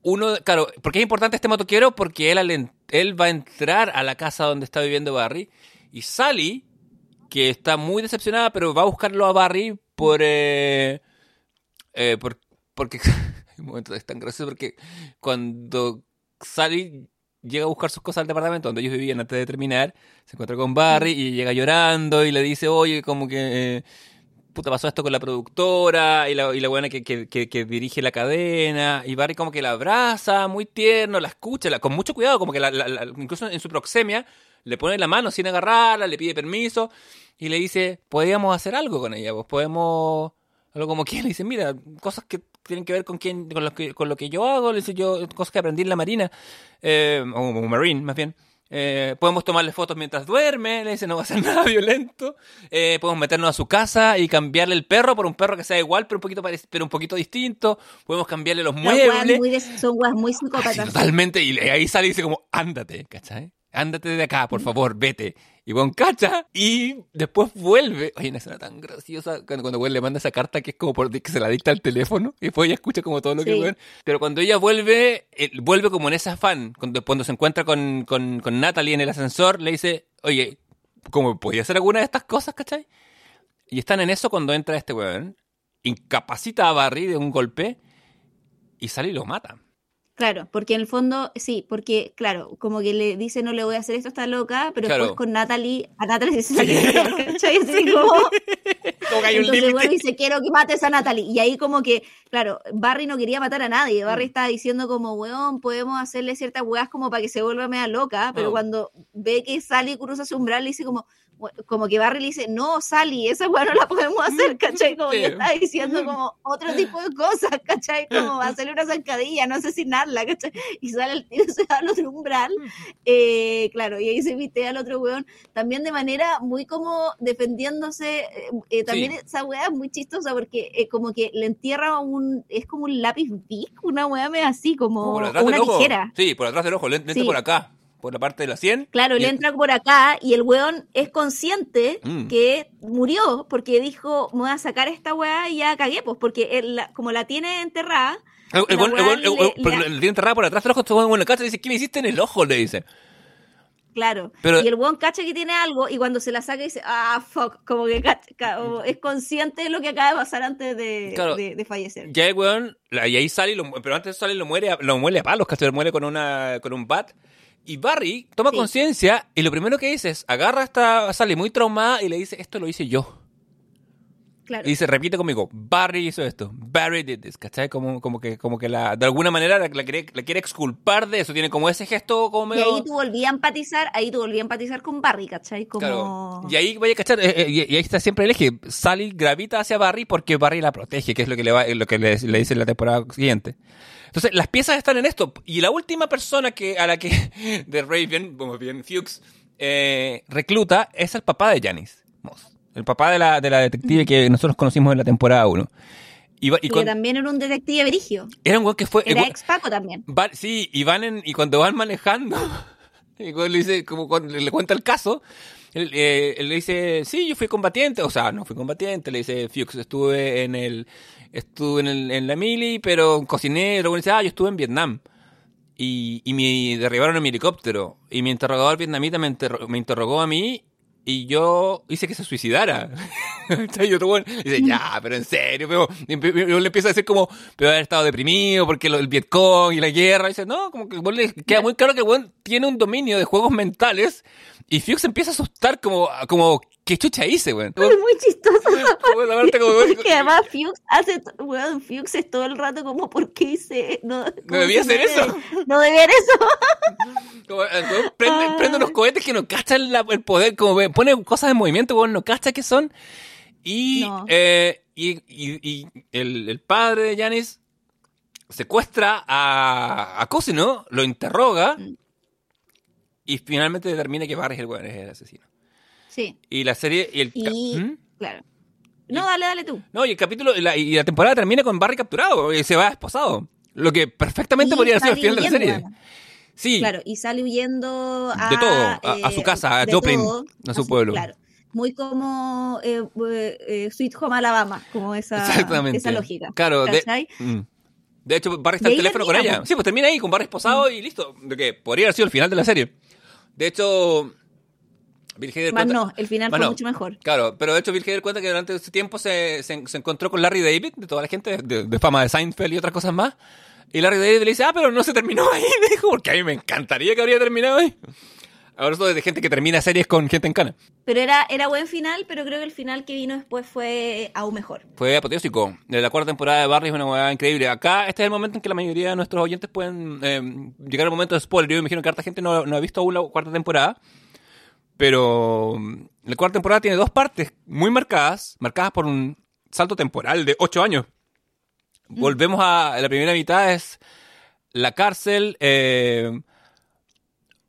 uno, claro, ¿por qué es importante este motoquero? Porque él, él va a entrar a la casa donde está viviendo Barry y Sally, que está muy decepcionada, pero va a buscarlo a Barry por... eh, eh, por porque... *laughs* un momento es tan gracioso porque cuando Sally llega a buscar sus cosas al departamento donde ellos vivían antes de terminar, se encuentra con Barry y llega llorando y le dice, oye, como que... eh, puta, pasó esto con la productora y la, y la buena que, que, que- que dirige la cadena. Y Barry como que la abraza, muy tierno, la escucha, la- con mucho cuidado, como que la- la- la- incluso en su proxemia le pone la mano sin agarrarla, le pide permiso y le dice, podríamos hacer algo con ella, pues podemos... Algo como que *laughs* le dice, mira, cosas que tienen que ver con quién, con lo que, con lo que yo hago, le dice yo, cosas que aprendí en la marina, eh, o, o marine más bien. Eh, podemos tomarle fotos mientras duerme, le dice no va a ser *laughs* nada violento. Eh, podemos meternos a su casa y cambiarle el perro por un perro que sea igual, pero un poquito pero un poquito distinto. Podemos cambiarle los muebles. muy son weas muy Así, psicópatas. totalmente. Y ahí sale y dice como, ándate, ¿cachai? Ándate de acá, por favor, vete. Y Juan cacha y después vuelve. Oye, una escena tan graciosa cuando, cuando Gwen le manda esa carta que es como por, que se la dicta al teléfono y después ella escucha como todo lo que Sí. Gwen. Pero cuando ella vuelve, eh, vuelve como en ese afán. Cuando, cuando se encuentra con, con, con Natalie en el ascensor, le dice, oye, ¿cómo podía hacer alguna de estas cosas, cachai? Y están en eso cuando entra este weón, incapacita a Barry de un golpe y sale y lo mata. Claro, porque en el fondo, sí, porque, claro, como que le dice no le voy a hacer esto, está loca, pero Claro. después con Natalie, a Natalie se quiere quedar, ¿cachai? Así como, *laughs* Como hay un entonces bueno, dice, quiero que mates a Natalie. Y ahí como que, claro, Barry no quería matar a nadie. Barry estaba diciendo como, weón, podemos hacerle ciertas weas como para que se vuelva media loca, pero Oh. cuando ve que Sally cruza su umbral, le dice como, como que Barry le dice, no, Sally, esa wea no la podemos hacer, *laughs* ¿cachai? Como que está diciendo como otro tipo de cosas, ¿cachai? Como hacerle *laughs* una zancadilla, no asesinarla, ¿cachai? Y sale el tío, *laughs* se va al otro umbral, eh, claro, y ahí se viste al otro weón, también de manera muy como defendiéndose, eh, eh, también Sí. esa weá es muy chistosa porque eh, como que le entierra un, es como un lápiz big, una weá me así, como Como por o atrás una del ojo. tijera. Sí, por atrás del ojo. Le, le entra Sí. por acá. Por la parte de la 100. Claro, Y- le entra por acá y el weón es consciente Mm. que murió porque dijo, me voy a sacar esta weá y ya cagué, pues, porque él la- como la tiene enterrada, El, la le- porque le tiene enterrada por atrás del ojo. Este weón en la casa y dice, ¿qué me hiciste en el ojo? Le dice. claro, Pero- y el weón cacha que tiene algo y cuando se la saca dice, ah, fuck, como que ca- ca- como es consciente de lo que acaba de pasar antes de, Claro. de- de fallecer. Ya el weón, la- y ahí sale, y lo, pero antes sale lo muere, lo muere a palos, casi lo muere con, una, con un bat. Y Barry toma Sí. conciencia y lo primero que dice es, agarra a esta Sally muy traumada y le dice, esto lo hice yo. Claro. Y dice, repite conmigo, Barry hizo esto, Barry did this, ¿cachai? Como, como que, como que la, de alguna manera la, la quiere, la quiere exculpar de eso, tiene como ese gesto como Y medio... ahí tú volví a empatizar, ahí tú volví a empatizar con Barry, ¿cachai? Como... Claro. Y ahí vaya a cachar, eh, eh, y, y ahí está siempre el eje. Sally gravita hacia Barry porque Barry la protege, que es lo que le va, lo que le, le dice en la temporada siguiente. Entonces, las piezas están en esto. Y la última persona que, a la que *laughs* de Raven, como bien Fuchs, eh, recluta es el papá de Janice Moss. El papá de la, de la detective que nosotros conocimos en la temporada 1. Y, que también era un detective verigio. era un weón que fue. Era el- ex Paco también. Va- sí, y van en, y cuando van manejando, *laughs* y le dice, como cuando le cuenta el caso, él, eh, él le dice, sí, yo fui combatiente, o sea, no fui combatiente, le dice, Fuchs, estuve en el, estuve en, el, en la mili, pero cociné, y luego dice, ah, yo estuve en Vietnam. Y, y me derribaron en mi helicóptero. Y mi interrogador vietnamita me, interro- me interrogó a mí y yo hice que se suicidara. Y otro weón dice, ya, pero en serio, pero y empe- y le empieza a decir como, pero haber estado deprimido porque lo- el Vietcong y la guerra. Y dice, no, como que le queda muy claro que el tiene un dominio de juegos mentales. Y Fuchs empieza a asustar como, como ¿qué chucha hice, weón? Es muy chistoso *laughs* Porque además Fuchs hace, weón, Fuchs es todo el rato como, ¿por qué hice? No, ¿cómo debía hacer eso. No debía hacer eso. *laughs* Como, weón prende, prende unos cohetes que no cachan la- el poder, como ve, pone cosas en movimiento, weón, no cacha qué son. Y, No. eh, y, y- y el, el padre de Janis secuestra a, a Cosino, lo interroga Mm. y finalmente determina que Barry es el, weón, es el asesino. Sí, Y la serie. Y el, y... ¿Mm? Claro. No, dale, dale tú. No, y el capítulo y la, y la temporada termina con Barry capturado y se va esposado. Lo que perfectamente Y podría ser el final de la serie. Sí, Claro, y sale huyendo a... De todo, a- a su casa, a Joplin, todo, a su pueblo. Claro. Muy como eh, eh, eh, Sweet Home Alabama, como esa, Exactamente. esa lógica. Claro, de, mm. De hecho, Barry está al teléfono con ella. Sí, pues termina ahí con Barry esposado y listo. De que podría haber sido el final de la serie. De hecho, Bill Hader Más cuenta- no, el final Más fue no. mucho mejor. Claro, pero de hecho Bill Hader cuenta que durante ese tiempo se, se, se encontró con Larry David, de toda la gente, de, de fama de Seinfeld y otras cosas más. Y Larry David le dice, ah, pero no se terminó *laughs* ahí, dijo, porque a mí me encantaría que habría terminado ahí. Ahora eso es de gente que termina series con gente en cana. Pero era, era buen final, pero creo que el final que vino después fue aún mejor. Fue apoteósico. De la cuarta temporada de Barry es una hueá increíble. Acá este es el momento en que la mayoría de nuestros oyentes pueden eh, llegar al momento de spoiler. Yo me imagino que harta gente no, no ha visto aún la cuarta temporada. Pero mm, la cuarta temporada tiene dos partes muy marcadas, marcadas por un salto temporal de ocho años. Volvemos a la primera mitad, es la cárcel, eh,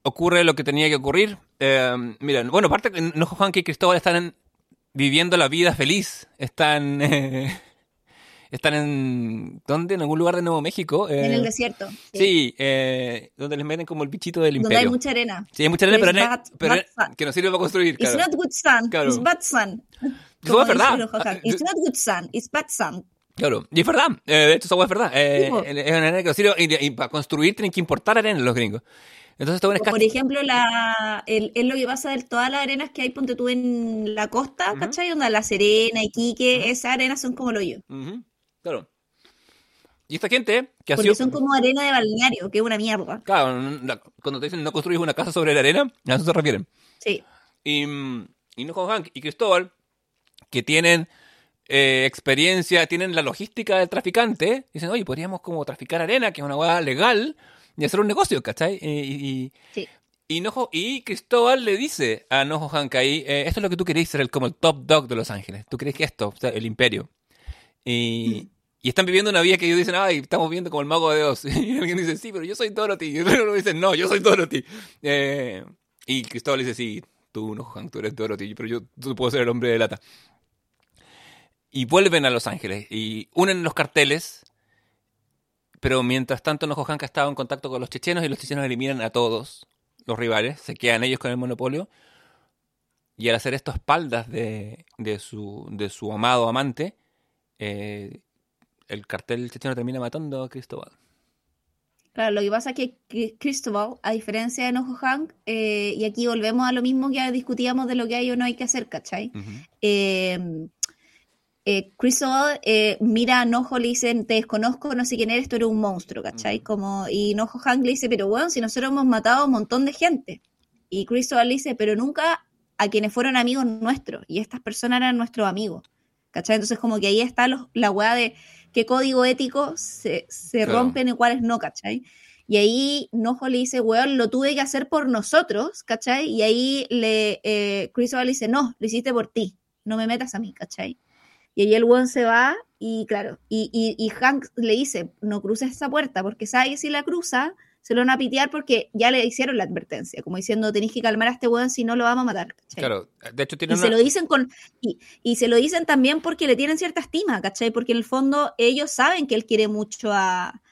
ocurre lo que tenía que ocurrir. Eh, mira, bueno, aparte, no Juan que Cristóbal están en- viviendo la vida feliz. Están, *laughs* eh, están en, ¿dónde? En algún lugar de Nuevo México. eh, en el desierto. Sí, eh, donde les meten como el bichito del Donde hay imperio. mucha arena. Sí, hay mucha arena, pero, It's ne- bad- pero bad que nos sirve para construir. It's Claro. not good sun, Claro. it's bad sun. Eso es verdad. It's not good sun, it's bad sun. Claro, y es verdad, eh, de hecho esa hueá es verdad. Eh, Sí, es una arena que sirve, y, y para construir tienen que importar arena los gringos. Entonces esto es O, Por ejemplo, la, el, es lo que pasa de todas las arenas que hay, ponte tú en la costa, Ujú. ¿cachai? Onda La Serena, Iquique, esas arenas son como lo yo. Claro. Y esta gente que ha Porque sido... son como arena de balneario, que es una mierda. Claro, cuando te dicen no construyes una casa sobre la arena, a eso se refieren. Sí. Y, mm, y Nojo Hank y Cristóbal, que tienen eh, experiencia, tienen la logística del traficante, dicen, oye, podríamos como traficar arena, que es una hueá legal, y hacer un negocio, ¿cachai? Y, y, Sí. y, Nojo, y Cristóbal le dice a Nojo Hank ahí, eh, esto es lo que tú queréis ser el, como el top dog de Los Ángeles. Tú crees que esto, o sea, el imperio. Y, y están viviendo una vida que ellos dicen, ay, estamos viviendo como el mago de Dios. *laughs* Y alguien dice, sí, pero yo soy Dorothy. Y otro dice, no, yo soy Dorothy. Eh, y Cristóbal dice, sí, tú, Nojo Hank, tú eres Dorothy, pero yo puedo ser el hombre de lata. Y vuelven a Los Ángeles y unen los carteles. Pero mientras tanto, Nojo Hank estaba en contacto con los chechenos y los chechenos eliminan a todos los rivales. Se quedan ellos con el monopolio. Y al hacer esto a espaldas de, de, su, de su amado amante, eh, el cartel checheno termina matando a Cristóbal. Claro, lo que pasa es que Cri- Cristóbal, a diferencia de Nojo Hank, eh, y aquí volvemos a lo mismo que discutíamos de lo que hay o no hay que hacer, ¿cachai? Ujú. eh, eh, Cristóbal eh, mira a Nojo, le dice, te desconozco, no sé quién eres, tú eres un monstruo, ¿cachai? Como, y Nojo Hank le dice, pero bueno, si nosotros hemos matado a un montón de gente. Y Cristóbal le dice, pero nunca a quienes fueron amigos nuestros, y estas personas eran nuestros amigos, ¿cachai? Entonces como que ahí está los- la weá de qué código ético se, se Claro. rompen y cuáles no, ¿cachai? Y ahí Nojo le dice, weón, lo tuve que hacer por nosotros, ¿cachai? Y ahí le, eh, le dice, no, lo hiciste por ti, no me metas a mí, ¿cachai? Y ahí el weón se va y claro, y, y, y Hank le dice, no cruces esa puerta, porque sabe que si la cruza, se lo van a pitear porque ya le hicieron la advertencia, como diciendo, tenéis que calmar a este weón si no lo vamos a matar, ¿cachai? Claro, de hecho tiene Y una... se lo dicen con y, y se lo dicen también porque le tienen cierta estima, ¿cachai? Porque en el fondo ellos saben que él quiere mucho a,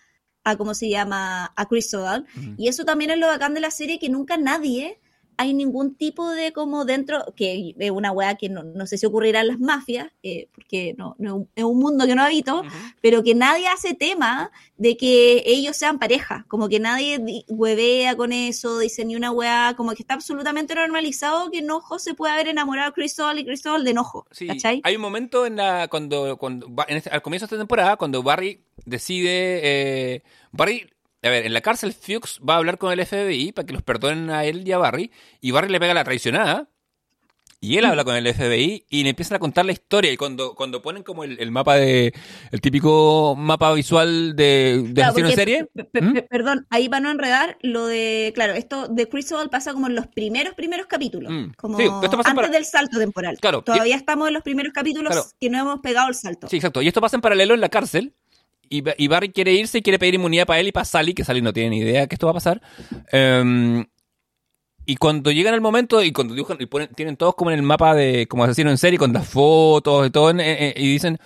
a ¿cómo se llama? a. Ujú. Y eso también es lo bacán de la serie, que nunca nadie hay ningún tipo de como dentro, que es una weá que no, no sé si ocurrirá en las mafias, eh, porque no, no es un- mundo que no habito, pero que nadie hace tema de que ellos sean pareja, como que nadie di- huevea con eso, dice ni una weá, como que está absolutamente normalizado que Nojo se puede haber enamorado de Crystal y Crystal de Nojo, Sí, ¿cachai? hay un momento en la cuando, cuando en este- al comienzo de esta temporada cuando Barry decide eh, Barry a ver, en la cárcel Fuchs va a hablar con el FBI para que los perdonen a él y a Barry y Barry le pega la traicionada y él habla con el FBI y le empiezan a contar la historia y cuando, cuando ponen como el, el mapa de el típico mapa visual de, de Claro, en serie ¿Mm? pe- Perdón, ahí para no enredar, lo de, claro, esto de Crystal pasa como en los primeros, primeros capítulos, Mm. como Sí, esto pasa antes para- del salto temporal. Claro, y- Todavía estamos en los primeros capítulos Claro. que no hemos pegado el salto. Sí, exacto. Y esto pasa en paralelo en la cárcel. Y, Ba- y Barry quiere irse y quiere pedir inmunidad para él y para Sally, que Sally no tiene ni idea que esto va a pasar. Em, y cuando llegan al momento y cuando dibujan y ponen, tienen todos como en el mapa de como asesino en serie, con las fotos y todo, en- y dicen,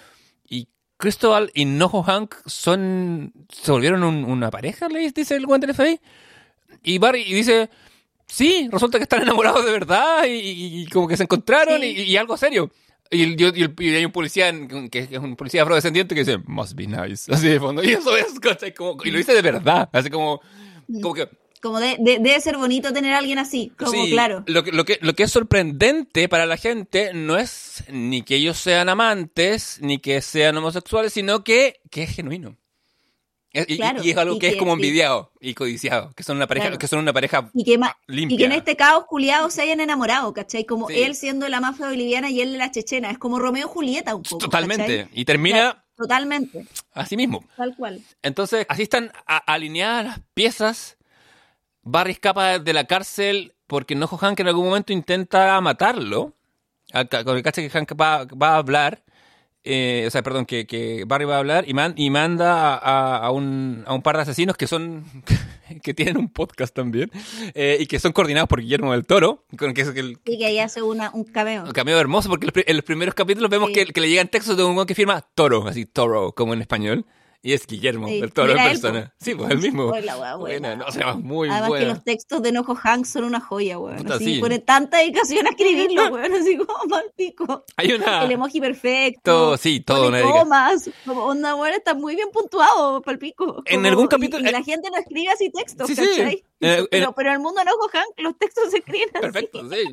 y Crystal y Noho Hank son, se volvieron un- una pareja, le dice el guante del FBI. Y Barry y dice, sí, resulta que están enamorados de verdad y, y- y como que se encontraron Sí. y, y algo serio. Y, el- y el- y hay un policía que es un policía afrodescendiente que dice, must be nice. *laughs* Así de fondo. Y eso es, ¿cachai? Como, y lo dice de verdad. Así como, como que, Como de, de- debe ser bonito tener a alguien así, como sí, claro. Lo que, lo, que, lo que es sorprendente para la gente no es ni que ellos sean amantes, ni que sean homosexuales, sino que, que es genuino. Y, es algo y que, es como envidiado y codiciado. Que son una pareja, Claro. que son una pareja Y que, ma- limpia. y que en este caos culiado se hayan enamorado, ¿cachai? Como Sí. él siendo la mafia boliviana y él la chechena. Es como Romeo y Julieta un poco. Totalmente. ¿cachai? Y termina Claro, totalmente, así mismo. tal cual. Entonces, así están alineadas las piezas. Barry escapa de la cárcel porque Nojo Hank en algún momento intenta matarlo. Con el cacha que Hank va, va a hablar. Eh, o sea, perdón, que, que Barry va a hablar y, man- y manda a, a un, a un par de asesinos que son. *laughs* que tienen un podcast también. eh, y que son coordinados por Guillermo del Toro. Con que es el, Y que ahí hace una, un cameo. un cameo hermoso porque en los primeros capítulos vemos Sí. que, que le llegan textos de un que firma Toro, así Toro, como en español. Y es Guillermo Sí, del Toro en él, persona. po. Sí, pues el mismo. La buena. No, o sea, muy Además buena. que los textos de Nojo Hank son una joya, weón. Puta, sí. pone tanta dedicación a escribirlo, weón. Así como *laughs* mal pico. Hay una. El emoji perfecto. Todo, sí, todo una comas. Como onda, weón, está muy bien puntuado, pal pico. En algún y- capítulo- Y, la gente no escribe así textos, Sí, sí. Eh, pero, en- pero en el mundo de Nojo Hank los textos se escriben así. Perfecto, sí.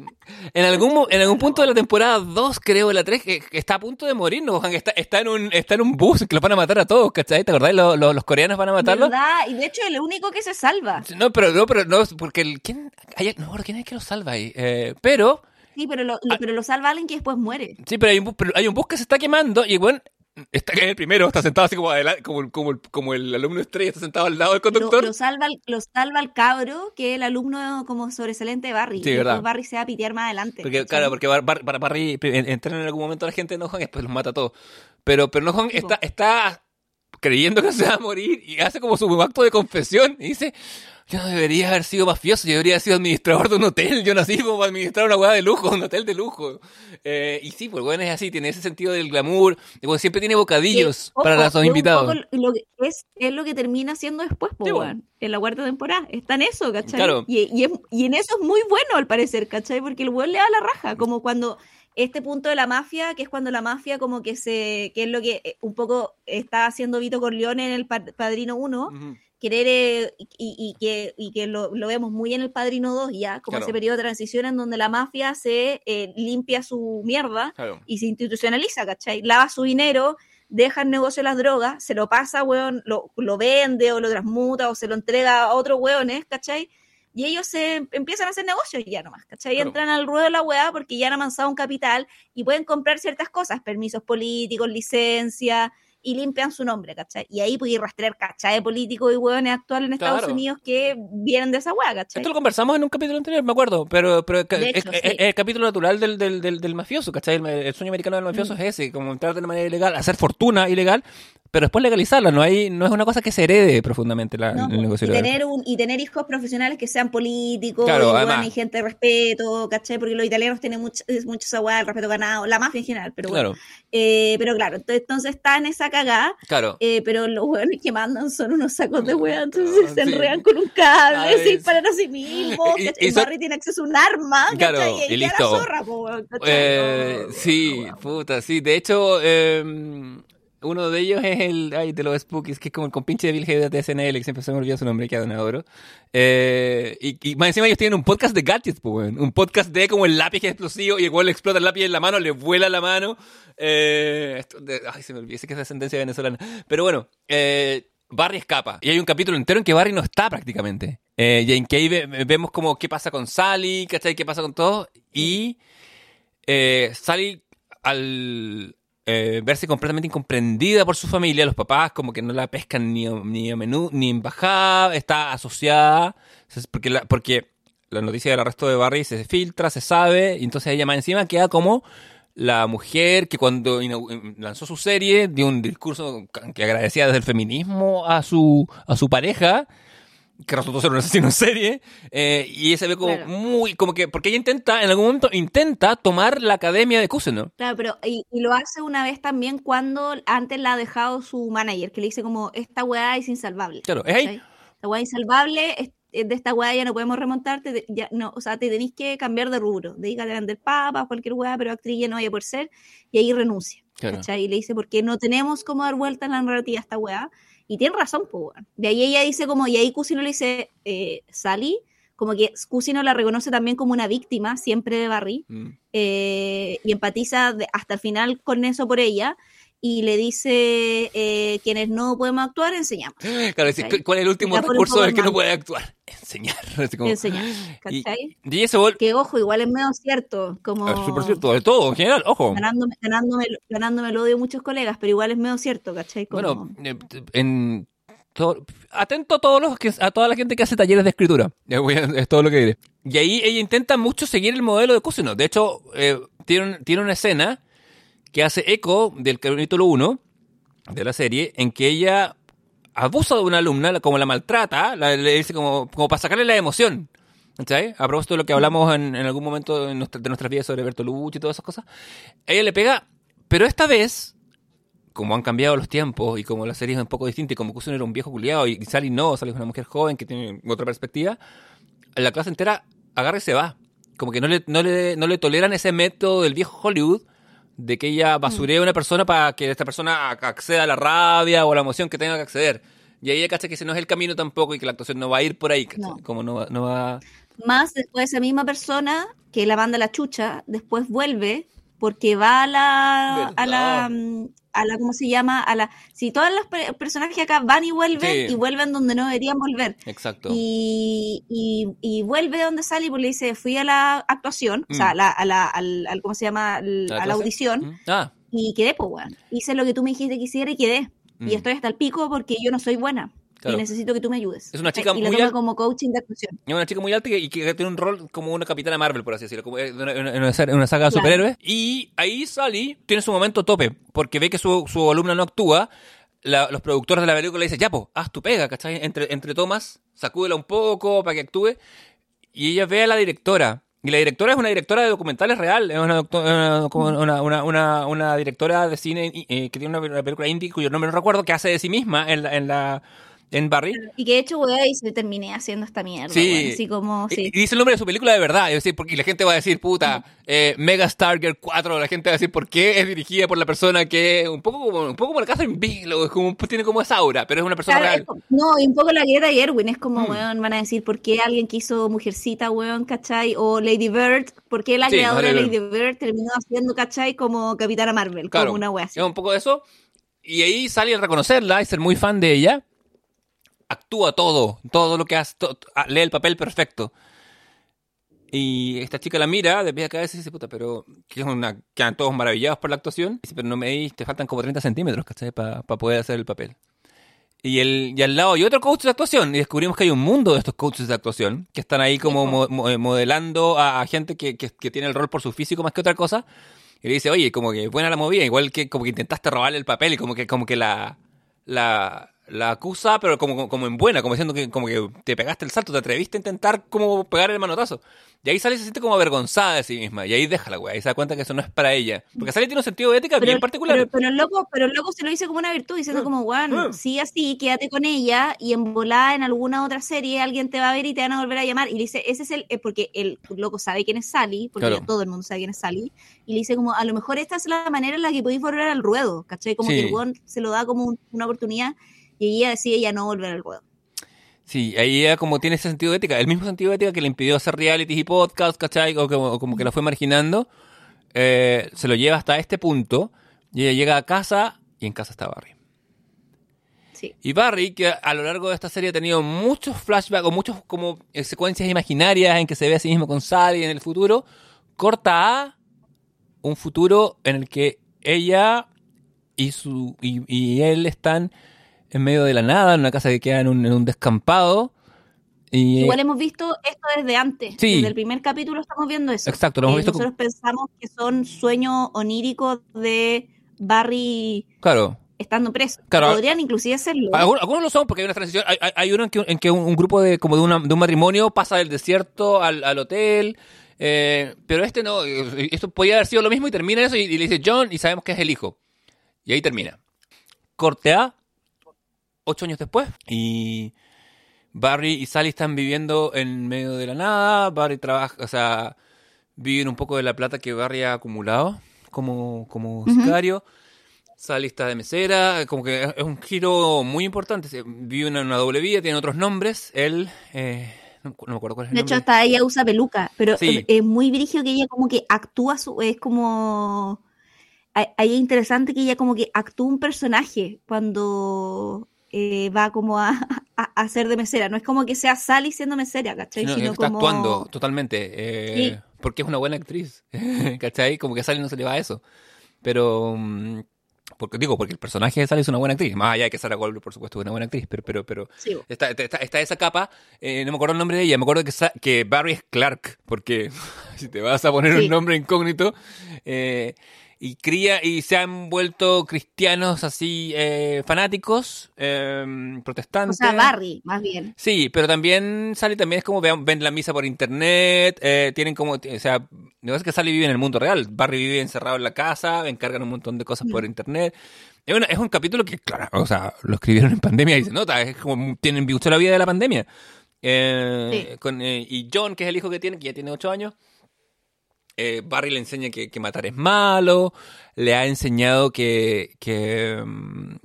En algún, en algún punto de la temporada 2, creo, de la 3, que, que está a punto de morir, ¿no? Está, está, en un, está en un bus que los van a matar a todos, ¿cachai? ¿Te acordás? Los, los, los coreanos van a matarlo. ¿Verdad? Y de hecho el único que se salva. No, pero no, pero no, porque el, ¿quién? Hay, no, ¿quién es que lo salva ahí? Eh, pero, Sí, pero lo, Ah. lo- pero lo salva alguien que después muere. sí, pero hay un bus, pero hay un bus que se está quemando y, bueno, está que es el primero, está sentado así como, adela- como, el- como, el, como el alumno estrella, está sentado al lado del conductor. lo salva, el- lo salva el cabro, que es el alumno como sobresaliente de Barry. Sí, verdad. Barry se va a pitear más adelante. Porque, claro, porque Bar- Bar- Bar- Barry en- entran en algún momento la gente de Nohon y después los mata a todos. Pero, pero po. está, está creyendo que se va a morir y hace como su acto de confesión y dice, yo no debería haber sido mafioso, yo debería haber sido administrador de un hotel, yo nací como para administrar una hueá de lujo, un hotel de lujo. Eh, y sí, pues bueno, es así, tiene ese sentido del glamour, y pues siempre tiene bocadillos para los invitados. Lo que es, es lo que termina haciendo después, po, Sí, po. weón, en la cuarta temporada. Está en eso, ¿cachai? Claro. Y, y, es- y en eso es muy bueno, al parecer, ¿cachai? Porque el weón le da la raja, como cuando este punto de la mafia, que es cuando la mafia como que se, que es lo que eh, un poco está haciendo Vito Corleone en el Pa- Padrino 1, Ujú. Querer eh, y, y que, y que lo, lo vemos muy en el Padrino 2 ya, como Claro. ese periodo de transición en donde la mafia se eh, limpia su mierda Claro. y se institucionaliza, ¿cachai? Lava su dinero, deja el negocio de las drogas, se lo pasa, weón, lo, lo vende o lo transmuta o se lo entrega a otros weones, ¿cachai? y ellos se empiezan a hacer negocios ya nomás, ¿cachai? Y Claro. entran al ruedo de la weá porque ya han avanzado un capital y pueden comprar ciertas cosas, permisos políticos, licencia, y limpian su nombre, ¿cachai? Y ahí puede rastrear, ¿cachai? De políticos y hueones actuales en Estados Claro. Unidos que vienen de esa weá, ¿cachai? Esto lo conversamos en un capítulo anterior, me acuerdo, pero, pero hecho, es- sí. es el capítulo natural del, del, del, del mafioso, ¿cachai? El, el sueño americano del mafioso Mm. es ese, como entrar de una manera ilegal, hacer fortuna ilegal, pero después legalizarla, no hay no es una cosa que se herede profundamente la, No, el negocio y tener un y tener hijos profesionales que sean políticos Claro, y, además. y gente de respeto, ¿cachai? Porque los italianos tienen mucho, mucho esa weá, el respeto ganado, la mafia en general, pero bueno. Claro, Eh, pero claro, entonces, entonces está en esa cagada, claro. eh, pero los weones que mandan son unos sacos de weá, entonces Ah, se enredan con un cable, se disparan a sí mismos, Y- ¿cachai? y son- Barry tiene acceso a un arma, Claro, ¿cachai? y la listo. zorra, po. Eh, No, sí, no, puta, sí. De hecho, eh, uno de ellos es el, ay, de los Spookies, que es como el compinche de Bill Hader de SNL, que siempre se me olvida su nombre, que adoro. Eh, y, y más encima ellos tienen un podcast de gadgets, pues. Un podcast de como el lápiz que es explosivo y el weón le explota el lápiz en la mano, le vuela la mano. Eh, ay, se me olvidó, sé que es de ascendencia venezolana. Pero bueno, eh, Barry escapa. Y hay un capítulo entero en que Barry no está prácticamente. Eh, y en que ahí ve- vemos como qué pasa con Sally, ¿cachai? ¿Qué pasa con todo? Y eh, Sally, al eh, verse completamente incomprendida por su familia, los papás como que no la pescan ni, ni a menú, ni en bajada, está asociada, porque la, porque la noticia del arresto de Barry se filtra, se sabe, y entonces ella más encima queda como la mujer que cuando lanzó su serie dio un discurso que agradecía desde el feminismo a su, a su pareja, que resultó ser un asesino en serie, eh, y ella se ve como Claro. muy, como que, porque ella intenta, en algún momento intenta tomar la academia de Cousineau. Claro, pero y, y lo hace una vez también cuando antes la ha dejado su manager, que le dice como, esta weá es insalvable. Claro, es ahí. Esta weá insalvable, es- de esta weá ya no podemos remontarte, ya no, o sea, te tenéis que cambiar de rubro, dedícate a vender papas, cualquier weá, pero actriz ya no vaya por ser, y ahí renuncia. Claro. Y le dice, porque no tenemos cómo dar vuelta en la narrativa a esta weá. Y tiene razón, pues. De ahí ella dice como, y ahí Cusino le dice, eh, Sally, como que Cusino la reconoce también como una víctima, siempre de Barry, Mm. eh, y empatiza de- hasta el final con eso por ella, y le dice, eh, quienes no podemos actuar, enseñamos. Claro, dice, ¿cachai? ¿cuál es el último recurso del que no puede actuar? *laughs* Enseñar. *laughs* Así como- Enseñar, *gasps* y, ¿cachai? y vol- Que ojo, igual es medio cierto, como... Ah, súper cierto, de todo, en general, ojo. Ganándome, ganándome, ganándome el odio de muchos colegas, pero igual es medio cierto, ¿cachai? Como- Bueno, eh, en todo- atento a todos los que a toda la gente que hace talleres de escritura. Es todo lo que diré. Y ahí ella intenta mucho seguir el modelo de Cousineau. De hecho, eh, tiene, un- tiene una escena que hace eco del capítulo 1 de la serie en que ella abusa de una alumna, como la maltrata, la- le dice como, como para sacarle la emoción. ¿Cachai? A propósito de lo que hablamos en, en algún momento en nuestra- de nuestras vidas sobre Bertolucci y todas esas cosas. Ella le pega, pero esta vez como han cambiado los tiempos y como la serie es un poco distinta y como Cousin era un viejo culiado y Sally no, Sally es una mujer joven que tiene otra perspectiva, la clase entera agarra y se va. Como que no le, no le, no le toleran ese método del viejo Hollywood de que ella basuree a una persona para que esta persona ac- acceda a la rabia o a la emoción que tenga que acceder. Y ahí ella cacha que ese no es el camino tampoco y que la actuación no va a ir por ahí. No. Como no, va- no va... Más después esa misma persona que la manda la chucha, después vuelve porque va a la, a la, mm, a la, ¿cómo se llama? A la, si todos los pe- personajes acá van y vuelven Sí. y vuelven donde no deberían volver. Exacto. Y, y, y vuelve de donde sale y pues le dice, fui a la actuación, o sea, Mm. a la, a la, al, al- ¿cómo se llama? Al- ¿La a la audición ¿Mm? Ah, y quedé, pues, weón. Hice lo que tú me dijiste que hiciera y quedé. Mm. Y estoy hasta el pico porque yo no soy buena. Claro. Y necesito que tú me ayudes. Es una chica y muy toma al- como coaching de actuación. Es una chica muy alta y que, tiene un rol como una capitana Marvel, por así decirlo, como en una, en una- saga de Claro. superhéroes. Y ahí Sally tiene su momento tope, porque ve que su, su alumna no actúa. la- los productores de la película le dicen, ya, pues, haz tu pega, ¿cachai? Entre, entre tomas, sacúdela un poco para que actúe. Y ella ve a la directora. Y la directora es una directora de documentales real, es una, una, una, una, directora de cine eh, que tiene una, una película indie cuyo nombre no recuerdo, que hace de sí misma en la, en la en Barry. Y que de hecho, weá, y se terminé haciendo esta mierda. Sí. Así como, Y- sí. Y dice el nombre de su película de verdad. Es decir, porque la gente va a decir, puta, eh, Mega Stargirl 4. La gente va a decir, ¿por qué es dirigida por la persona que. Un poco como, un poco como la Catherine Bigelow. es como- tiene como esa aura, pero es una persona Claro, real. no, y un poco la Greta Gerwin, es como, Mm. weón, van a decir, ¿por qué alguien que hizo Mujercita, weón, cachai? O Lady Bird, ¿por qué la Sí, creadora de Lady Lady Bird terminó haciendo, cachai, como Capitana Marvel? Claro. Como una wea así. Es un poco de eso. Y ahí sale a reconocerla y ser muy fan de ella. Actúa todo, todo lo que hace, ah, lee el papel perfecto. Y esta chica la mira de pie a cabeza y dice, puta, pero que es una, quedan todos maravillados por la actuación. Dice, pero no me di, te faltan como 30 centímetros, ¿cachai? Para poder hacer el papel. Y, el, y al lado hay otro coach de actuación y descubrimos que hay un mundo de estos coaches de actuación que están ahí como mo- mo- eh, modelando a, a gente que, que- que tiene el rol por su físico más que otra cosa. Y le dice, oye, como que buena la movida, igual que como que intentaste robarle el papel y como que, como que la, la, la acusa, pero como, como en buena, como diciendo que como que te pegaste el salto, te atreviste a intentar como pegar el manotazo. Y ahí Sally se siente como avergonzada de sí misma. Y ahí deja la weá. Y se da cuenta que eso no es para ella. Porque Sally tiene un sentido de ética bien particular. Pero, pero el loco, pero el loco se lo dice como una virtud, diciendo Mm. como, bueno, Mm. sí así, quédate con ella y en volada en alguna otra serie alguien te va a ver y te van a volver a llamar. Y le dice, ese es el, es porque el loco sabe quién es Sally, porque Claro. todo el mundo sabe quién es Sally, y le dice como, a lo mejor esta es la manera en la que podéis volver al ruedo, ¿cachai? Como Sí. que el se lo da como un- una oportunidad y ella decide ya no volver al ruedo. Sí, ahí ella como tiene ese sentido de ética, el mismo sentido de ética que le impidió hacer realities y podcasts, ¿cachai? O como, que la fue marginando, eh, se lo lleva hasta este punto y ella llega a casa y en casa está Barry. Sí. Y Barry, que a lo largo de esta serie ha tenido muchos flashbacks o muchos como eh, secuencias imaginarias en que se ve a sí mismo con Sally en el futuro, corta a un futuro en el que ella y su y, y él están en medio de la nada, en una casa que queda en un, en un descampado. Y, Igual hemos visto esto desde antes, Sí. desde el primer capítulo estamos viendo eso. Exacto, lo hemos Eh, visto con- Nosotros pensamos que son sueños oníricos de Barry claro, estando preso. Claro. Podrían inclusive serlo. Algunos, algunos lo son porque hay una transición. Hay, hay- hay uno en que, en que un, un grupo de como de, una- de un matrimonio pasa del desierto al, al hotel. eh, pero este no. eh, Esto podría haber sido lo mismo y termina eso y, y le dice John y sabemos que es el hijo. Y ahí termina. Corte A, ocho años después. Y Barry y Sally están viviendo en medio de la nada. Barry trabaja, o sea, viven un poco de la plata que Barry ha acumulado como, como sicario. Sally está de mesera, como que es- un giro muy importante. Vive una, una doble vida, tiene otros nombres. Él, eh, no, no me acuerdo cuál es el De hecho, hasta ella usa peluca, pero Sí. es, es muy brígido que ella como que actúa, su, es como... Ahí es interesante que ella como que actúa un personaje cuando eh, va como a, *laughs* a, a hacer de mesera. No es como que sea Sally siendo mesera, ¿cachai? Que Sino está como... actuando totalmente. eh, Sí. Porque es una buena actriz. *laughs* ¿Cachai? Como que a Sally no se le va a eso. Pero. mm, Porque, digo, porque el personaje de Sally es una buena actriz. Más allá de que Sarah Goldberg, por supuesto, es una buena actriz. Pero, pero, pero Sí, está, está, está esa capa. eh, no me acuerdo el nombre de ella. Me acuerdo que, que Barry es Clark. Porque *laughs* si te vas a poner Sí. un nombre incógnito. eh, y cría y se han vuelto cristianos así eh, fanáticos, eh, O protestantes. sea, Barry, más bien. Sí, pero también Sally también es como vean- ven la misa por internet, eh, tienen como, o sea, no es que Sally vive en el mundo real, Barry vive encerrado en la casa, encargan un montón de cosas por internet. Es, una- es un capítulo que, claro, o sea, lo escribieron en pandemia y se nota, es como tienen mucho la vida de la pandemia. Eh, Sí. con, eh, y John, que es el hijo que tiene, que ya tiene ocho años, eh, Barry le enseña que, que matar es malo, le ha enseñado que, que, mm,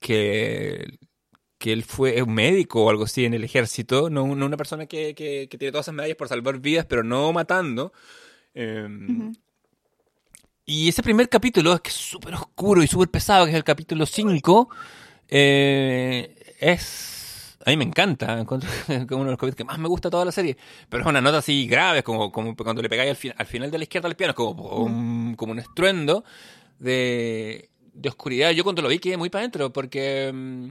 que, que él fue un médico o algo así en el ejército, no, no una persona que, que- tiene todas esas medallas por salvar vidas, pero no matando. Eh, Y ese primer capítulo es que es súper oscuro y súper pesado, que es el capítulo 5, es... A mí me encanta, es *laughs* uno de los capítulos que más me gusta toda la serie. Pero es una nota así grave, es como, como cuando le pegáis al, fin- al final de la izquierda al piano, es como, un, como un estruendo de, de oscuridad. Yo cuando lo vi quedé muy para adentro, porque... mm,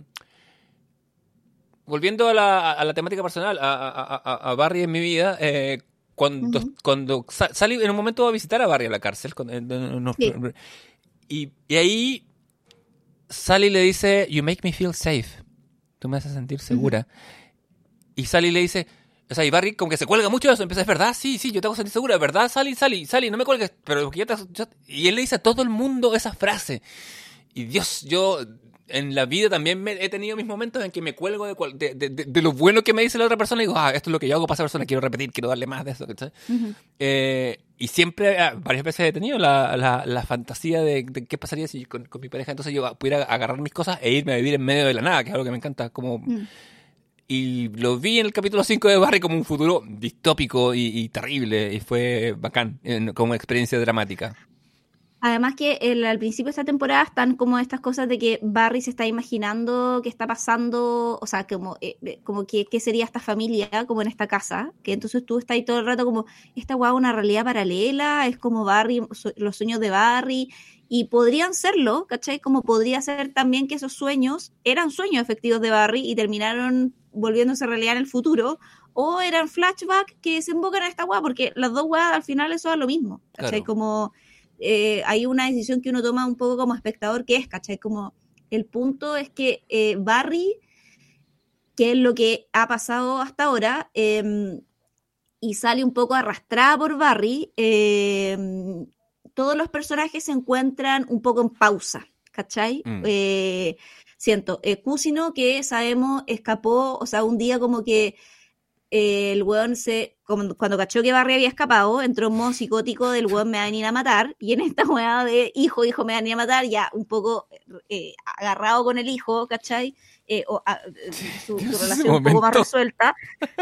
Volviendo a la, a la temática personal, a, a- a- a Barry en mi vida, eh, cuando, Ujú. cuando sa- Sally en un momento va a visitar a Barry a la cárcel, cuando- unos- Sí. y, y ahí Sally le dice, You make me feel safe. Tú me haces sentir segura. Y Sally le dice, o sea, y Barry como que se cuelga mucho de eso, empieza, es verdad, sí, sí, yo te hago sentir segura, ¿verdad, Sally, Sally, Sally, no me cuelgues, pero yo te... yo-". Y él le dice a todo el mundo esa frase. Y Dios, yo en la vida también me- he tenido mis momentos en que me cuelgo de, cual- de, de- de- de lo bueno que me dice la otra persona y digo, ah, esto es lo que yo hago para esa persona, quiero repetir, quiero darle más de eso. Eh, y siempre, ah, varias veces he tenido la, la, la fantasía de, qué pasaría si con, con mi pareja entonces yo pudiera agarrar mis cosas e irme a vivir en medio de la nada, que es algo que me encanta. Como, Mm. Y lo vi en el capítulo 5 de Barry como un futuro distópico y, y terrible, y fue bacán, como experiencia dramática. Además que el- al principio de esta temporada están como estas cosas de que Barry se está imaginando qué está pasando, o sea, como, eh, eh, como que qué sería esta familia, como en esta casa, que entonces tú estás ahí todo el rato como, esta guau una realidad paralela, es como Barry, los sueños de Barry, y podrían serlo, ¿cachai? Como podría ser también que esos sueños eran sueños efectivos de Barry y terminaron volviéndose realidad en el futuro, o eran flashbacks que desembocan en esta guau, porque las dos guas al final eso es lo mismo, ¿cachai? Claro. Como eh, hay una decisión que uno toma un poco como espectador, que es, ¿cachai? Como el punto es que eh, Barry, que es lo que ha pasado hasta ahora, eh, y sale un poco arrastrada por Barry, eh, todos los personajes se encuentran un poco en pausa, ¿cachai? Mm. Eh, siento, Cusino, que sabemos, escapó, o sea, un día como que eh, el weón se, cuando cachó que Barry había escapado, entró en modo psicótico del weón me va a venir a matar, y en esta *laughs* weá de hijo, hijo me va a venir a matar, ya un poco eh, agarrado con el hijo, ¿cachai? Eh, o, a- su, relación un poco más resuelta,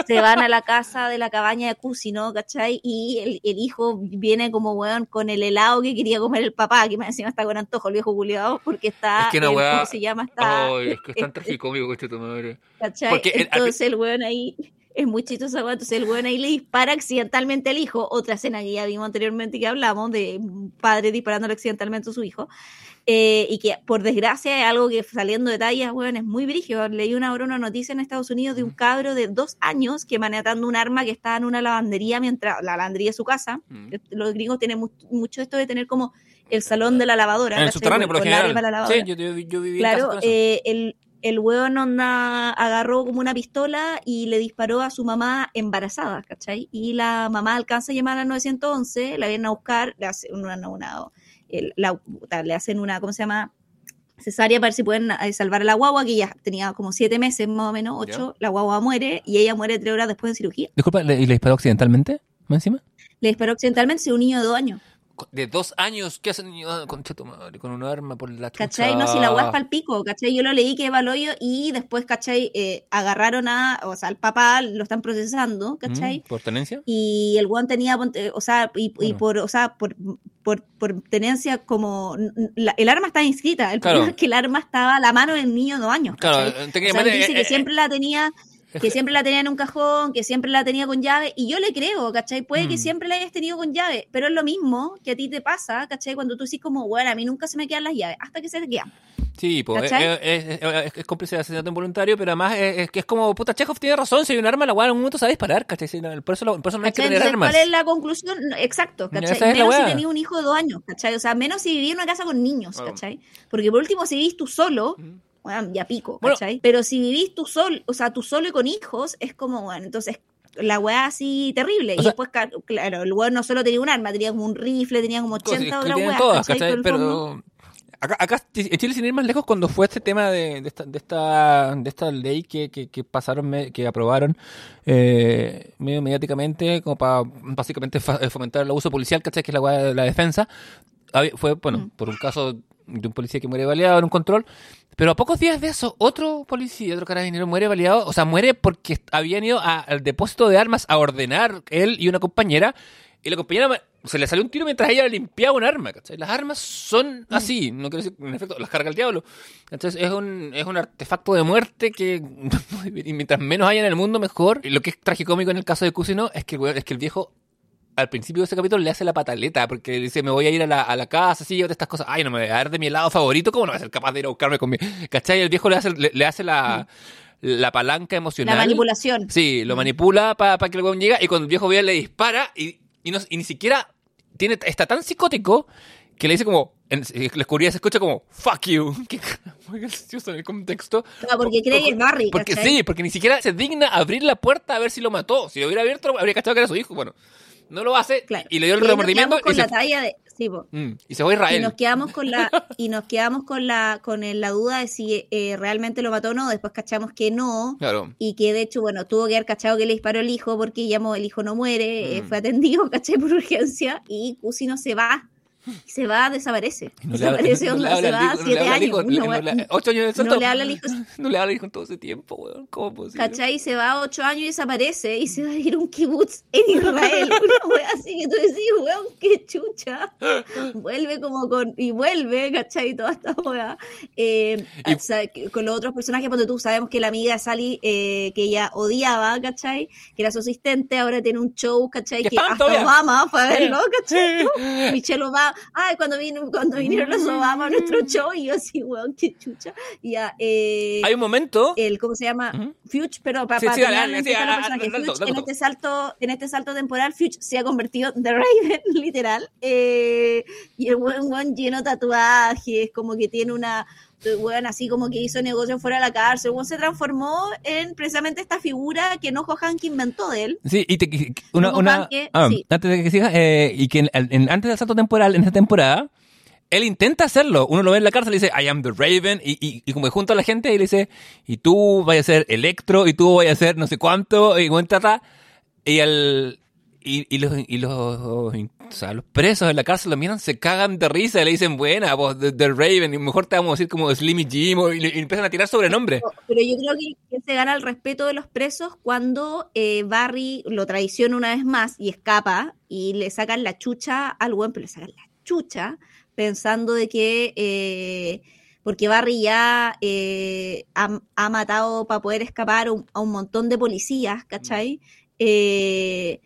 se van a la casa de la cabaña de Cusino, ¿cachai? Y el, el hijo viene como weón con el helado que quería comer el papá, que me encima está con antojo, el viejo culiado, porque está, Es que una el- weá- ¿cómo se llama? Está, Ay, es que es tan *laughs* tragicómico este tu madre. ¿cachai? Porque el- Entonces el weón ahí es muy chistoso, entonces el weón ahí le dispara accidentalmente al hijo, otra escena que ya vimos anteriormente que hablamos, de un padre disparándole accidentalmente a su hijo, eh, y que por desgracia es algo que saliendo de tallas, weón, es muy brígido. Leí una, ahora una noticia en Estados Unidos de un cabro de dos años que manejando un arma que estaba en una lavandería mientras, la lavandería de su casa, Mm. los gringos tienen mu- mucho esto de tener como el salón de la lavadora, En el subterráneo, por lo general. la. Sí, yo, yo, yo viví en casa Claro, con eso. eh, el, el weón onda agarró como una pistola y le disparó a su mamá embarazada, ¿cachai? Y la mamá alcanza a llamar al 911, la vienen a buscar, le hacen una, una- una- el- la- puta, le hacen una, ¿cómo se llama? cesárea para ver si pueden eh, salvar a la guagua, que ya tenía como siete meses más o menos, ocho, la guagua muere y ella muere tres horas después de cirugía. Disculpa, ¿le- ¿y le disparó accidentalmente? ¿Más encima? Le disparó accidentalmente, es un niño de dos años. De dos años, ¿qué hace un niño ah, madre, con un arma por la chucha? ¿Cachai? No, si la es pa'l pico, ¿cachai? Yo lo leí que va al hoyo y después, ¿cachai? Eh, agarraron a, o sea, al papá lo están procesando, ¿cachai? Mm, ¿Por tenencia? Y el weón tenía, o sea, y, por, o sea, por, por, por tenencia como, la- el arma está inscrita, el Claro. problema es que el arma estaba a la mano del niño de dos años, Claro, ¿cachai? O sea, él técnicamente. dice eh, que eh, siempre la tenía, que siempre la tenía en un cajón, que siempre la tenía con llave, y yo le creo, ¿cachai? Puede que Mm. siempre la hayas tenido con llave, pero es lo mismo que a ti te pasa, ¿cachai? Cuando tú decís como, bueno, a mí nunca se me quedan las llaves, hasta que se te quedan. Sí, pues, es, es, es- es cómplice de asesinato involuntario, pero además es, que es como, puta, Chekhov tiene razón, si hay un arma, la weá en un momento sabe disparar, ¿cachai? Por eso, lo- por eso no hay que tener armas. ¿Cuál es la conclusión? Exacto, ¿cachai? esa menos si tenía un hijo de dos años, ¿cachai? O sea, menos si vivía en una casa con niños. ¿cachai? Porque por último, si vivís tú solo, Mm. Bueno, ya pico, Bueno. ¿cachai? Pero si vivís tú solo, o sea, tú solo y con hijos, es como, bueno, entonces la weá así terrible. O y sea- después, claro, el weón no solo tenía un arma, tenía como un rifle, tenía como Cosas 80 que otras weas, todas, ¿cachai? ¿cachai? Pero acá, acá en Chile, sin ir más lejos, cuando fue este tema de, de, esta, de, esta, de esta ley que, que, que pasaron, que aprobaron eh, medio mediáticamente, como para básicamente eh, fomentar el abuso policial, ¿cachai? Que es la, weá de la defensa. Fue, bueno, Mm. por un caso de un policía que muere baleado en un control. Pero a pocos días de eso, otro policía, otro carabinero muere baleado. O sea, muere porque habían ido a- al depósito de armas a ordenar él y una compañera. Y la compañera se le salió un tiro mientras ella limpiaba un arma. ¿cachai? Las armas son así, no quiero decir, en efecto, las carga el diablo. Entonces es un, es un artefacto de muerte que *laughs* y mientras menos haya en el mundo, mejor. Y lo que es tragicómico en el caso de Cusino es que, es que el viejo al principio de ese capítulo le hace la pataleta porque dice me voy a ir a la, a la casa, así, otras estas cosas. Ay, no me voy a dar de mi helado favorito, ¿cómo no voy a ser capaz de ir a buscarme con mi... ¿Cachai? El viejo le hace, le, le hace la, la palanca La emocional. manipulación. Sí, lo manipula para que el weón llegue y cuando el viejo ve le dispara y, y, no- y ni siquiera tiene, está tan psicótico que le dice como, en la oscuridad se escucha como, fuck you. *laughs* Que muy gracioso en el contexto. Porque cree que es Barry, Porque ¿cachai? sí, porque ni siquiera se digna abrir la puerta a ver si lo mató. Si lo hubiera abierto, habría cachado que era su hijo. Bueno, no lo hace Claro. y le dio el Y remordimiento con y la se, talla de... Sí. Mm, y se fue a y Israel. nos quedamos con la *laughs* y nos quedamos con la con el- la duda de si eh, realmente lo mató o no después cachamos que no Claro. y que de hecho bueno tuvo que haber cachado que le disparó el hijo porque llamó el hijo no muere eh, Mm. fue atendido *laughs* caché por urgencia y Cusino se va y se va, desaparece. No habla- desaparece, *laughs* no se habla al va hijo, siete años. hijo, le- Ocho años de no le habla al hijo. *laughs* No le habla al hijo en todo ese tiempo, weón. ¿Cómo posible? ¿Cachai? Se va ocho años y desaparece y se va a ir a un kibutz en Israel. *laughs* Una así que tú decís, weón, qué chucha. Vuelve como con. Y vuelve, ¿cachai? Toda esta wea. Eh, Y- o sea, que con los otros personajes, porque tú sabemos que la amiga de Sally, eh, que ella odiaba, ¿cachai? Que era su asistente, ahora tiene un show, ¿cachai? Que hasta todavía. Obama fue a verlo, ¿cachai? Michelle Obama, ay, cuando, vino, cuando vinieron los Obama a nuestro show, y yo así, weón, qué chucha. Y ya, eh, Hay un momento. el ¿cómo se llama? Fuchs, pero para Sí, sí, dale, terminar dale, en sí, en este salto, en este salto temporal, Fuchs se ha convertido en The Raven, *laughs* literal. eh, y el buen buen lleno de tatuajes, como que tiene una weón así como que hizo negocio fuera de la cárcel, el weón se transformó en precisamente esta figura que Nojo Hank inventó de él. Sí, y te, una, Banque, ah, sí. antes de que sigas, eh, y que en- en- antes del salto temporal, en esta temporada, él intenta hacerlo. Uno lo ve en la cárcel y dice, I am the Raven, y, y, y como que junto a la gente y le dice, y tú vayas a ser Electro, y tú vayas a ser no sé cuánto, y bueno, trata, y al... Y, y los, y los, o sea, los presos en la cárcel lo miran, se cagan de risa y le dicen, buena, vos, the, the Raven, y mejor te vamos a decir como Slimmy Jim, o- y, empiezan a tirar sobrenombre. Pero yo creo que, que se gana el respeto de los presos cuando eh, Barry lo traiciona una vez más y escapa y le sacan la chucha al buen, pero le sacan la chucha pensando de que eh, porque Barry ya eh, ha, ha matado para poder escapar un- a un montón de policías, ¿cachai? Eh,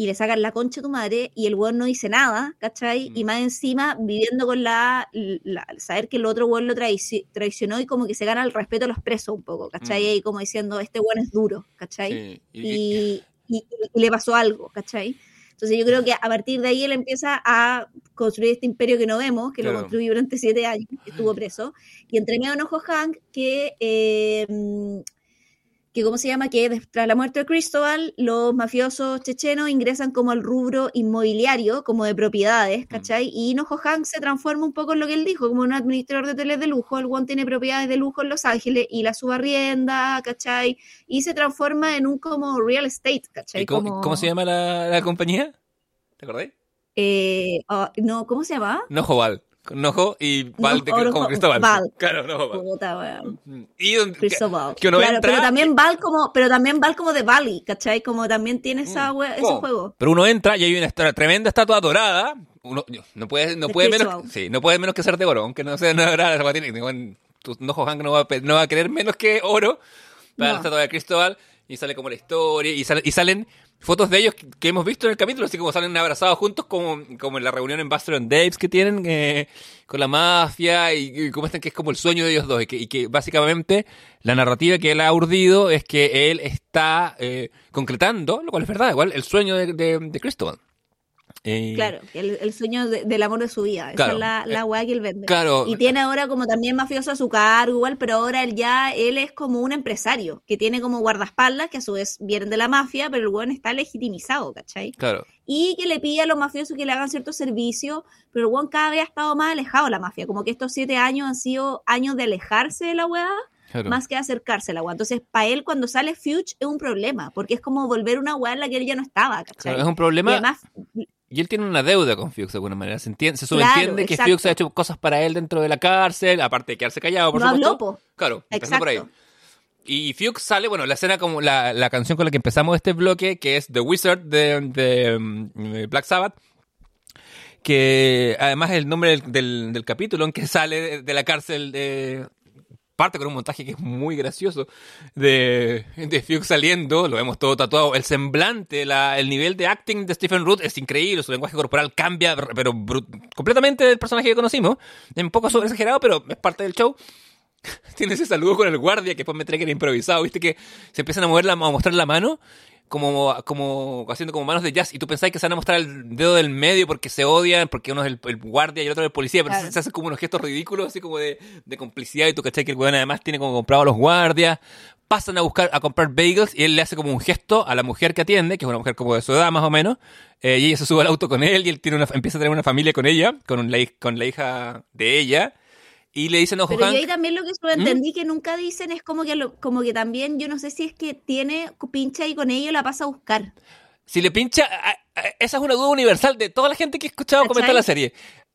y le sacan la concha a tu madre y el weón no dice nada, ¿cachai? Y Mm. más encima viviendo con la, la- saber que el otro weón lo traici- traicionó y como que se gana el respeto de los presos un poco, ¿cachai? Mm. Y como diciendo, este weón es duro, ¿cachai? Sí, y- y, y- y le pasó algo, ¿cachai? Entonces yo creo que a partir de ahí él empieza a construir este imperio que no vemos, que Claro. lo construyó durante siete años, que estuvo preso, y entre medio enojo Hank, que, eh, que ¿cómo se llama? Que tras la muerte de Cristóbal, los mafiosos chechenos ingresan como al rubro inmobiliario, como de propiedades, ¿cachai? Y Enojo Hank se transforma un poco en lo que él dijo, como un administrador de hoteles de lujo, el one tiene propiedades de lujo en Los Ángeles y la subarrienda, ¿cachai? Y se transforma en un como real estate, ¿cachai? ¿Y cómo, Como- cómo se llama la, la compañía? ¿Te acordáis? Eh, ah, no, ¿cómo se llama? Nojo Val. Con Nojo y Val de, como Cristóbal. Val. Claro, Nojo Val. Puta, weón. Y que, Cristóbal. que uno Claro, entra pero también Val como, pero también Val como de Valley, ¿cachai? Como también tiene esa Mm, ese ¿cómo? juego. Pero uno entra y hay una tremenda estatua dorada. Uno no puede, no De puede menos, sí, no puede menos que ser de oro, aunque no sea no, dorada, weá tiene- Nojo Hank no va, no va a querer menos que oro para No. la estatua de Cristóbal y sale como la historia y, sale- y salen fotos de ellos que, hemos visto en el capítulo, así como salen abrazados juntos como, como en la reunión en Buster and Daves que tienen eh, con la mafia y, y como están que es como el sueño de ellos dos y que, y que básicamente la narrativa que él ha urdido es que él está eh, concretando, lo cual es verdad, igual el sueño de, de, de Cristóbal. Eh, Claro, el, el sueño de- del amor de su vida. Claro. Esa es la, la weá que él vende. Claro. Y tiene ahora como también mafioso a su cargo, igual, pero ahora él ya, él es como un empresario, que tiene como guardaespaldas, que a su vez vienen de la mafia, pero el weón está legitimizado, ¿cachai? Claro. y que le pide a los mafiosos que le hagan ciertos servicios, pero el weón cada vez ha estado más alejado de la mafia, como que estos siete años han sido años de alejarse de la weá, claro. más que de acercarse a la weá. Entonces, para él cuando sale Fuge es un problema, porque es como volver a una weá en la que él ya no estaba, ¿cachai? Claro, es un Y problema además, y él tiene una deuda con Fuchs de alguna manera. Se, entiende, se Claro, subentiende que. Fuchs ha hecho cosas para él dentro de la cárcel, aparte de quedarse callado, por no supuesto. habló, po. Claro, empezando por ahí. Y Fuchs sale, bueno, la escena como la, la canción con la que empezamos este bloque, que es The Wizard de, de, de Black Sabbath, que además es el nombre del, del, del capítulo en que sale de, de la cárcel de... Parte con un montaje que es muy gracioso de, de Fuchs saliendo, lo vemos todo tatuado, el semblante, la, el nivel de acting de Stephen Root es increíble, su lenguaje corporal cambia, pero completamente del personaje que conocimos, un poco sobre exagerado, pero es parte del show. *laughs* Tiene ese saludo con el guardia que después me trae que era improvisado, viste que se empiezan a mover la, a mostrar la mano como, como haciendo como manos de jazz y tú pensáis que se van a mostrar el dedo del medio porque se odian, porque uno es el, el guardia y el otro es el policía, pero Claro. se, hacen como unos gestos ridículos así como de, de complicidad y tú cachai que el weón además tiene como comprado a los guardias, pasan a buscar a comprar bagels y él le hace como un gesto a la mujer que atiende, que es una mujer como de su edad más o menos, eh, y ella se sube al auto con él y él tiene una, empieza a tener una familia con ella, con la, hij- con la hija de ella. Y le dicen, ojo, Pero Hank, yo ahí también lo que subentendí que nunca dicen es como que lo- como que también, yo no sé si es que tiene pincha y con ello la pasa a buscar. Si le pincha, esa es una duda universal de toda la gente que he escuchado ¿Cachai? comentar la serie.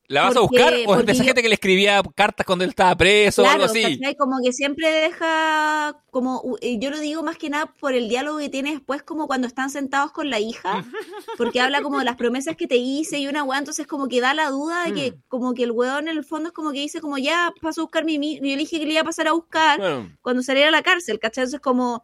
¿La vas a buscar o es de esa yo- gente que le escribía cartas cuando él estaba preso o algo Claro, así? ¿cachai? Como que siempre deja, como, eh, yo lo digo más que nada por el diálogo que tiene después, como cuando están sentados con la hija, *laughs* porque habla como de las promesas que te hice y una weá, entonces como que da la duda de que, Mm. como que el weón en el fondo es como que dice como ya paso a buscar mi, mi, yo le dije que le iba a pasar a buscar Bueno, cuando saliera a la cárcel, ¿cachai? Entonces como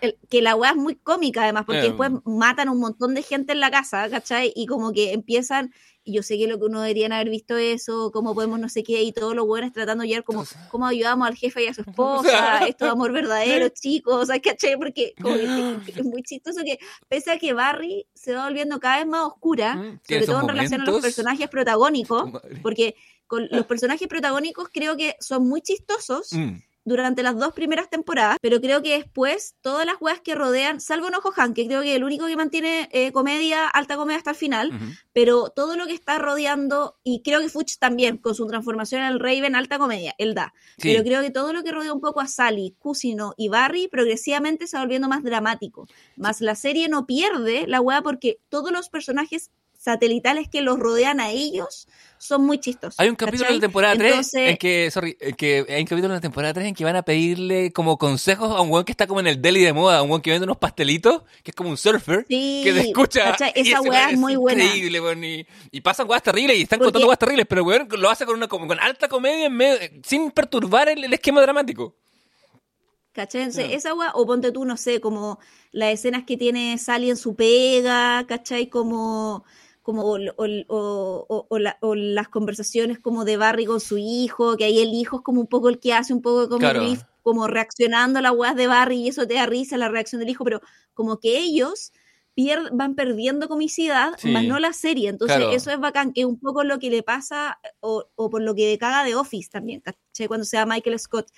el- que la weá es muy cómica además, porque Eh. después matan un montón de gente en la casa, ¿cachai? Y como que empiezan, y yo sé que lo que uno deberían haber visto eso, cómo podemos no sé qué, y todos los buenos tratando de llegar como, cómo ayudamos al jefe y a su esposa, esto de amor verdadero, *laughs* chicos, o sea, ¿cachai? Porque como que es muy chistoso que, pese a que Barry se va volviendo cada vez más oscura, Mm, sobre todo en relación a los personajes protagónicos, *laughs* porque con los personajes protagónicos creo que son muy chistosos, Mm. Durante las dos primeras temporadas, pero creo que después todas las weas que rodean, salvo Nojo Han, que creo que es el único que mantiene eh, comedia, alta comedia hasta el final, pero todo lo que está rodeando, y creo que Fuchs también, con su transformación en el Raven, alta comedia, él da. Sí. Pero creo que todo lo que rodea un poco a Sally, Cusino y Barry, progresivamente se va volviendo más dramático. Más la serie no pierde la wea porque todos los personajes satelitales que los rodean a ellos son muy chistosos. Hay un capítulo ¿cachai? de la temporada 3 Entonces- en que, sorry, en que hay un capítulo de la temporada 3 en que van a pedirle como consejos a un weón que está como en el deli de moda, un weón que vende unos pastelitos, que es como un surfer, Sí, que te escucha. Esa weá es muy buena. Increíble, weón, y, y pasan weas terribles y están Porque- contando weas terribles, pero weón lo hace con una como con alta comedia en medio, sin perturbar el, el esquema dramático. ¿Cachai? Entonces, esa weá, o ponte tú, no sé, como las escenas que tiene Sally en su pega, ¿cachai? Como, como o, la- o las conversaciones como de Barry con su hijo, que ahí el hijo es como un poco el que hace un poco como Claro. como reaccionando a las weas de Barry y eso te da risa la reacción del hijo, pero como que ellos pier- van perdiendo comicidad, Sí. más no la serie. Entonces, Claro. eso es bacán, que es un poco lo que le pasa, o, o por lo que caga de Office también, ¿cachai? Cuando se da Michael Scott.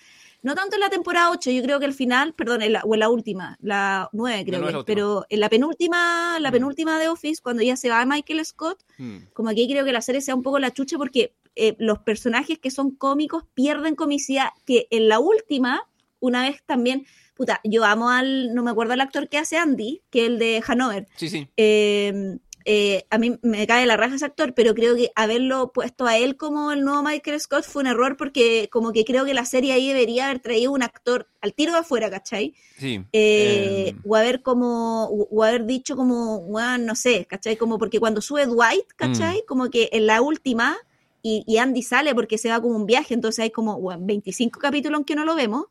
No tanto en la temporada 8, yo creo que al final, perdón, en la, o en la última, la 9 creo nueve que, es pero en la penúltima, la Mm. penúltima de Office, cuando ya se va Michael Scott, Mm. como aquí creo que la serie sea un poco la chucha porque eh, los personajes que son cómicos pierden comicidad, que en la última, una vez también, puta, yo amo al, no me acuerdo el actor que hace Andy, que es el de Hanover, Sí, sí. eh, eh, a mí me cae la raja ese actor, pero creo que haberlo puesto a él como el nuevo Michael Scott fue un error porque como que creo que la serie ahí debería haber traído un actor al tiro de afuera, ¿cachai? Sí. Eh, Eh, o haber como, o haber dicho como, bueno, no sé, ¿cachai? Como porque cuando sube Dwight, Mm. ¿cachai? Como que en la última, y, y Andy sale porque se va como un viaje, entonces hay como bueno, 25 capítulos en que no lo vemos,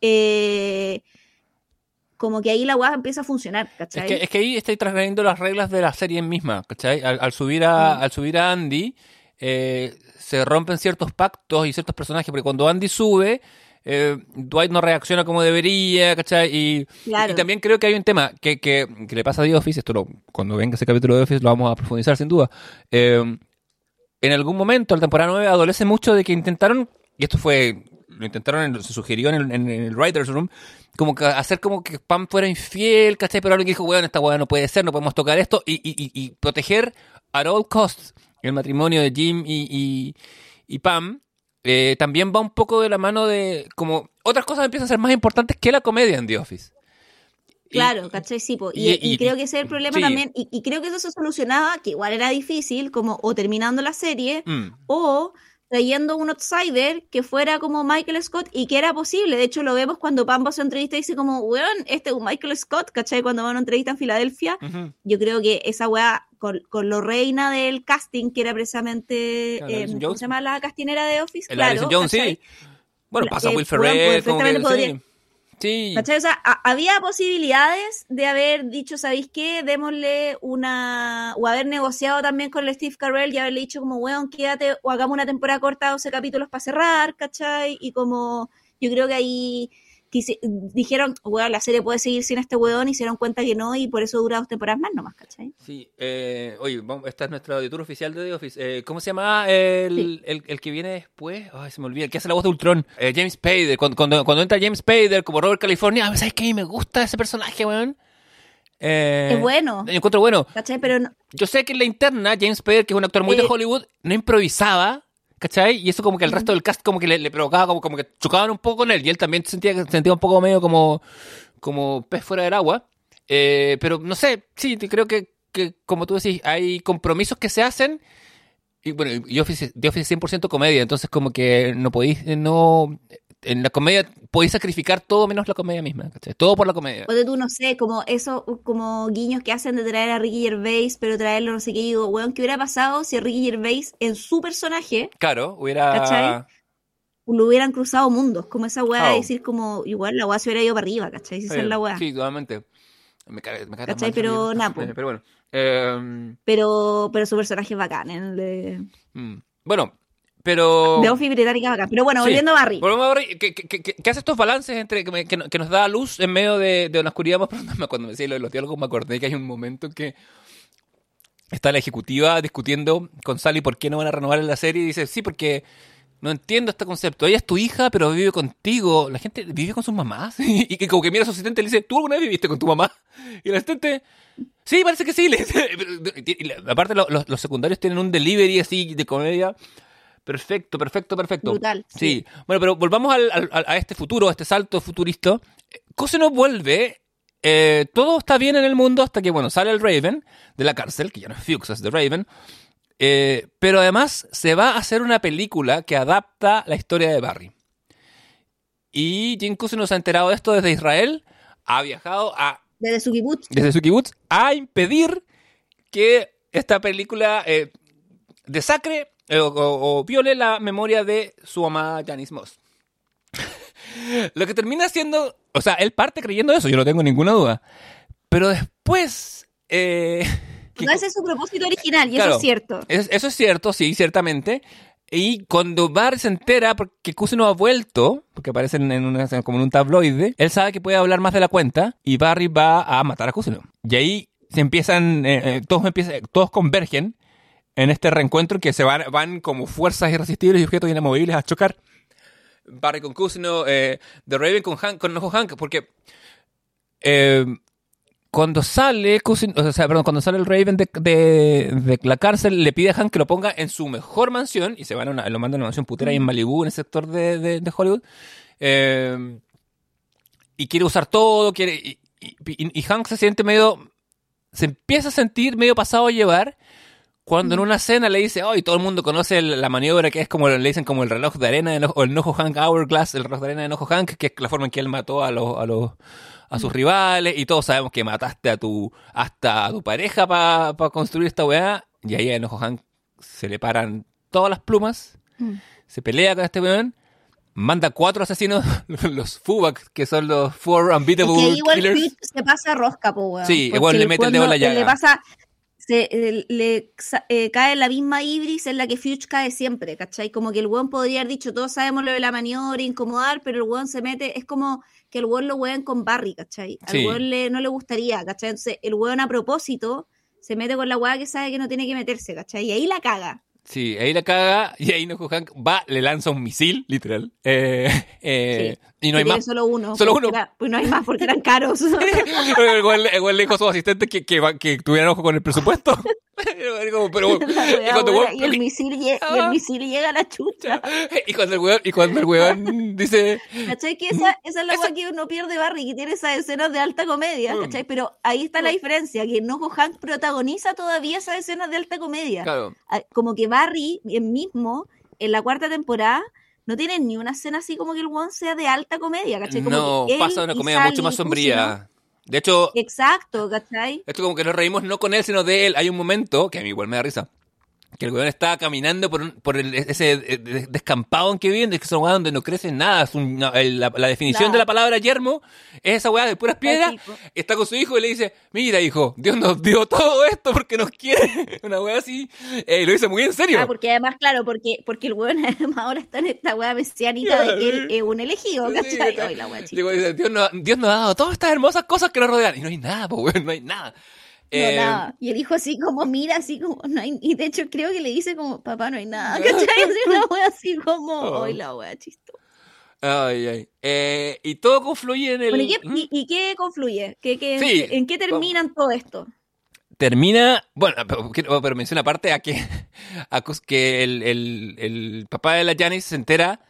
eh, como que ahí la guapa empieza a funcionar, Es ¿cachai? que, es que ahí estoy trasladando las reglas de la serie misma, ¿cachai? Al, al subir a, Mm. al subir a Andy, eh, se rompen ciertos pactos y ciertos personajes, porque cuando Andy sube, eh, Dwight no reacciona como debería, ¿cachai? Y, Claro. y también creo que hay un tema que, que, que le pasa a The Office, esto lo- cuando venga ese capítulo de Office lo vamos a profundizar sin duda. Eh, en algún momento, la temporada 9 adolece mucho de que intentaron, y esto fue, lo intentaron, en- se sugirió en el, en el Writer's Room, como que hacer como que Pam fuera infiel, ¿cachai? Pero alguien dijo, weón, esta weá no puede ser, no podemos tocar esto, y, y, y- y proteger at all costs el matrimonio de Jim y, Pam, eh, también va un poco de la mano de, como, otras cosas empiezan a ser más importantes que la comedia en The Office. Claro, ¿cachai? Sí, y, y- y y- creo que ese es el problema sí. también, y, y creo que eso se solucionaba, que igual era difícil, como o terminando la serie, Mm, o trayendo un outsider que fuera como Michael Scott y que era posible. De hecho, lo vemos cuando Pam va a su entrevista y dice como, weón, este es un Michael Scott, ¿cachai? Cuando va a una entrevista en Filadelfia. Yo creo que esa weá, con, con lo reina del casting, que era precisamente, Claro, eh, ¿cómo Jones. se llama la castinera de Office? El claro, Jones, sí. Bueno, pasa eh, Will weón, Ferrell, como que, sí. Sí. ¿Cachai? O sea, había posibilidades de haber dicho, ¿sabéis qué? Démosle una. O haber negociado también con el Steve Carell y haberle dicho, como, weón, quédate, o hagamos una temporada corta, 12 capítulos para cerrar, ¿cachai? Y como. Yo creo que ahí dijeron, weón, la serie puede seguir sin este weón y se dieron cuenta que no, y por eso dura dos temporadas más nomás, ¿cachai? Sí, eh, oye, vamos, esta es nuestra auditor oficial de The Office. Eh, ¿Cómo se llama el, Sí. el, el que viene después? Ay, se me olvida. El que hace la voz de Ultron. Eh, James Spader. Cuando, cuando, cuando entra James Spader como Robert California, ah, ¿sabes qué? Me gusta ese personaje, weón. Eh, es bueno, Yo encuentro bueno. ¿cachai? Pero no- Yo sé que en la interna, James Spader, que es un actor muy de Eh, Hollywood, no improvisaba, ¿cachai? Y eso como que el resto del cast como que le, le provocaba, como, como que chocaban un poco con él. Y él también sentía, se sentía un poco medio como, como pez fuera del agua. Eh, pero no sé, sí, creo que, que, como tú decís, hay compromisos que se hacen Y bueno, y Office, The Office es 100% comedia, entonces como que no podéis, eh, no... En la comedia podéis sacrificar todo menos la comedia misma, ¿cachai? Todo por la comedia. O de tú, no sé, como eso, como guiños que hacen de traer a Ricky Gervais, pero traerlo no sé qué. Y digo, weón, ¿qué hubiera pasado si Ricky Gervais en su personaje Claro, hubiera... ¿Cachai? lo hubieran cruzado mundos? Como esa weá de Oh. decir, como, igual la weá se hubiera ido para arriba, ¿cachai? Si esa es la weá. Sí, totalmente. Me cae, me cae ¿Cachai? mal Pero, po. *laughs* Pero bueno. eh, Pero, pero su personaje es bacán, el de, mm. Bueno, pero... de Office Británica bacán. Pero bueno, Sí. volviendo a Barry. Volvemos a Barry, que, que, que- que hace estos balances entre que, que no- que nos da luz en medio de, de una oscuridad más profunda. Cuando me decía lo de los diálogos, me acordé que hay un momento en que está la ejecutiva discutiendo con Sally por qué no van a renovar la serie y dice, sí, porque no entiendo este concepto. Ella es tu hija, pero vive contigo. La gente vive con sus mamás. *laughs* y que como que mira a su asistente y le dice, ¿tú alguna vez viviste con tu mamá? Y el asistente, sí, parece que sí. *laughs* Le dice. *laughs* Aparte, lo- los, los secundarios tienen un delivery así de comedia. Perfecto, perfecto, perfecto. Brutal, Sí. sí. Bueno, pero volvamos al- a este futuro, a este salto futurista. Coseno vuelve. eh, todo está bien en el mundo hasta que, bueno, sale el Raven de la cárcel, que ya no es Fuchs, es The Raven. eh, pero además se va a hacer una película que adapta la historia de Barry. Y Jim Cousineau se ha enterado de esto desde Israel. Ha viajado a Desde su kibutz. desde su kibutz a impedir que esta película eh, desacre o, o- o viole la memoria de su amada Janice Moss. *laughs* Lo que termina siendo, o sea, él parte creyendo eso, yo no tengo ninguna duda. Pero después, eh, *laughs* que- No, ese es su propósito original, y Claro. eso es cierto. es- eso es cierto, sí, ciertamente. Y cuando Barry se entera porque Cousin ha vuelto, porque aparece en una, como en un tabloide, él sabe que puede hablar más de la cuenta y Barry va a matar a Cousin. Y ahí se empiezan, eh, eh, todos, empiezan, todos convergen en este reencuentro que se van, van como fuerzas irresistibles y objetos inamovibles a chocar. Barry con Cousino, eh, The Raven con, Hank, con Ojo Hank, porque eh, cuando sale Cousin- o sea, perdón, cuando sale el Raven de, de- de la cárcel, le pide a Hank que lo ponga en su mejor mansión y se van a una, lo manda a una mansión putera ahí en Malibu, en el sector de, de- de Hollywood. Eh, y quiere usar todo, quiere. Y, y- y Hank se siente medio. Se empieza a sentir medio pasado a llevar. Cuando en una escena le dice, oh, y todo el mundo conoce la maniobra que es como le dicen como el reloj de arena de o el Nojo Hank Hourglass, el reloj de arena de Nojo Hank, que es la forma en que él mató a los, a los a sus rivales, y todos sabemos que mataste a tu, hasta a tu pareja para construir esta weá, y ahí a Enojo Hank se le paran todas las plumas, Mm. se pelea con este weón, manda cuatro asesinos, *laughs* los Fubak, que son los Four Es Unbeatable que ahí igual Killers. Se pasa rosca, po, weón. Sí, igual le mete el dedo en la llaga. Le pasa, se, eh, le eh, cae en la misma ibris en la que Fuchs cae siempre, ¿cachai? Como que el weón podría haber dicho, todos sabemos lo de la maniobra, incomodar, pero el weón se mete, es como que el weón lo weón con Barry, ¿cachai? Al Sí. weón le, no le gustaría, ¿cachai? Entonces el weón a propósito se mete con la weá que sabe que no tiene que meterse, ¿cachai? Y ahí la caga. Sí, ahí la caga, y ahí Enojo Hank va, le lanza un misil, literal, eh, *laughs* eh, y no hay más. solo uno. Solo uno. era- pues no hay más porque eran caros. *laughs* el güey el güey le dijo a sus asistentes que, que, que tuvieran ojo con el presupuesto. *laughs* Como, pero- y, cuando, y el misil lle- y el misil llega a la chucha. y cuando el weón, y cuando el weón dice, ¿Cachai? Que esa, esa es la weá que uno pierde Barry, que tiene esas escenas de alta comedia, Mm. ¿cachai? Pero ahí está la diferencia, que Nojo Hank protagoniza todavía esas escenas de alta comedia. claro, Ah, Como que Barry, el mismo, en la cuarta temporada, no tiene ni una escena así como que el one sea de alta comedia, ¿cachai? Como no, que pasa una comedia mucho más sombría. De hecho. Exacto, ¿cachai? esto como que nos reímos no con él, sino de él. Hay un momento, que a mí igual me da risa, que el weón está caminando por, un- por el- ese eh, de- descampado en que viven, es que es una weá donde no crece nada. Es un- no, el- la, la definición de la palabra yermo es esa weá de puras piedras. Está con su hijo y le dice, mira hijo, Dios nos dio todo esto porque nos quiere. *laughs* Una weá así. Eh, y lo dice muy en serio. Ah, porque además, claro, porque, porque el weón *laughs* además ahora está en esta weá mesiánica de que él es un elegido, Sí, ¿cachai? Ay, la weá Digo, dice, Dios, nos, Dios nos ha dado todas estas hermosas cosas que nos rodean. Y no hay nada, po, weón, no hay nada. No, Eh, nada. Y el hijo así como mira, así como, no hay, y de hecho creo que le dice como, papá, no hay nada, *laughs* ¿cachai? Una wea así como, Oh. hoy la wea chisto. Ay, ay. Eh, y todo confluye en el... Bueno, ¿y, qué, ¿Mm? y- y qué confluye? ¿Qué, qué- Sí, ¿En qué terminan todo esto? termina, bueno, pero, pero menciona aparte a que, *laughs* a que el, el- el papá de la Janice se entera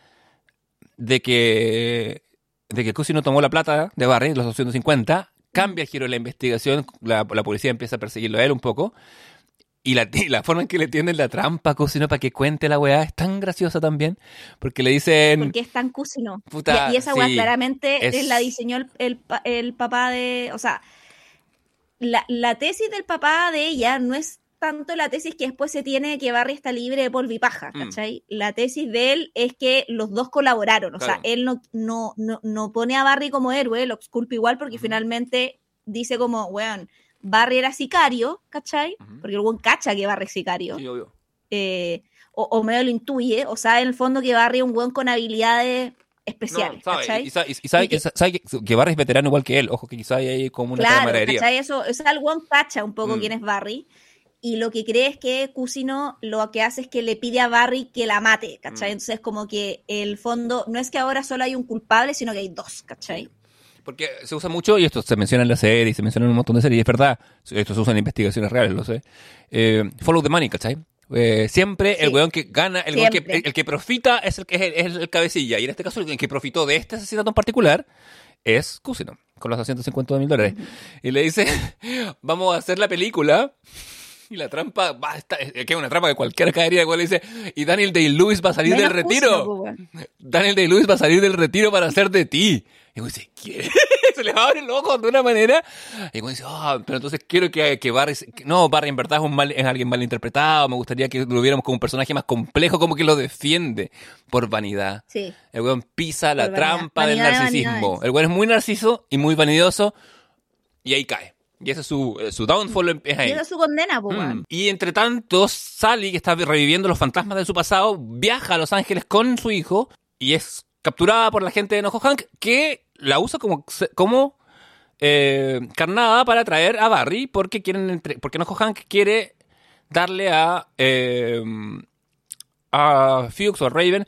de que de que Cusi no tomó la plata de Barry, los 250, cambia el giro de la investigación, la, la policía empieza a perseguirlo a él un poco, Y la, *laughs* y la forma en que le tienden la trampa a Cusino para que cuente la weá es tan graciosa también. Porque le dicen. Porque es tan cusino. Puta, y, y esa weá sí, claramente es- la diseñó el, el el papá de. O sea, la, la tesis del papá de ella no es tanto la tesis que después se tiene que Barry está libre de polvo y paja, Mm. ¿cachai? La tesis de él es que los dos colaboraron. O sea, Claro. él no, no, no, no pone a Barry como héroe, lo exculpa igual porque Ujú. finalmente dice como, weón, Barry era sicario, ¿cachai? Ujú. Porque el weón cacha que Barry es sicario Sí, obvio. eh, o, o medio lo intuye, o sabe en el fondo que Barry es un buen con habilidades especiales, No, sabe, ¿cachai? y, sa- y- y sabe, Y que- sabe que, que Barry es veterano igual que él. Ojo que quizá hay como una claro, camaradería. ¿cachai? Eso, o sea, el buen cacha un poco Mm. quién es Barry, y lo que cree es que Cusino lo que hace es que le pide a Barry que la mate, ¿cachai? Mm. Entonces como que el fondo, no es que ahora solo hay un culpable, sino que hay dos, ¿cachai? Porque se usa mucho, y esto se menciona en la serie, se menciona en un montón de series, y es verdad, esto se usa en investigaciones reales, lo sé. Eh, follow the money, ¿cachai? Eh, siempre el weón que gana, el weón que, el, el que profita es el que es el, es el cabecilla. Y en este caso, el que profitó de este asesinato en particular es Cusino, con los 250 mil dólares. Y le dice, *laughs* vamos a hacer la película. Y la trampa, va, está, es que es una trampa que cualquiera *laughs* caería. Igual dice, y Daniel Day-Lewis va a salir del Menos retiro. pues. Daniel Day-Lewis va a salir del retiro para hacer de ti. Y uno dice, ¿qué? *laughs* Se le abre el ojo de una manera. Y uno dice, ah, pero entonces quiero que, que Barry... que- no, Barry en verdad es, un mal, es alguien mal interpretado. Me gustaría que lo viéramos como un personaje más complejo, como que lo defiende por vanidad. Sí. El weón pisa la vanidad. trampa del Vanidad narcisismo. El weón es muy narciso y muy vanidoso. Y ahí cae. Y ese es su, eh, su downfall. Es Y esa es su condena, weón. Mm. Y entre tanto, Sally, que está reviviendo los fantasmas de su pasado, viaja a Los Ángeles con su hijo y es capturada por la gente de Nojo Hank, que la usa como, como eh, carnada para traer a Barry, porque quieren entre- porque Nojo Hank quiere darle a, eh, a Fuchs o a Raven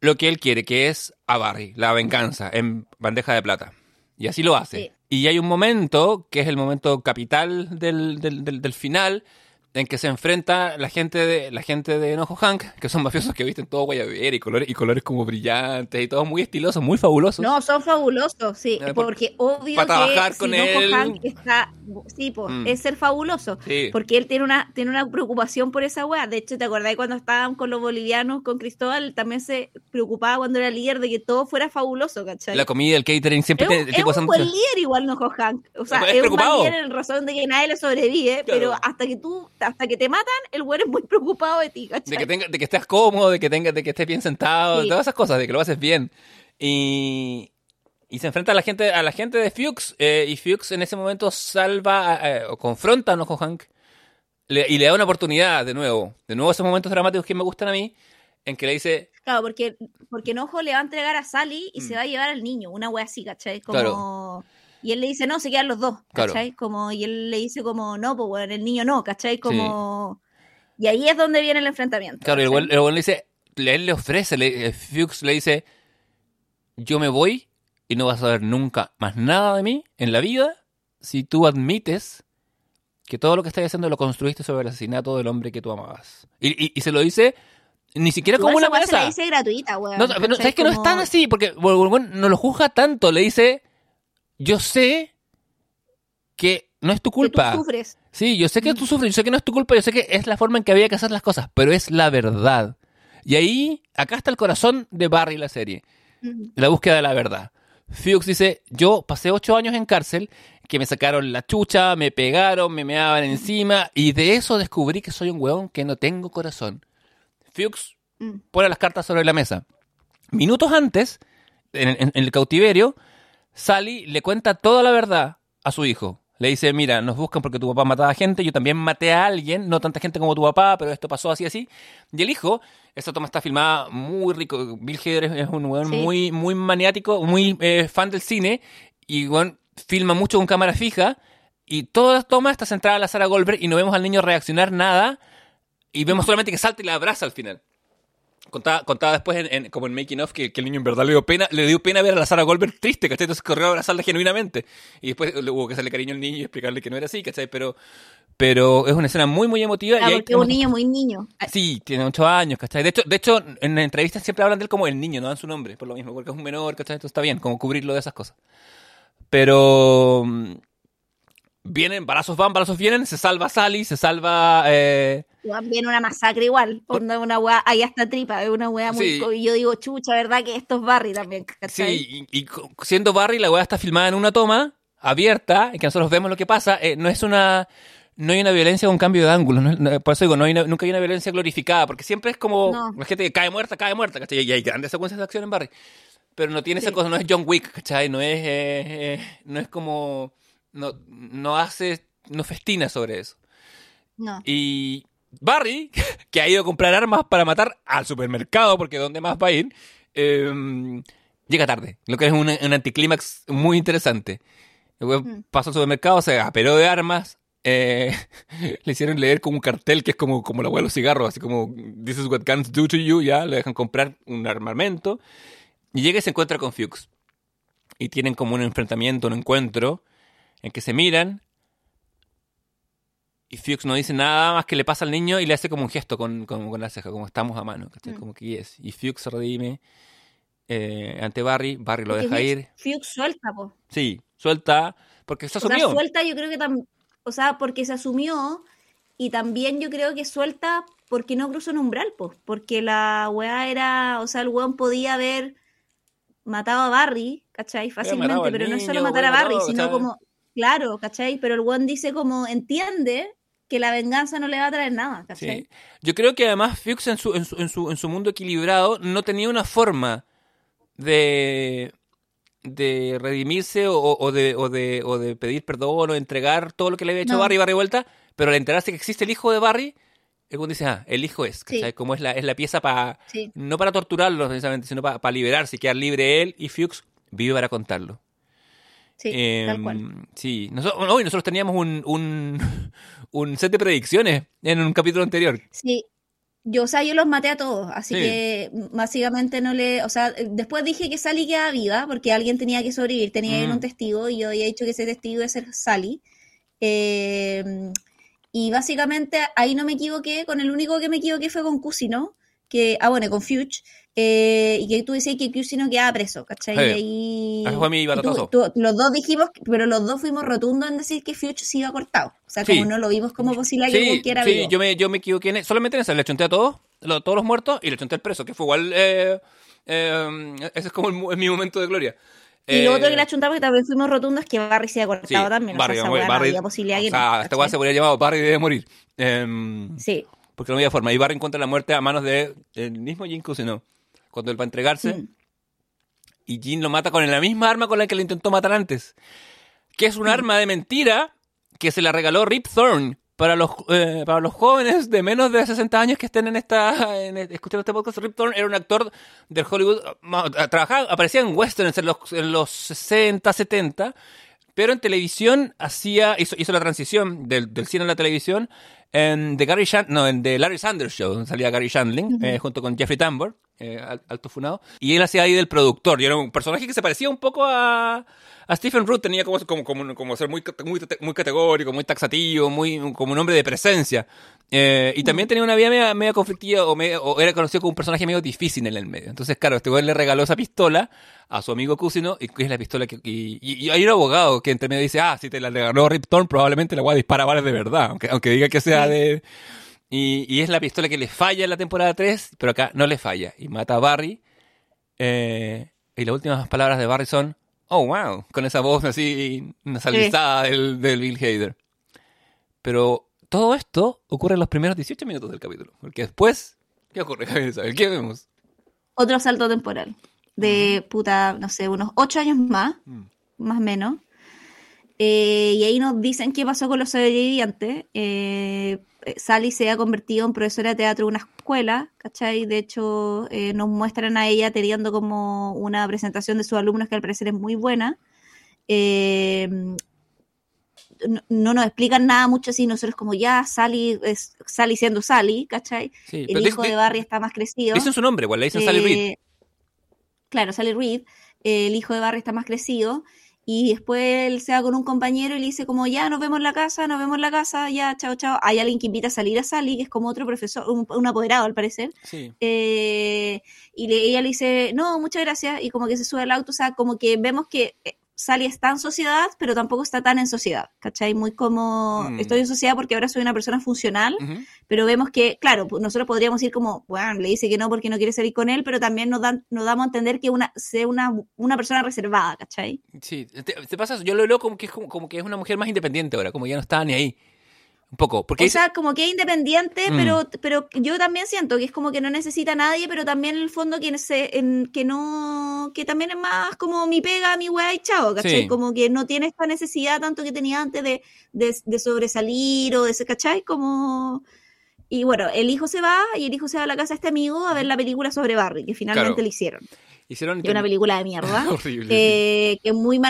lo que él quiere, que es a Barry, la venganza, en bandeja de plata. Y así lo hace. Sí. Y hay un momento, que es el momento capital del, del, del- del final, en que se enfrenta la gente de la gente de Enojo Hank, que son mafiosos que visten todo guayabera y colores, y colores como brillantes y todos muy estilosos, muy fabulosos. No, son fabulosos, sí, Eh, por- porque obvio para trabajar que con si Nojo él. Hank está, sí, pues, Mm. es ser fabuloso, Sí. porque él tiene una, tiene una preocupación por esa weá, de hecho, ¿te acordás cuando estaban con los bolivianos, con Cristóbal, también se preocupaba cuando era líder de que todo fuera fabuloso, ¿cachai? La comida, el catering, siempre es tiene el es tipo de un buen líder igual Nojo Hank, o sea, Es es, un preocupado. líder en razón de que nadie le sobrevive, Claro. pero hasta que tú, hasta que te matan, el güey es muy *laughs* preocupado de ti, ¿cachai? De que, tenga, de que estés cómodo, de que, tenga, de que estés bien sentado, Sí. todas esas cosas, de que lo haces bien. Y, y se enfrenta a la gente, a la gente de Fuchs, eh, y Fuchs en ese momento salva eh, o confronta a Nojo Hank le- y le da una oportunidad de nuevo. De nuevo esos momentos dramáticos que me gustan a mí, en que le dice, Claro, porque, porque Enojo le va a entregar a Sally y Mm. se va a llevar al niño, una wea así, ¿cachai? Como... Claro. Y él le dice, no, se quedan los dos, Claro. ¿cachai? Como, y él le dice como, no, pues bueno, el niño no, ¿cachai? Como... Y ahí es donde viene el enfrentamiento. claro, y el le dice, él le ofrece, le, eh, Fuchs le dice, yo me voy y no vas a ver nunca más nada de mí en la vida si tú admites que todo lo que estás haciendo lo construiste sobre el asesinato del hombre que tú amabas. Y, y- y se lo dice ni siquiera Igual como una wea se la amenaza. dice gratuita, weón. No, sabes que no es tan así, porque bueno, no lo juzga tanto, le dice, yo sé que no es tu Que culpa. tú sufres. Sí, yo sé que tú sufres, yo sé que no es tu culpa, yo sé que es la forma en que había que hacer las cosas, pero es la verdad. Y ahí, acá está el corazón de Barry la serie, la búsqueda de la verdad. Fuchs dice, yo pasé ocho años en cárcel, que me sacaron la chucha, me pegaron, me meaban encima, y de eso descubrí que soy un weón que no tengo corazón. Fuchs Mm. pone las cartas sobre la mesa. Minutos antes, en, en- en el cautiverio, Sally le cuenta toda la verdad a su hijo. Le dice, mira, nos buscan porque tu papá mataba gente, yo también maté a alguien, no tanta gente como tu papá, pero esto pasó así, así. Y el hijo, esta toma está filmada muy rico, Bill Hader es, un weón Sí. muy, muy maniático, muy eh, fan del cine, y weón, filma mucho con cámara fija, y toda la toma está centrada en la Sarah Goldberg, y no vemos al niño reaccionar nada, y vemos solamente que salta y la abraza al final. Contaba, contaba después, en, en- como en Making of, que, que el niño en verdad le dio pena, le dio pena ver a la Sarah Goldberg triste, ¿cachai? Entonces corrió a abrazarla genuinamente. Y después le hubo que hacerle cariño al niño y explicarle que no era así, ¿cachai? Pero, pero es una escena muy, muy emotiva. Ah, y ahí porque es un niño muy niño. Ah, Sí, tiene ocho años, ¿cachai? De hecho, de hecho, en entrevistas siempre hablan de él como el niño, no dan su nombre, por lo mismo, porque es un menor, ¿cachai? Entonces está bien, como cubrirlo de esas cosas. Pero vienen, balazos van, balazos vienen, se salva Sally, se salva... eh, Viene una masacre igual. Onda una weá, ahí hasta tripa, es una weá muy. Sí. Y yo digo, chucha, ¿verdad? Que esto es Barry también, ¿cachai? Sí, y, y siendo Barry, la weá está filmada en una toma abierta, y que nosotros vemos lo que pasa. eh, no es una. No hay una violencia con cambio de ángulo. no no- por eso digo, no hay una- nunca hay una violencia glorificada, porque siempre es como. No. La gente que cae muerta, cae muerta, ¿cachai? Y hay grandes secuencias de acción en Barry. Pero no tiene esa Sí. cosa, no es John Wick, ¿cachai? No es. eh, eh, no es como. No, no hace. No festina sobre eso. No. Y Barry, *laughs* que ha ido a comprar armas para matar al supermercado, porque ¿dónde más va a ir? Eh, llega tarde, lo que es un, un anticlímax muy interesante. Weón Mm. pasó al supermercado, se aperó de armas, eh, *laughs* le hicieron leer como un cartel que es como, como la hueá de los cigarros, así como This is what guns do to you, ya, le dejan comprar un armamento. Y llega y se encuentra con Fuchs. Y tienen como un enfrentamiento, un encuentro, en que se miran. Y Fuchs no dice nada más que le pasa al niño y le hace como un gesto con, con, con la ceja, como estamos a mano, ¿cachai? Mm. Como que yes. Y Fuchs se redime eh, ante Barry, Barry lo Porque deja ir. Fuchs suelta, po. Sí, suelta, porque se O sea, asumió. suelta yo creo que también, o sea, porque se asumió y también yo creo que suelta porque no cruzó un umbral, pues, porque la weá era, o sea, el weón podía haber matado a Barry, ¿cachai? Fácilmente, al pero no es solo matar a Barry, sino como, claro, ¿cachai? Pero el weón dice como, entiende que la venganza no le va a traer nada, ¿cachai? Sí. Yo creo que además Fuchs en su, en, su, en, su, en su mundo equilibrado no tenía una forma de, de redimirse o, o de, o, de, o de pedir perdón o de entregar todo lo que le había hecho No. Barry y Barry vuelta, pero al enterarse que existe el hijo de Barry, el dice, ah, el hijo es, Sí. Como es la, es la pieza para, Sí. no para torturarlo precisamente, sino para, para liberarse y quedar libre él y Fuchs vive para contarlo. Sí, Em, tal cual. Sí, nosotros, hoy nosotros teníamos un, un, *laughs* un set de predicciones en un capítulo anterior. Sí, yo, o sea, yo los maté a todos, así Sí. que básicamente no le, o sea, después dije que Sally queda viva porque alguien tenía que sobrevivir, tenía que ir Mm. un testigo y yo había dicho que ese testigo iba a ser Sally. Eh, y básicamente ahí no me equivoqué, con el único que me equivoqué fue con Cusino, que, ah, bueno, con Fuchs, eh, y que tú decías que Cusino quedaba preso, ¿cachai? Sí. Y ahí- Ese fue mi y tú- batotazo. tú- los dos dijimos, pero los dos fuimos rotundos en decir que Fuchs se iba cortado, o sea, Sí. como no lo vimos como posible que Sí, quiera sí, vivo. yo me, yo me equivoqué en, solamente en eso, le chonté a todos, lo- todos los muertos y le chonté al preso, que fue igual, eh, eh, ese es como el mi momento de gloria. Y lo Eh, otro que la chuntamos que también fuimos rotundos es que Barry se ha cortado sí, también. Barry, o sea, esa Barry, no había posibilidad que o sea, no, esta se podría llamado Barry debe morir. Em, Sí. porque no había forma. Y Barry encuentra la muerte a manos de el mismo Jin Cusino. Cuando él va a entregarse, Mm. y Jin lo mata con la misma arma con la que le intentó matar antes. Que Mm. es un arma de mentira que se la regaló Rip Thorne para los, eh, para los jóvenes de menos de 60 años que estén en esta en, escuchando este podcast. Rip Thorne era un actor del Hollywood, trabajaba, aparecía en westerns en los, en los 60, 70, pero en televisión hacía hizo, hizo la transición del, del cine a la televisión en The Gary no, en The Larry Sanders Show, donde salía Gary Shandling, eh, junto con Jeffrey Tambor, eh, al- alto funado, y él hacía ahí del productor, y era un personaje que se parecía un poco a, a Stephen Root, tenía como, como, como, como ser muy, muy, muy categórico, muy taxativo, muy como un hombre de presencia, Eh, y también tenía una vida media, media conflictiva, o, media- o era conocido como un personaje medio difícil en el medio. Entonces, claro, este güey le regaló esa pistola a su amigo Cusino, y es la pistola que... Y, y- y hay un abogado que entre medio dice, ah, si te la regaló Rip Torn, probablemente la voy a disparar balas de verdad, aunque, aunque diga que sea Sí. Y, y es la pistola que le falla en la temporada 3, pero acá no le falla. Y mata a Barry. eh, y las últimas palabras de Barry son, oh, wow, con esa voz así nasalizada del, del Bill Hader. Pero todo esto ocurre en los primeros 18 minutos del capítulo. Porque después, ¿qué ocurre, Javier? ¿Qué vemos? Otro salto temporal. De puta, no sé, unos ocho años más, Mm. más o menos. Eh, y ahí nos dicen qué pasó con los sobrevivientes. Eh, Sally se ha convertido en profesora de teatro de una escuela, ¿cachai? De hecho, eh, nos muestran a ella teniendo como una presentación de sus alumnos que al parecer es muy buena. Eh, no, no nos explican nada mucho así, nosotros como ya, Sally es Sally siendo Sally, ¿cachai? Sí, El hijo de Barry está más crecido. Dicen su nombre, igual le dicen Sally Reed. Eh, Claro, Sally Reed. eh, el hijo de Barry está más crecido. Y después él se va con un compañero y le dice como, ya, nos vemos en la casa, nos vemos en la casa, ya, chao, chao. Hay alguien que invita a salir a Sally, que es como otro profesor, un, un apoderado al parecer. Sí. Eh, y le- ella le dice, no, muchas gracias. Y como que se sube al auto, o sea, como que vemos que eh, Sally está en sociedad, pero tampoco está tan en sociedad, ¿cachai? Muy como, Mm. estoy en sociedad porque ahora soy una persona funcional, pero vemos que, claro, pues nosotros podríamos ir como, bueno, le dice que no porque no quiere salir con él, pero también nos, dan, nos damos a entender que una, sea una, una persona reservada, ¿cachai? Sí, te, te pasa, yo lo leo como que, es como, como que es una mujer más independiente ahora, como ya no está ni ahí. Un poco, porque o sea, como que es independiente, Mm. pero, pero yo también siento que es como que no necesita a nadie, pero también en el fondo que, se, en, que no, que también es más como mi pega, mi weá y chao, ¿cachai? Sí. Como que no tiene esta necesidad tanto que tenía antes de, de, de sobresalir o de ser, ¿cachai? Como... Y bueno, el hijo se va y el hijo se va a la casa de este amigo a ver la película sobre Barry, que finalmente Claro. le hicieron. Hicieron una película de mierda. *laughs* horrible. eh, que es muy,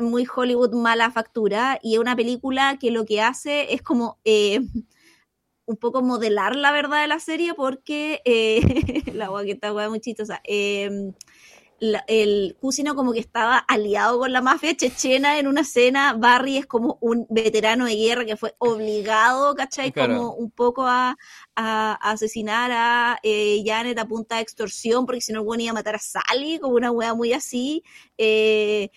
muy Hollywood mala factura y es una película que lo que hace es como eh, *laughs* un poco modelar la verdad de la serie porque eh, *laughs* la agua que está muy chistosa. La- el Cusino como que estaba aliado con la mafia chechena en una escena, Barry es como un veterano de guerra que fue obligado, ¿cachai? Claro. Como un poco a, a- a asesinar a eh, Janet a punta de extorsión, porque si no el iba a matar a Sally, como una wea muy así. eh,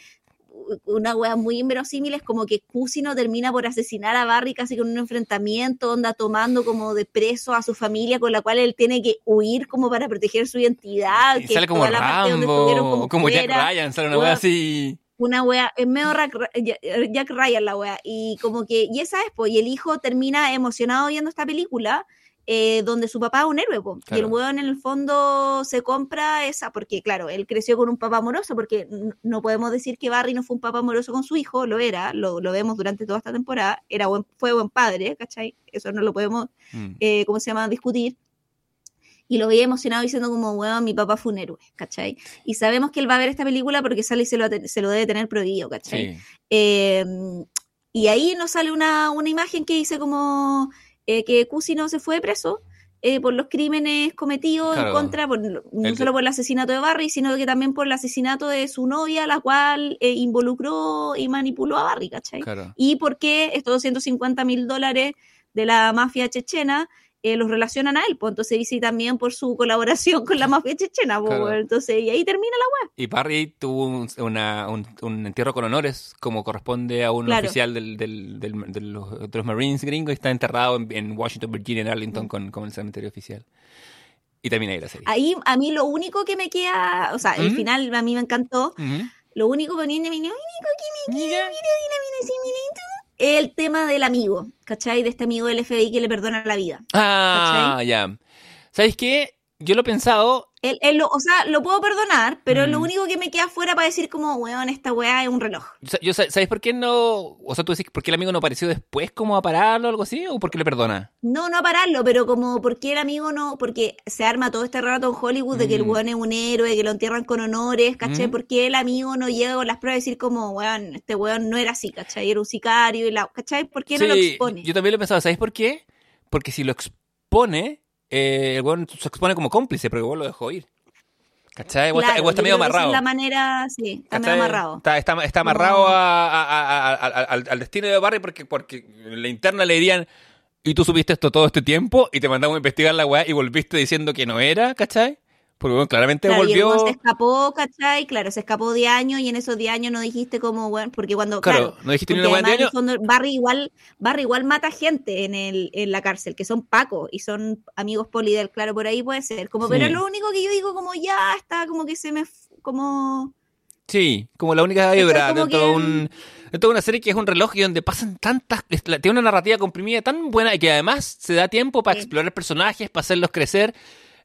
una wea muy inverosímil es como que Cusino termina por asesinar a Barry casi con un enfrentamiento, onda tomando como de preso a su familia con la cual él tiene que huir como para proteger su identidad. Y que sale como toda la Rambo, como, Jack Ryan, sale una wea así. una wea, es medio Jack Ryan la wea, y como que, y esa es, pues, y el hijo termina emocionado viendo esta película, eh, donde su papá es un héroe, po, y el Claro. weón en el fondo se compra esa, porque claro, él creció con un papá amoroso, porque no podemos decir que Barry no fue un papá amoroso con su hijo, lo era, lo, lo vemos durante toda esta temporada, era buen, fue buen padre, ¿cachai? Eso no lo podemos Mm. eh, ¿cómo se llama?, discutir. Y lo veía emocionado diciendo como, weón, mi papá fue un héroe, ¿cachai? Y sabemos que él va a ver esta película porque sale y se lo, se lo debe tener prohibido, ¿cachai? Sí. Eh, y ahí nos sale una, una imagen que dice como eh, que Cusino se fue preso eh, por los crímenes cometidos Claro. en contra, por- no El- solo por el asesinato de Barry, sino que también por el asesinato de su novia, la cual eh, involucró y manipuló a Barry, ¿cachai? Claro. y por qué estos 250 mil dólares de la mafia chechena eh, los relacionan a él. Pues entonces dice también por su colaboración con la *laughs* mafia chechena. pues, Claro. entonces, y ahí termina la Y Barry tuvo un, una- un- un entierro con honores, como corresponde a un Claro. oficial del, del- del- de, los, de los Marines gringos, y está enterrado en, en Washington, Virginia, en Arlington, Mm. con, con el cementerio oficial. Y termina ahí la serie. Ahí a mí lo único que me queda, o sea, el ¿Mm? final a mí me encantó. Lo único que me, me- lo único que me queda, mira, mira, mira, mira, tú, es el tema del amigo, ¿cachai? De este amigo del FBI que le perdona la vida. Ah, ya. ¿Sabes qué? Yo lo he pensado. Él, él lo, o sea, lo puedo perdonar, pero lo Mm. único que me queda fuera para decir como, weón, esta weá es un reloj. Yo, sa- ¿Sabes por qué no? O sea, tú decís, ¿por qué el amigo no apareció después como a pararlo o algo así? ¿O por qué le perdona? No, no a pararlo, pero como porque el amigo no, porque se arma todo este rato en Hollywood de que el Mm. weón es un héroe, que lo entierran con honores, ¿cachai? Mm. Porque el amigo no llega con las pruebas y decir como, weón, este weón no era así, ¿cachai? Era un sicario y la, ¿cachai? ¿Por qué no lo expone? Yo también lo he pensado. ¿Sabes por qué? Porque si lo expone, eh, el weón se expone como cómplice, pero el weón lo dejó ir. ¿Cachai? El weón está- Claro, medio amarrado. es la manera, sí, está medio amarrado. Está, está, está amarrado a- a- a- a- a- al, al destino de Barry porque, porque en la interna le dirían, y tú supiste esto todo este tiempo y te mandamos a investigar la weá y volviste diciendo que no era, ¿cachai? Porque bueno, claramente Claro, y el volvió... se escapó, ¿cachai? Claro, se escapó de años y en esos 10 años no dijiste como, weón, porque cuando, Claro, claro, no dijiste ni una de fondo, Barry igual, Barry igual mata gente en el, en la cárcel, que son pacos y son amigos polidel, claro, por ahí puede ser. Como, Sí. pero lo único que yo digo, como ya está, como que se me como Sí, como la única hebra dentro de, un, de una serie que es un reloj y donde pasan tantas... Tiene una narrativa comprimida tan buena y que además se da tiempo para Sí. explorar personajes, para hacerlos crecer.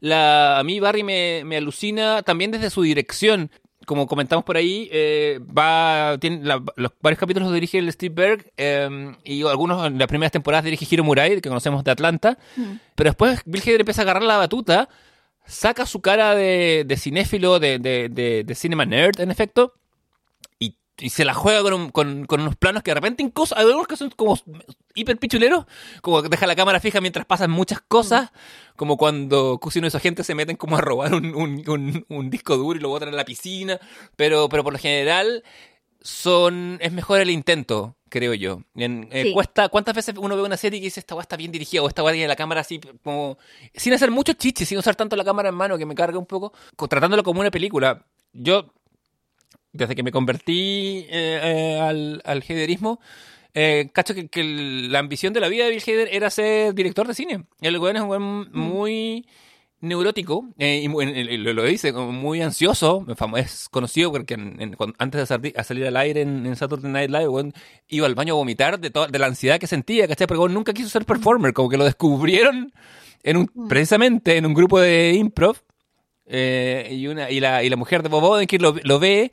La, a mí Barry me, me alucina también desde su dirección. Como comentamos por ahí, eh, va tiene la- los varios capítulos los dirige el Steve Berg eh, y algunos en las primeras temporadas dirige Hiro Murai, que conocemos de Atlanta. Mm. Pero después Bill Hader empieza a agarrar la batuta, saca su cara de, de cinéfilo, de, de, de, de cinema nerd, en efecto, y, se la juega con, un- con, con unos planos que de repente incluso hay algunos que son como hiper pichuleros, como que deja la cámara fija mientras pasan muchas cosas, como cuando Cusino y su gente se meten como a robar un, un, un- disco duro y lo botan en la piscina, pero, pero por lo general son es mejor el intento, creo yo. En- eh, Sí. cuesta, ¿Cuántas veces uno ve una serie y dice esta weá está bien dirigida o esta weá tiene la cámara así como... Sin hacer mucho chichi, sin usar tanto la cámara en mano que me carga un poco, co- tratándolo como una película. Yo desde que me convertí eh, eh, al, al heiderismo, eh, cacho que, la ambición de la vida de Bill Hader era ser director de cine. El weón es un weón muy neurótico, eh, y muy- lo, lo dice, muy ansioso, es conocido porque en- en- antes de salir, a salir al aire en, en Saturday Night Live, weón, iba al baño a vomitar de, toda- de la ansiedad que sentía, ¿cachai? Weón nunca quiso ser performer, como que lo descubrieron en un, Mm. precisamente en un grupo de improv, eh, y, una, y, la, y la mujer de Bob Odenkirk lo, lo ve,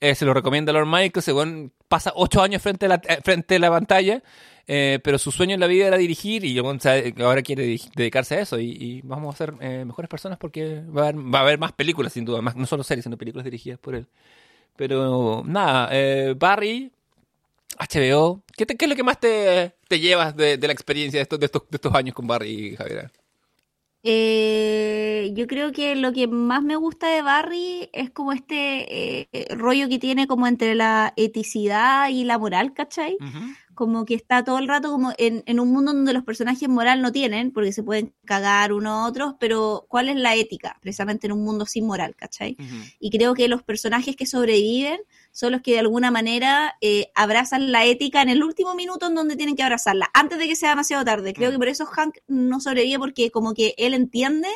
eh, se lo recomienda Lord Michael, se weón pasa ocho años frente a la, eh, frente a la pantalla, eh, pero su sueño en la vida era dirigir y ahora quiere dedicarse a eso y, y vamos a ser eh, mejores personas porque va a, haber, va a haber más películas sin duda, más, no solo series, sino películas dirigidas por él. Pero nada, Barry, HBO, ¿qué, te- qué es lo que más te, te llevas de, de la experiencia de estos, de, estos, de estos años con Barry, Javier? Eh, yo creo que lo que más me gusta de Barry es como este eh, rollo que tiene como entre la eticidad y la moral, ¿cachai? Como que está todo el rato como en, en un mundo donde los personajes moral no tienen, porque se pueden cagar unos a otros, pero ¿cuál es la ética? Precisamente en un mundo sin moral, ¿cachai? Y creo que los personajes que sobreviven son los que de alguna manera eh, abrazan la ética en el último minuto en donde tienen que abrazarla, antes de que sea demasiado tarde. Creo Mm. que por eso Hank no sobrevive porque como que él entiende,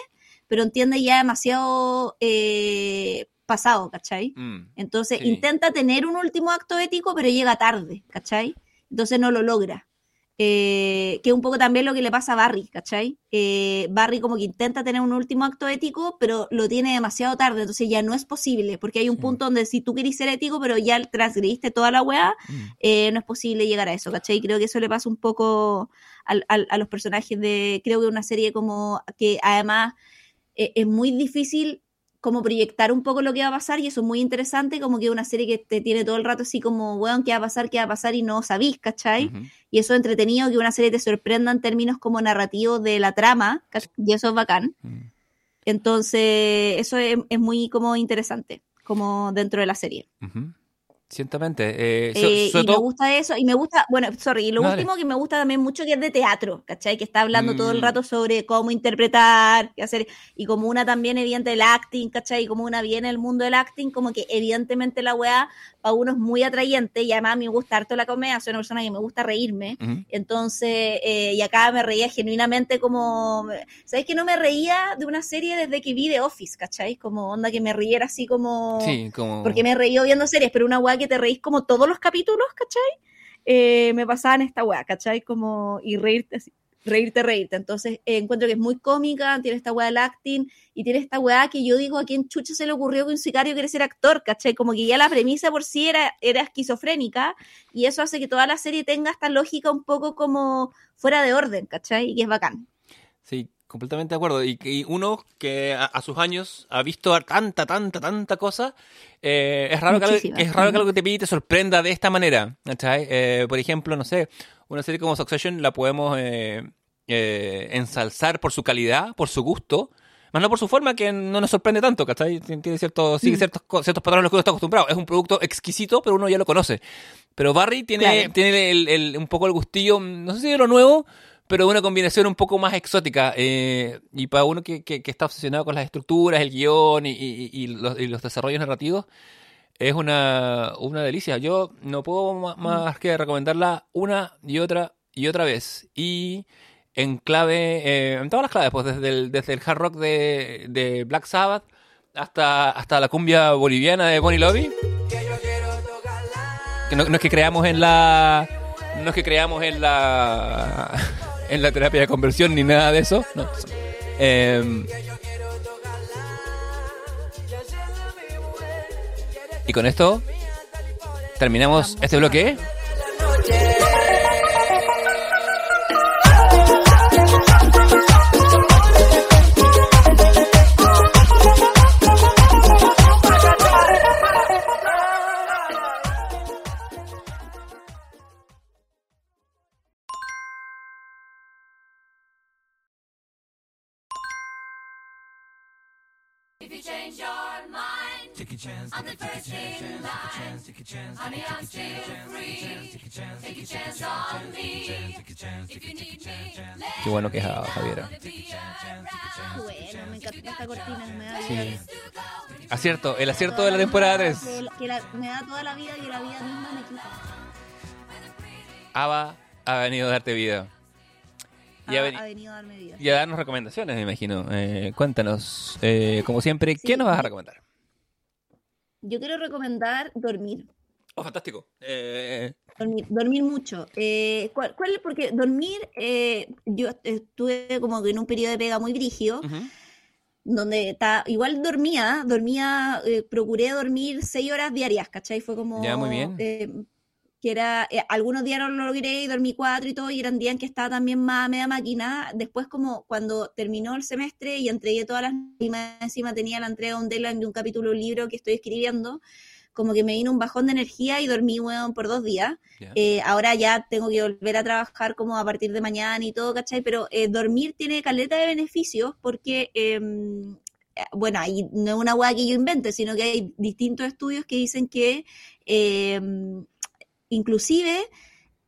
pero entiende ya demasiado eh, pasado, ¿cachai? Mm. Entonces Sí. intenta tener un último acto ético, pero llega tarde, ¿cachai? Entonces no lo logra. Eh, que es un poco también lo que le pasa a Barry, ¿cachai? Eh, Barry como que intenta tener un último acto ético, pero lo tiene demasiado tarde, entonces ya no es posible, porque hay un Sí. punto donde si tú querés ser ético, pero ya transgrediste toda la weá, Mm. eh, no es posible llegar a eso, ¿cachai? Creo que eso le pasa un poco al- al- a los personajes de, creo que una serie como que además es muy difícil como proyectar un poco lo que va a pasar y eso es muy interesante, como que una serie que te tiene todo el rato así como, weón, ¿qué va a pasar? ¿Qué va a pasar? Y no sabís, ¿cachai? Ujú. Y eso es entretenido, que una serie te sorprenda en términos como narrativos de la trama, ¿cach- y eso es bacán. Mm. Entonces, eso es, es muy como interesante, como dentro de la serie. Ujú. Ciertamente. Eh, so- Eh, sobre y me todo- gusta eso, y me gusta, bueno, sorry, y lo Dale. último que me gusta también mucho que es de teatro, ¿cachai? Que está hablando todo el Mm. rato sobre cómo interpretar, qué hacer, y como una también evidente el acting, ¿cachai? Y como una viene el mundo del acting, como que evidentemente la weá para uno es muy atrayente, y además me gusta harto la comedia, soy una persona que me gusta reírme, entonces, eh, y acá me reía genuinamente como, ¿sabes que no me reía de una serie desde que vi The Office, ¿cachai? Como onda que me riera así como... Sí, como... Porque me reí viendo series, pero una weá que te reís como todos los capítulos, ¿cachai? Eh, me pasaba en esta weá, ¿cachai? Como, y reírte así, reírte, reírte. Entonces, eh, encuentro que es muy cómica, tiene esta weá del acting, y tiene esta weá que yo digo, ¿a quién chucha se le ocurrió que un sicario quiere ser actor, ¿cachai? Como que ya la premisa por sí era, era esquizofrénica, y eso hace que toda la serie tenga esta lógica un poco como fuera de orden, ¿cachai? Y que es bacán. Sí, completamente de acuerdo. Y, y uno que a, a sus años ha visto tanta, tanta, tanta cosa, eh, es, raro que es raro que algo que te pide te sorprenda de esta manera. Eh, por ejemplo, no sé, una serie como Succession la podemos eh, eh, ensalzar por su calidad, por su gusto, más no por su forma que no nos sorprende tanto, ¿cachai? Tiene ciertos, sigue Mm. ciertos, ciertos patrones a los que uno está acostumbrado. Es un producto exquisito, pero uno ya lo conoce. Pero Barry tiene, Claro. tiene el- el- un poco el gustillo, no sé si de lo nuevo, pero una combinación un poco más exótica. eh, y para uno que, que- que está obsesionado con las estructuras, el guion y, y- y los, y los desarrollos narrativos, es una, una delicia. Yo no puedo ma- más que recomendarla una y otra y otra vez. Y en clave, eh, en todas las claves, pues desde el, desde el hard rock de, de Black Sabbath hasta, hasta la cumbia boliviana de Bonnie Lobby. Que no, no es que creamos en la. No es que creamos en la. En la terapia de conversión ni nada de eso. No. Em, y con esto terminamos este bloque. Qué bueno que es ah, Javiera. Bueno, me encanta esta cortina, me da Sí. Acierto, el acierto de la temporada 3. Que, que la- me da toda la vida y la vida misma me quita. Ava ha venido a darte vida. Y ha, Ha, veni- ha venido a darme vida. y a darnos recomendaciones, me imagino. Eh, cuéntanos, eh, como siempre, ¿qué Sí, nos vas a recomendar? Yo quiero recomendar dormir. Oh, fantástico. Eh, Dormir, dormir mucho. Eh, ¿cuál, cuál- Porque dormir, eh, yo estuve como que en un periodo de pega muy brígido, donde ta- igual dormía, dormía, procuré dormir seis horas diarias, ¿cachai? Fue como... Ya, muy bien. Que era, eh, algunos días no lo logré y dormí cuatro y todo, y eran días en que estaba también más a media máquina. Después como cuando terminó el semestre y entregué todas las... Y más encima tenía la entrega de un deadline de un capítulo libro que estoy escribiendo, como que me vino un bajón de energía y dormí, weón, por dos días. Eh, ahora ya tengo que volver a trabajar como a partir de mañana y todo, ¿cachai? Pero eh, dormir tiene caleta de beneficios porque, eh, eh, bueno, ahí no es una hueá que yo invente, sino que hay distintos estudios que dicen que, eh, inclusive,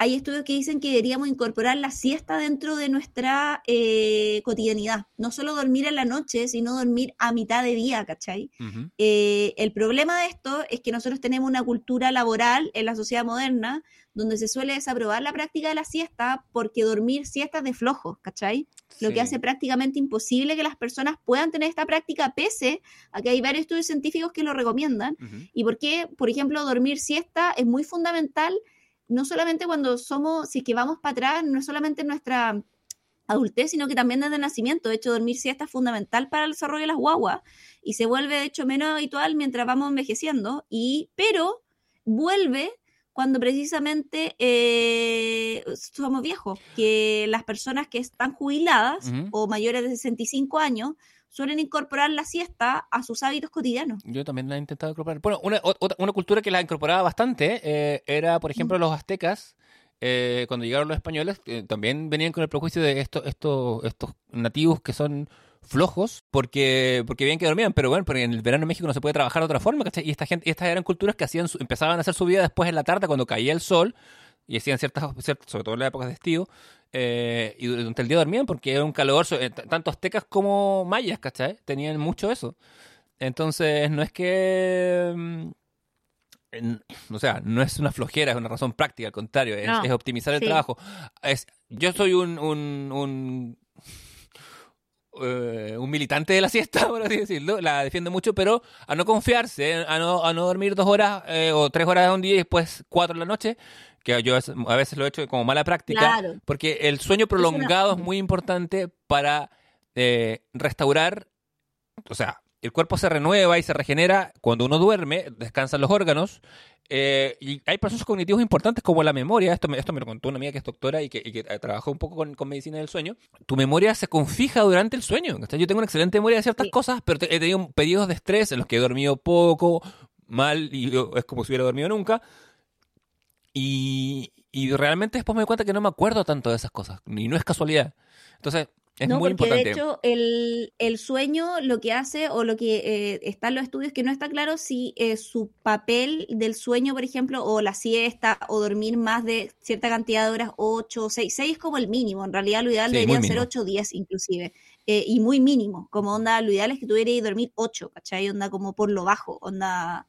hay estudios que dicen que deberíamos incorporar la siesta dentro de nuestra eh, cotidianidad. No solo dormir en la noche, sino dormir a mitad de día, ¿cachai? Eh, el problema de esto es que nosotros tenemos una cultura laboral en la sociedad moderna donde se suele desaprobar la práctica de la siesta porque dormir siestas de flojos, ¿cachai? Lo Sí. que hace prácticamente imposible que las personas puedan tener esta práctica pese a que hay varios estudios científicos que lo recomiendan. Ujú. Y por qué, por ejemplo, dormir siesta es muy fundamental, no solamente cuando somos, si es que vamos para atrás, no es solamente en nuestra adultez, sino que también desde el nacimiento. De hecho, dormir siesta es fundamental para el desarrollo de las guaguas y se vuelve, de hecho, menos habitual mientras vamos envejeciendo. Y, pero vuelve cuando precisamente eh, somos viejos, que las personas que están jubiladas o mayores de 65 años suelen incorporar la siesta a sus hábitos cotidianos. Yo también la he intentado incorporar. Bueno, una, otra- una cultura que la incorporaba bastante eh, era, por ejemplo, los aztecas. eh, cuando llegaron los españoles, eh, también venían con el prejuicio de estos, estos, estos nativos que son flojos porque porque bien que dormían, pero bueno, porque en el verano en México no se puede trabajar de otra forma, ¿cachai? Y esta gente, y estas eran culturas que hacían su- empezaban a hacer su vida después en la tarde cuando caía el sol y hacían ciertas, ciertas sobre todo en las épocas de estío, eh, y durante el día dormían porque era un calor, eh, tanto aztecas como mayas, ¿cachai? Tenían mucho eso. Entonces, no es que... mm, en- o sea, no es una flojera, es una razón práctica, al contrario, es, No, es optimizar el sí. trabajo. Es, yo soy un, un, un, eh, un militante de la siesta, *laughs* por así decirlo, la defiendo mucho, pero a no confiarse, a no, a no dormir dos horas eh, o tres horas de un día y después cuatro en la noche, que yo a veces- lo he hecho como mala práctica, Claro. porque el sueño prolongado es muy importante para eh, restaurar, o sea, el cuerpo se renueva y se regenera. Cuando uno duerme, descansan los órganos, eh, y hay procesos cognitivos importantes como la memoria, esto me, esto me lo contó una amiga que es doctora y que, y que eh, trabajó un poco con, con medicina del sueño, tu memoria se confija durante el sueño, yo tengo una excelente memoria de ciertas Sí. cosas, pero he tenido periodos de estrés en los que he dormido poco, mal, y yo- es como si hubiera dormido nunca, y, y realmente después me doy cuenta que no me acuerdo tanto de esas cosas, y no es casualidad. Entonces, es no, muy porque importante. de hecho el, el sueño lo que hace o lo que eh, está en los estudios que no está claro si eh, su papel del sueño, por ejemplo, o la siesta o dormir más de cierta cantidad de horas, 8 o 6, 6 es como el mínimo, en realidad lo ideal Sí, muy deberían ser mínimo. 8 o 10 inclusive, eh, y muy mínimo, como onda, lo ideal es que tuvierais dormir 8, ¿cachai? Onda como por lo bajo, onda...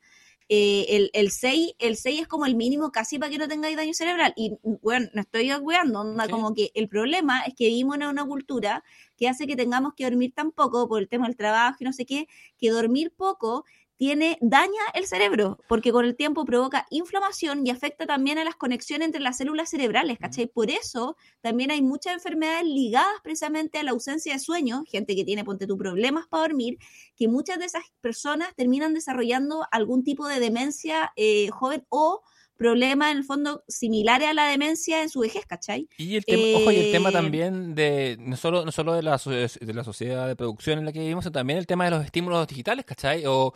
eh, el, el 6 el 6 es como el mínimo casi para que no tengáis daño cerebral. Y bueno, no estoy weando, onda, Sí. como que el problema es que vivimos en una cultura que hace que tengamos que dormir tan poco por el tema del trabajo y no sé qué, que dormir poco tiene, daña el cerebro, porque con el tiempo provoca inflamación y afecta también a las conexiones entre las células cerebrales, ¿cachai? Por eso también hay muchas enfermedades ligadas precisamente a la ausencia de sueño, gente que tiene, ponte tú, problemas para dormir, que muchas de esas personas terminan desarrollando algún tipo de demencia eh, joven o problemas en el fondo similares a la demencia en su vejez, ¿cachai? Y el tema, ojo, y el tema Eh, también de no solo, no solo de la, de la sociedad de producción en la que vivimos, sino también el tema de los estímulos digitales, ¿cachai? O,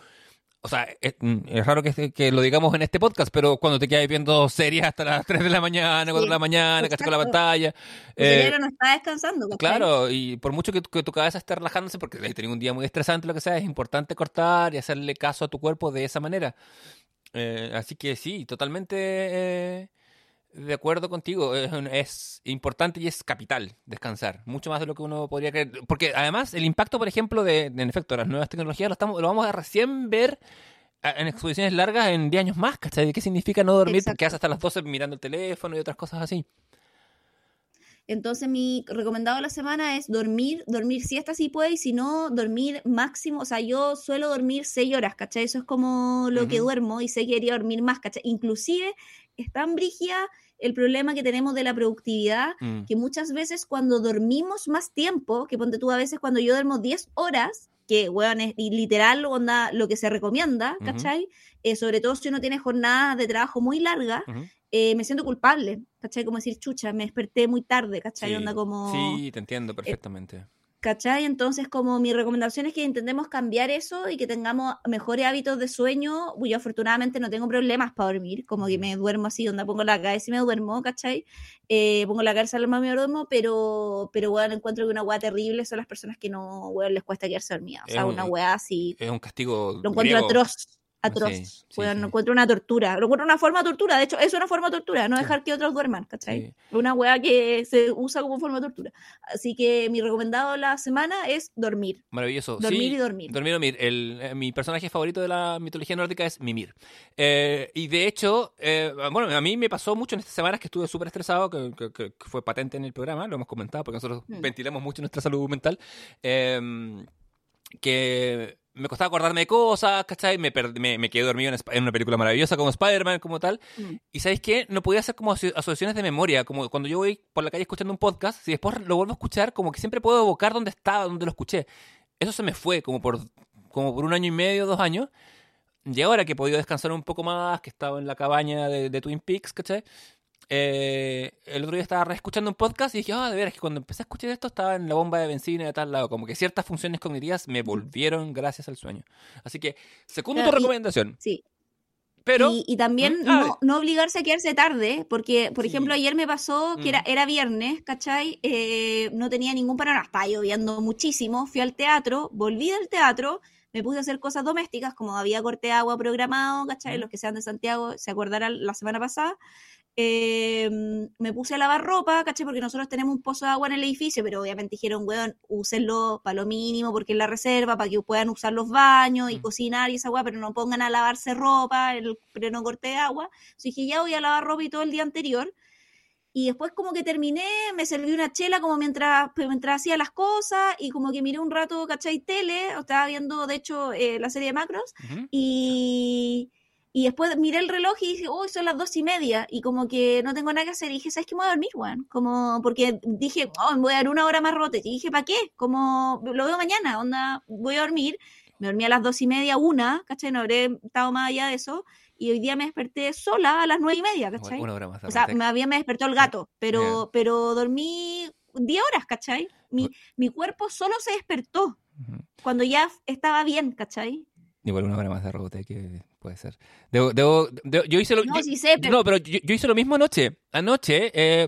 o sea, es, mm, es raro que, que lo digamos en este podcast, pero cuando te quedas viendo series hasta las *laughs* 3 de la mañana, 4 de la mañana, ¿cachai? Con la pantalla. El eh, cerebro no está descansando, ¿cachai? Claro, y por mucho que, tu- que tu cabeza esté relajándose, porque has tenido un día muy estresante, lo que sea, es importante cortar y hacerle caso a tu cuerpo de esa manera. Eh, así que sí, totalmente eh, de acuerdo contigo. *laughs* Es, importante y es capital descansar. Mucho más de lo que uno podría creer. Porque además, el impacto, por ejemplo, de, de, en efecto, las nuevas tecnologías lo, estamos, lo vamos a recién ver en exposiciones largas en 10 años más, ¿cachai? ¿Qué significa no dormir? Exacto. Porque haces hasta las 12 mirando el teléfono y otras cosas así. Entonces mi recomendado de la semana es dormir, dormir siesta si puede, y si no, dormir máximo, o sea, yo suelo dormir seis horas, ¿cachai? Eso es como lo que duermo y sé que quería dormir más, ¿cachai? Inclusive es tan brígida el problema que tenemos de la productividad Mm. que muchas veces cuando dormimos más tiempo, que ponte tú a veces cuando yo duermo 10 horas, que weón es literal onda lo que se recomienda. ¿cachai? Eh, sobre todo si uno tiene jornadas de trabajo muy largas, eh, me siento culpable, ¿cachai? Como decir, chucha, me desperté muy tarde, ¿cachai? Sí. Onda como... Sí, te entiendo perfectamente. ¿Cachai? Entonces, como mi recomendación es que intentemos cambiar eso y que tengamos mejores hábitos de sueño. Yo afortunadamente no tengo problemas para dormir, como que me duermo así, donde pongo la cabeza y me duermo, ¿cachai? Eh, pongo la cabeza al me duermo, pero, pero bueno, encuentro que una weá terrible son las personas que no, les cuesta quedarse dormidas. O sea, un- una weá así, Es un castigo lo encuentro griego. atroz. Atroz. Sí, sí, encuentro una tortura. Lo encuentro una forma de tortura. De hecho, es una forma de tortura, no dejar que otros duerman, ¿cachai? Una weá que se usa como forma de tortura. Así que mi recomendado de la semana es dormir. Maravilloso. Dormir y dormir. Dormir y dormir. El, eh, mi personaje favorito de la mitología nórdica es Mimir. Eh, y de hecho, eh, bueno, a mí me pasó mucho en estas semanas que estuve súper estresado, que, que- que fue patente en el programa, lo hemos comentado porque nosotros Mm. ventilamos mucho nuestra salud mental. eh, que me costaba acordarme de cosas, ¿cachai? Me, me, me quedé dormido en, en una película maravillosa como Spider-Man, como tal. Mm. Y ¿sabéis qué? No podía hacer como aso- asociaciones de memoria, como cuando yo voy por la calle escuchando un podcast, si después lo vuelvo a escuchar, como que siempre puedo evocar dónde estaba, dónde lo escuché. Eso se me fue como por, como por un año y medio, dos años. Y ahora que he podido descansar un poco más, que estaba en la cabaña de, de Twin Peaks, ¿cachai? Eh, el otro día estaba reescuchando un podcast y dije, ah, de veras, que cuando empecé a escuchar esto estaba en la bomba de benzina de tal lado. Como que ciertas funciones cognitivas me volvieron gracias al sueño. Así que, segundo tu recomendación. Sí. Pero, y, y también Mm, no, no obligarse a quedarse tarde, porque, por Sí. ejemplo, ayer me pasó que Mm. era, era viernes, ¿cachai? Eh, no tenía ningún panorama, estaba lloviendo muchísimo, fui al teatro, volví del teatro, me puse a hacer cosas domésticas, como había corte de agua programado, ¿cachai? Mm. Los que sean de Santiago se acordarán la semana pasada. Eh, me puse a lavar ropa, ¿cachai? Porque nosotros tenemos un pozo de agua en el edificio, pero obviamente dijeron, weón, úsenlo para lo mínimo porque es la reserva, para que puedan usar los baños y Mm. cocinar y esa agua, pero no pongan a lavarse ropa el pleno corte de agua. Entonces dije, ya voy a lavar ropa y todo el día anterior. Y después como que terminé, me serví una chela como mientras, pues, mientras hacía las cosas y como que miré un rato, ¿cachai? Tele, estaba viendo, de hecho, eh, la serie de Macros y, y después miré el reloj y dije, uy, son las dos y media. Y como que no tengo nada que hacer. Y dije, ¿sabes qué? Me voy a dormir, weón. Como, porque dije, oh, me voy a dar una hora más rote. Y dije, ¿para qué? Como, lo veo mañana, onda, voy a dormir. Me dormí a las dos y media, una, ¿cachai? No habré estado más allá de eso. Y hoy día me desperté sola a las nueve y media, ¿cachai? Una hora más. de O sea, me había me despertó el gato, pero, Ya. pero dormí 10 horas, ¿cachai? Mi, mi cuerpo solo se despertó Ujú. cuando ya estaba bien, ¿cachai? Igual una hora más de rebote que puede ser. Debo, debo- debo- yo hice lo No, yo- sí sé, pero No, pero yo, yo hice lo mismo anoche. Anoche eh,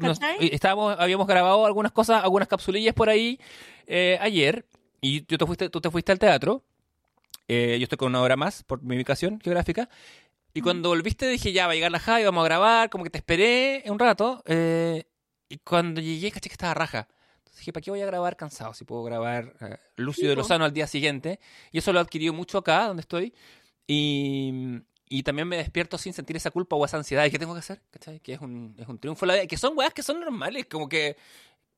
estábamos, habíamos grabado algunas cosas, algunas capsulillas por ahí eh, ayer y tú te fuiste, tú te fuiste al teatro. Eh, yo estoy con una hora más por mi ubicación geográfica. Y cuando volviste dije, ya, va a llegar la Javi, vamos a grabar, como que te esperé un rato. eh, y cuando llegué, caché que estaba raja. Entonces dije, ¿para qué voy a grabar cansado? Si puedo grabar eh, Lucio Sí, de. Lozano al día siguiente. Y eso lo he adquirido mucho acá, donde estoy. Y, y también me despierto sin sentir esa culpa o esa ansiedad. ¿Y qué tengo que hacer? ¿Cachai? Que es un, es un triunfo. de la vida. Que son weas que son normales. Como que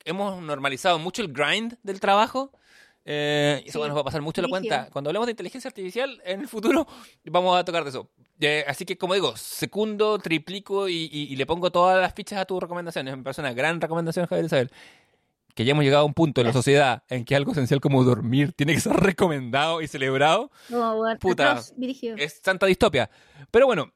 hemos normalizado mucho el grind del trabajo. Eh, y eso Sí, nos va a pasar mucho la cuenta. Cuando hablemos de inteligencia artificial en el futuro, *laughs* vamos a tocar de eso. Eh, así que, como digo, secundo, triplico y, y- y le pongo todas las fichas a tus recomendaciones. Me parece una gran recomendación, Javier Isabel. Que ya hemos llegado a un punto en la sociedad en que algo esencial como dormir tiene que ser *laughs* recomendado y celebrado. No, weón, Puta, brígido. Es santa distopia. Pero bueno,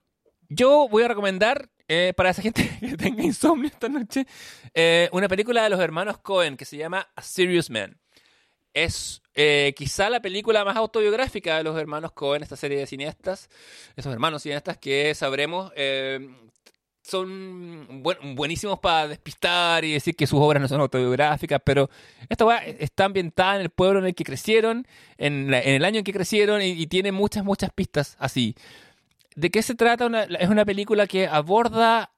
yo voy a recomendar eh, para esa gente *laughs* que tenga insomnio esta noche eh, una película de los hermanos Cohen que se llama A Serious Man. Es eh, quizá la película más autobiográfica de los hermanos Cohen, esta serie de cineastas, esos hermanos cineastas que sabremos eh, son buen- buenísimos para despistar y decir que sus obras no son autobiográficas, pero esta weá está ambientada en el pueblo en el que crecieron, en, la- en el año en que crecieron y, y tiene muchas, muchas pistas así. ¿De qué se trata? Una- es una película que aborda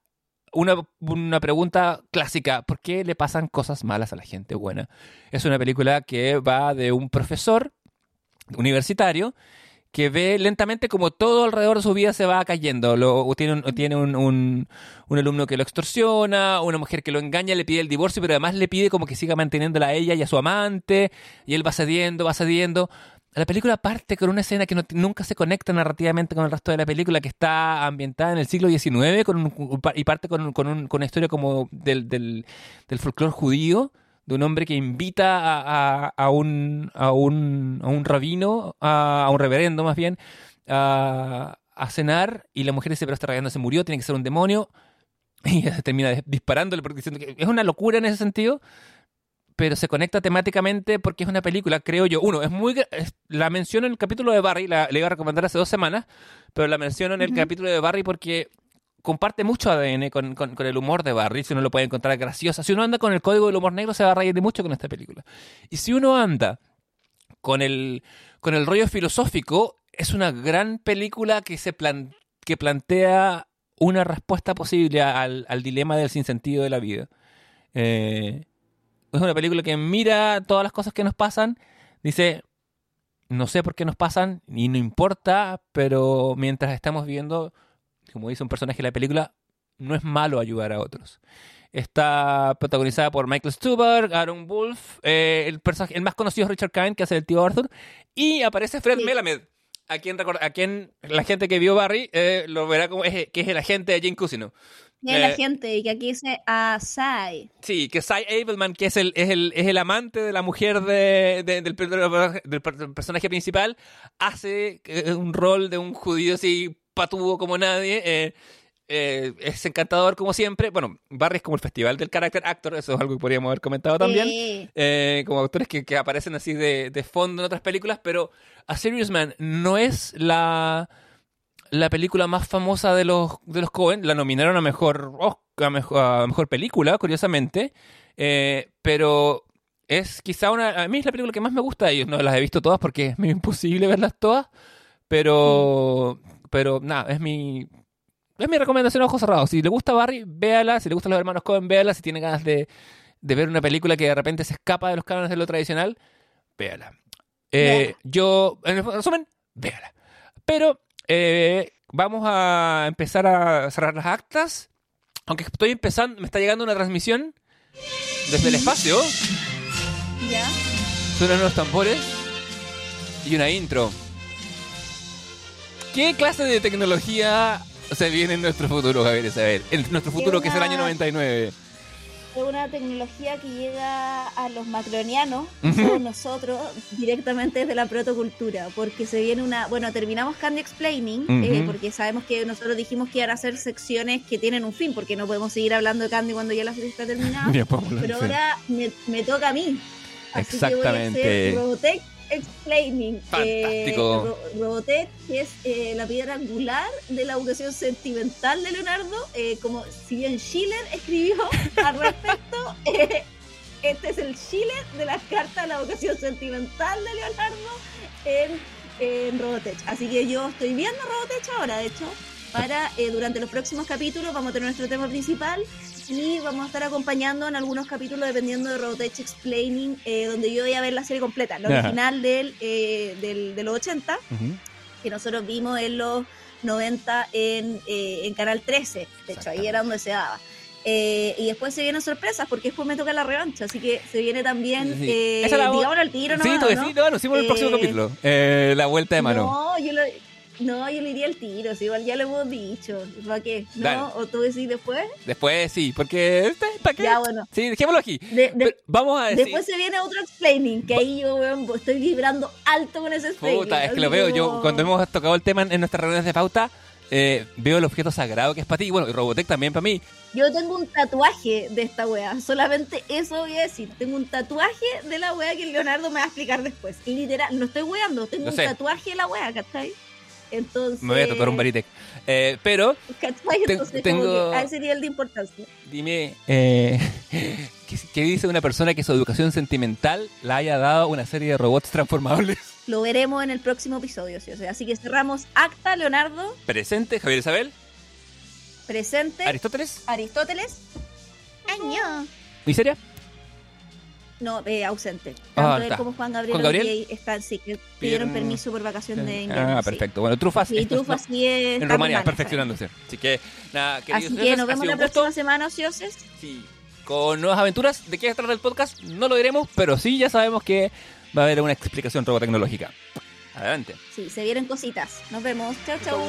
una, una pregunta clásica, ¿por qué le pasan cosas malas a la gente buena? Es una película que va de un profesor universitario que ve lentamente como todo alrededor de su vida se va cayendo. Lo, tiene un, tiene un, un- un alumno que lo extorsiona, una mujer que lo engaña, le pide el divorcio, pero además le pide como que siga manteniéndola a ella y a su amante, y él va cediendo, va cediendo. La película parte con una escena que no- nunca se conecta narrativamente con el resto de la película, que está ambientada en el siglo XIX con un- y parte con, con con una historia como del, del, del folclore judío, de un hombre que invita a, a- a un, a, un, a un rabino, a, a un reverendo más bien, a, cenar y la mujer dice, pero este reverendo se murió, tiene que ser un demonio. *laughs* Y termina dis- disparándole porque diciendo que es una locura en ese sentido, pero se conecta temáticamente porque es una película, creo yo. Uno, es muy... es- la menciono en el capítulo de Barry, la, le iba a recomendar hace dos semanas, pero la menciono en el capítulo de Barry porque comparte mucho ADN con, con- con el humor de Barry, si uno lo puede encontrar graciosa. Si uno anda con el código del humor negro, se va a reír de mucho con esta película. Y si uno anda con el, con el rollo filosófico, es una gran película que, se plan- que plantea una respuesta posible al, al dilema del sinsentido de la vida. Eh, es una película que mira todas las cosas que nos pasan, dice, no sé por qué nos pasan y no importa, pero mientras estamos viviendo, como dice un personaje de la película, no es malo ayudar a otros. Está protagonizada por Michael Stuhlbarg, Aaron Wolf, eh, el, personaje, el más conocido es Richard Kind, que hace el tío Arthur, y aparece Fred Sí. Melamed, a quien, record- a quien la gente que vio Barry eh, lo verá como es, que es el agente de Jane Cusino. Y la Eh, gente, y que aquí dice Asai. Sí, que Cy Abelman, que es el, es el, es el amante de la mujer de- de- del, del per- personaje principal, hace un rol de un judío así patudo como nadie. eh, eh, es encantador como siempre. Bueno, Barry es como el festival del character actor, eso es algo que podríamos haber comentado también. Sí. Eh, como actores que, que aparecen así de, de fondo en otras películas, pero A Serious Man no es la, la película más famosa de los, de los Coen. La nominaron a mejor, Oscar- a mejor, a mejor película, curiosamente. Eh, pero es quizá una. A mí es la película que más me gusta de ellos. No las he visto todas porque es imposible verlas todas. Pero. Pero nada, es mi. Es mi recomendación a ojos cerrados. Si le gusta Barry, véala. Si le gustan los hermanos Coen, véala. Si tiene ganas de, de ver una película que de repente se escapa de los cánones de lo tradicional, véala. Eh, yo, en resumen, véala. Pero eh, vamos a empezar a cerrar las actas. Aunque estoy empezando, me está llegando una transmisión desde el espacio. ¿Ya? Suenan unos tambores y una intro. ¿Qué clase de tecnología se viene en nuestro futuro, Javier Isabel? En nuestro futuro, que es el año 99. Es una tecnología que llega a los macronianos, somos nosotros, directamente desde la protocultura, porque se viene una, bueno, terminamos Candy Explaining, eh, porque sabemos que nosotros dijimos que iban a ser secciones que tienen un fin, porque no podemos seguir hablando de Candy cuando ya la serie está terminada, *laughs* pero ahora me, me toca a mí. Así que voy a Exactamente. hacer Robotech Explaining. Fantástico. Eh, Ro- Robotech, que es eh, la piedra angular de la educación sentimental de Leonardo. eh, como si bien Schiller escribió *laughs* al respecto, eh, este es el Schiller de las cartas de la educación sentimental de Leonardo en, en Robotech. Así que yo estoy viendo Robotech ahora, de hecho. Para eh, durante los próximos capítulos vamos a tener nuestro tema principal y vamos a estar acompañando en algunos capítulos dependiendo de Robotech Explaining, eh, donde yo voy a ver la serie completa, la original del, eh, del, de los 80, Ujú. que nosotros vimos en los 90 en, eh, en Canal 13, de hecho ahí era donde se daba. Eh, y después se vienen sorpresas, porque después me toca la revancha, así que se viene también, Sí. eh, Esa la- digámoslo al tiro, ¿no? Sí, sí, no, nos hicimos en el próximo Eh, capítulo. Eh, la vuelta de mano. No, yo lo, no, yo le iría al tiro, si igual ya lo hemos dicho. ¿Para qué? ¿No? Dale. ¿O tú decís después? Después sí, porque. este, ¿Para qué? Ya, bueno. Sí, dejémoslo aquí. De- de- Pero vamos a decir. Después se viene otro explaining, que ahí yo weón, estoy vibrando alto con ese explaining. Puta, es que lo veo. Yo, cuando hemos tocado el tema en, nuestras reuniones de pauta, eh, veo el objeto sagrado que es para ti. Y bueno, y Robotech también para mí. Yo tengo un tatuaje de esta wea, solamente eso voy a decir. Tengo un tatuaje de la wea que Leonardo me va a explicar después. Literal, no estoy weando, tengo un sé. tatuaje de la wea, ¿cachai? Entonces... Me voy a tatuar un Baritec. Eh, pero, ¿Cachai? Te- Entonces, tengo- que a ese nivel de importancia. dime, eh, *laughs* ¿qué, qué dice una persona que su educación sentimental la haya dado una serie de robots transformables? *laughs* Lo veremos en el próximo episodio, ¿sí? O sea, así que cerramos acta, Leonardo. Presente, Javier Isabel. Presente. Aristóteles. Aristóteles. Año. ¿Miseria? No, eh, ausente. Ah, Tanto él está. como Juan Gabriel, ¿Juan Gabriel? están, sí, que pidieron permiso por vacación de invierno. Ah, sí. perfecto. Bueno, trufas. Es- trufas sí es- en Rumanía, perfeccionándose. Así que, nada, queridos Así que nos vemos la gusto. próxima semana, ociosos. Sí. Con nuevas aventuras. ¿De qué trata el podcast? No lo diremos, pero sí ya sabemos que va a haber una explicación robotecnológica. Adelante. Sí, se vieron cositas. Nos vemos. Chau, chau.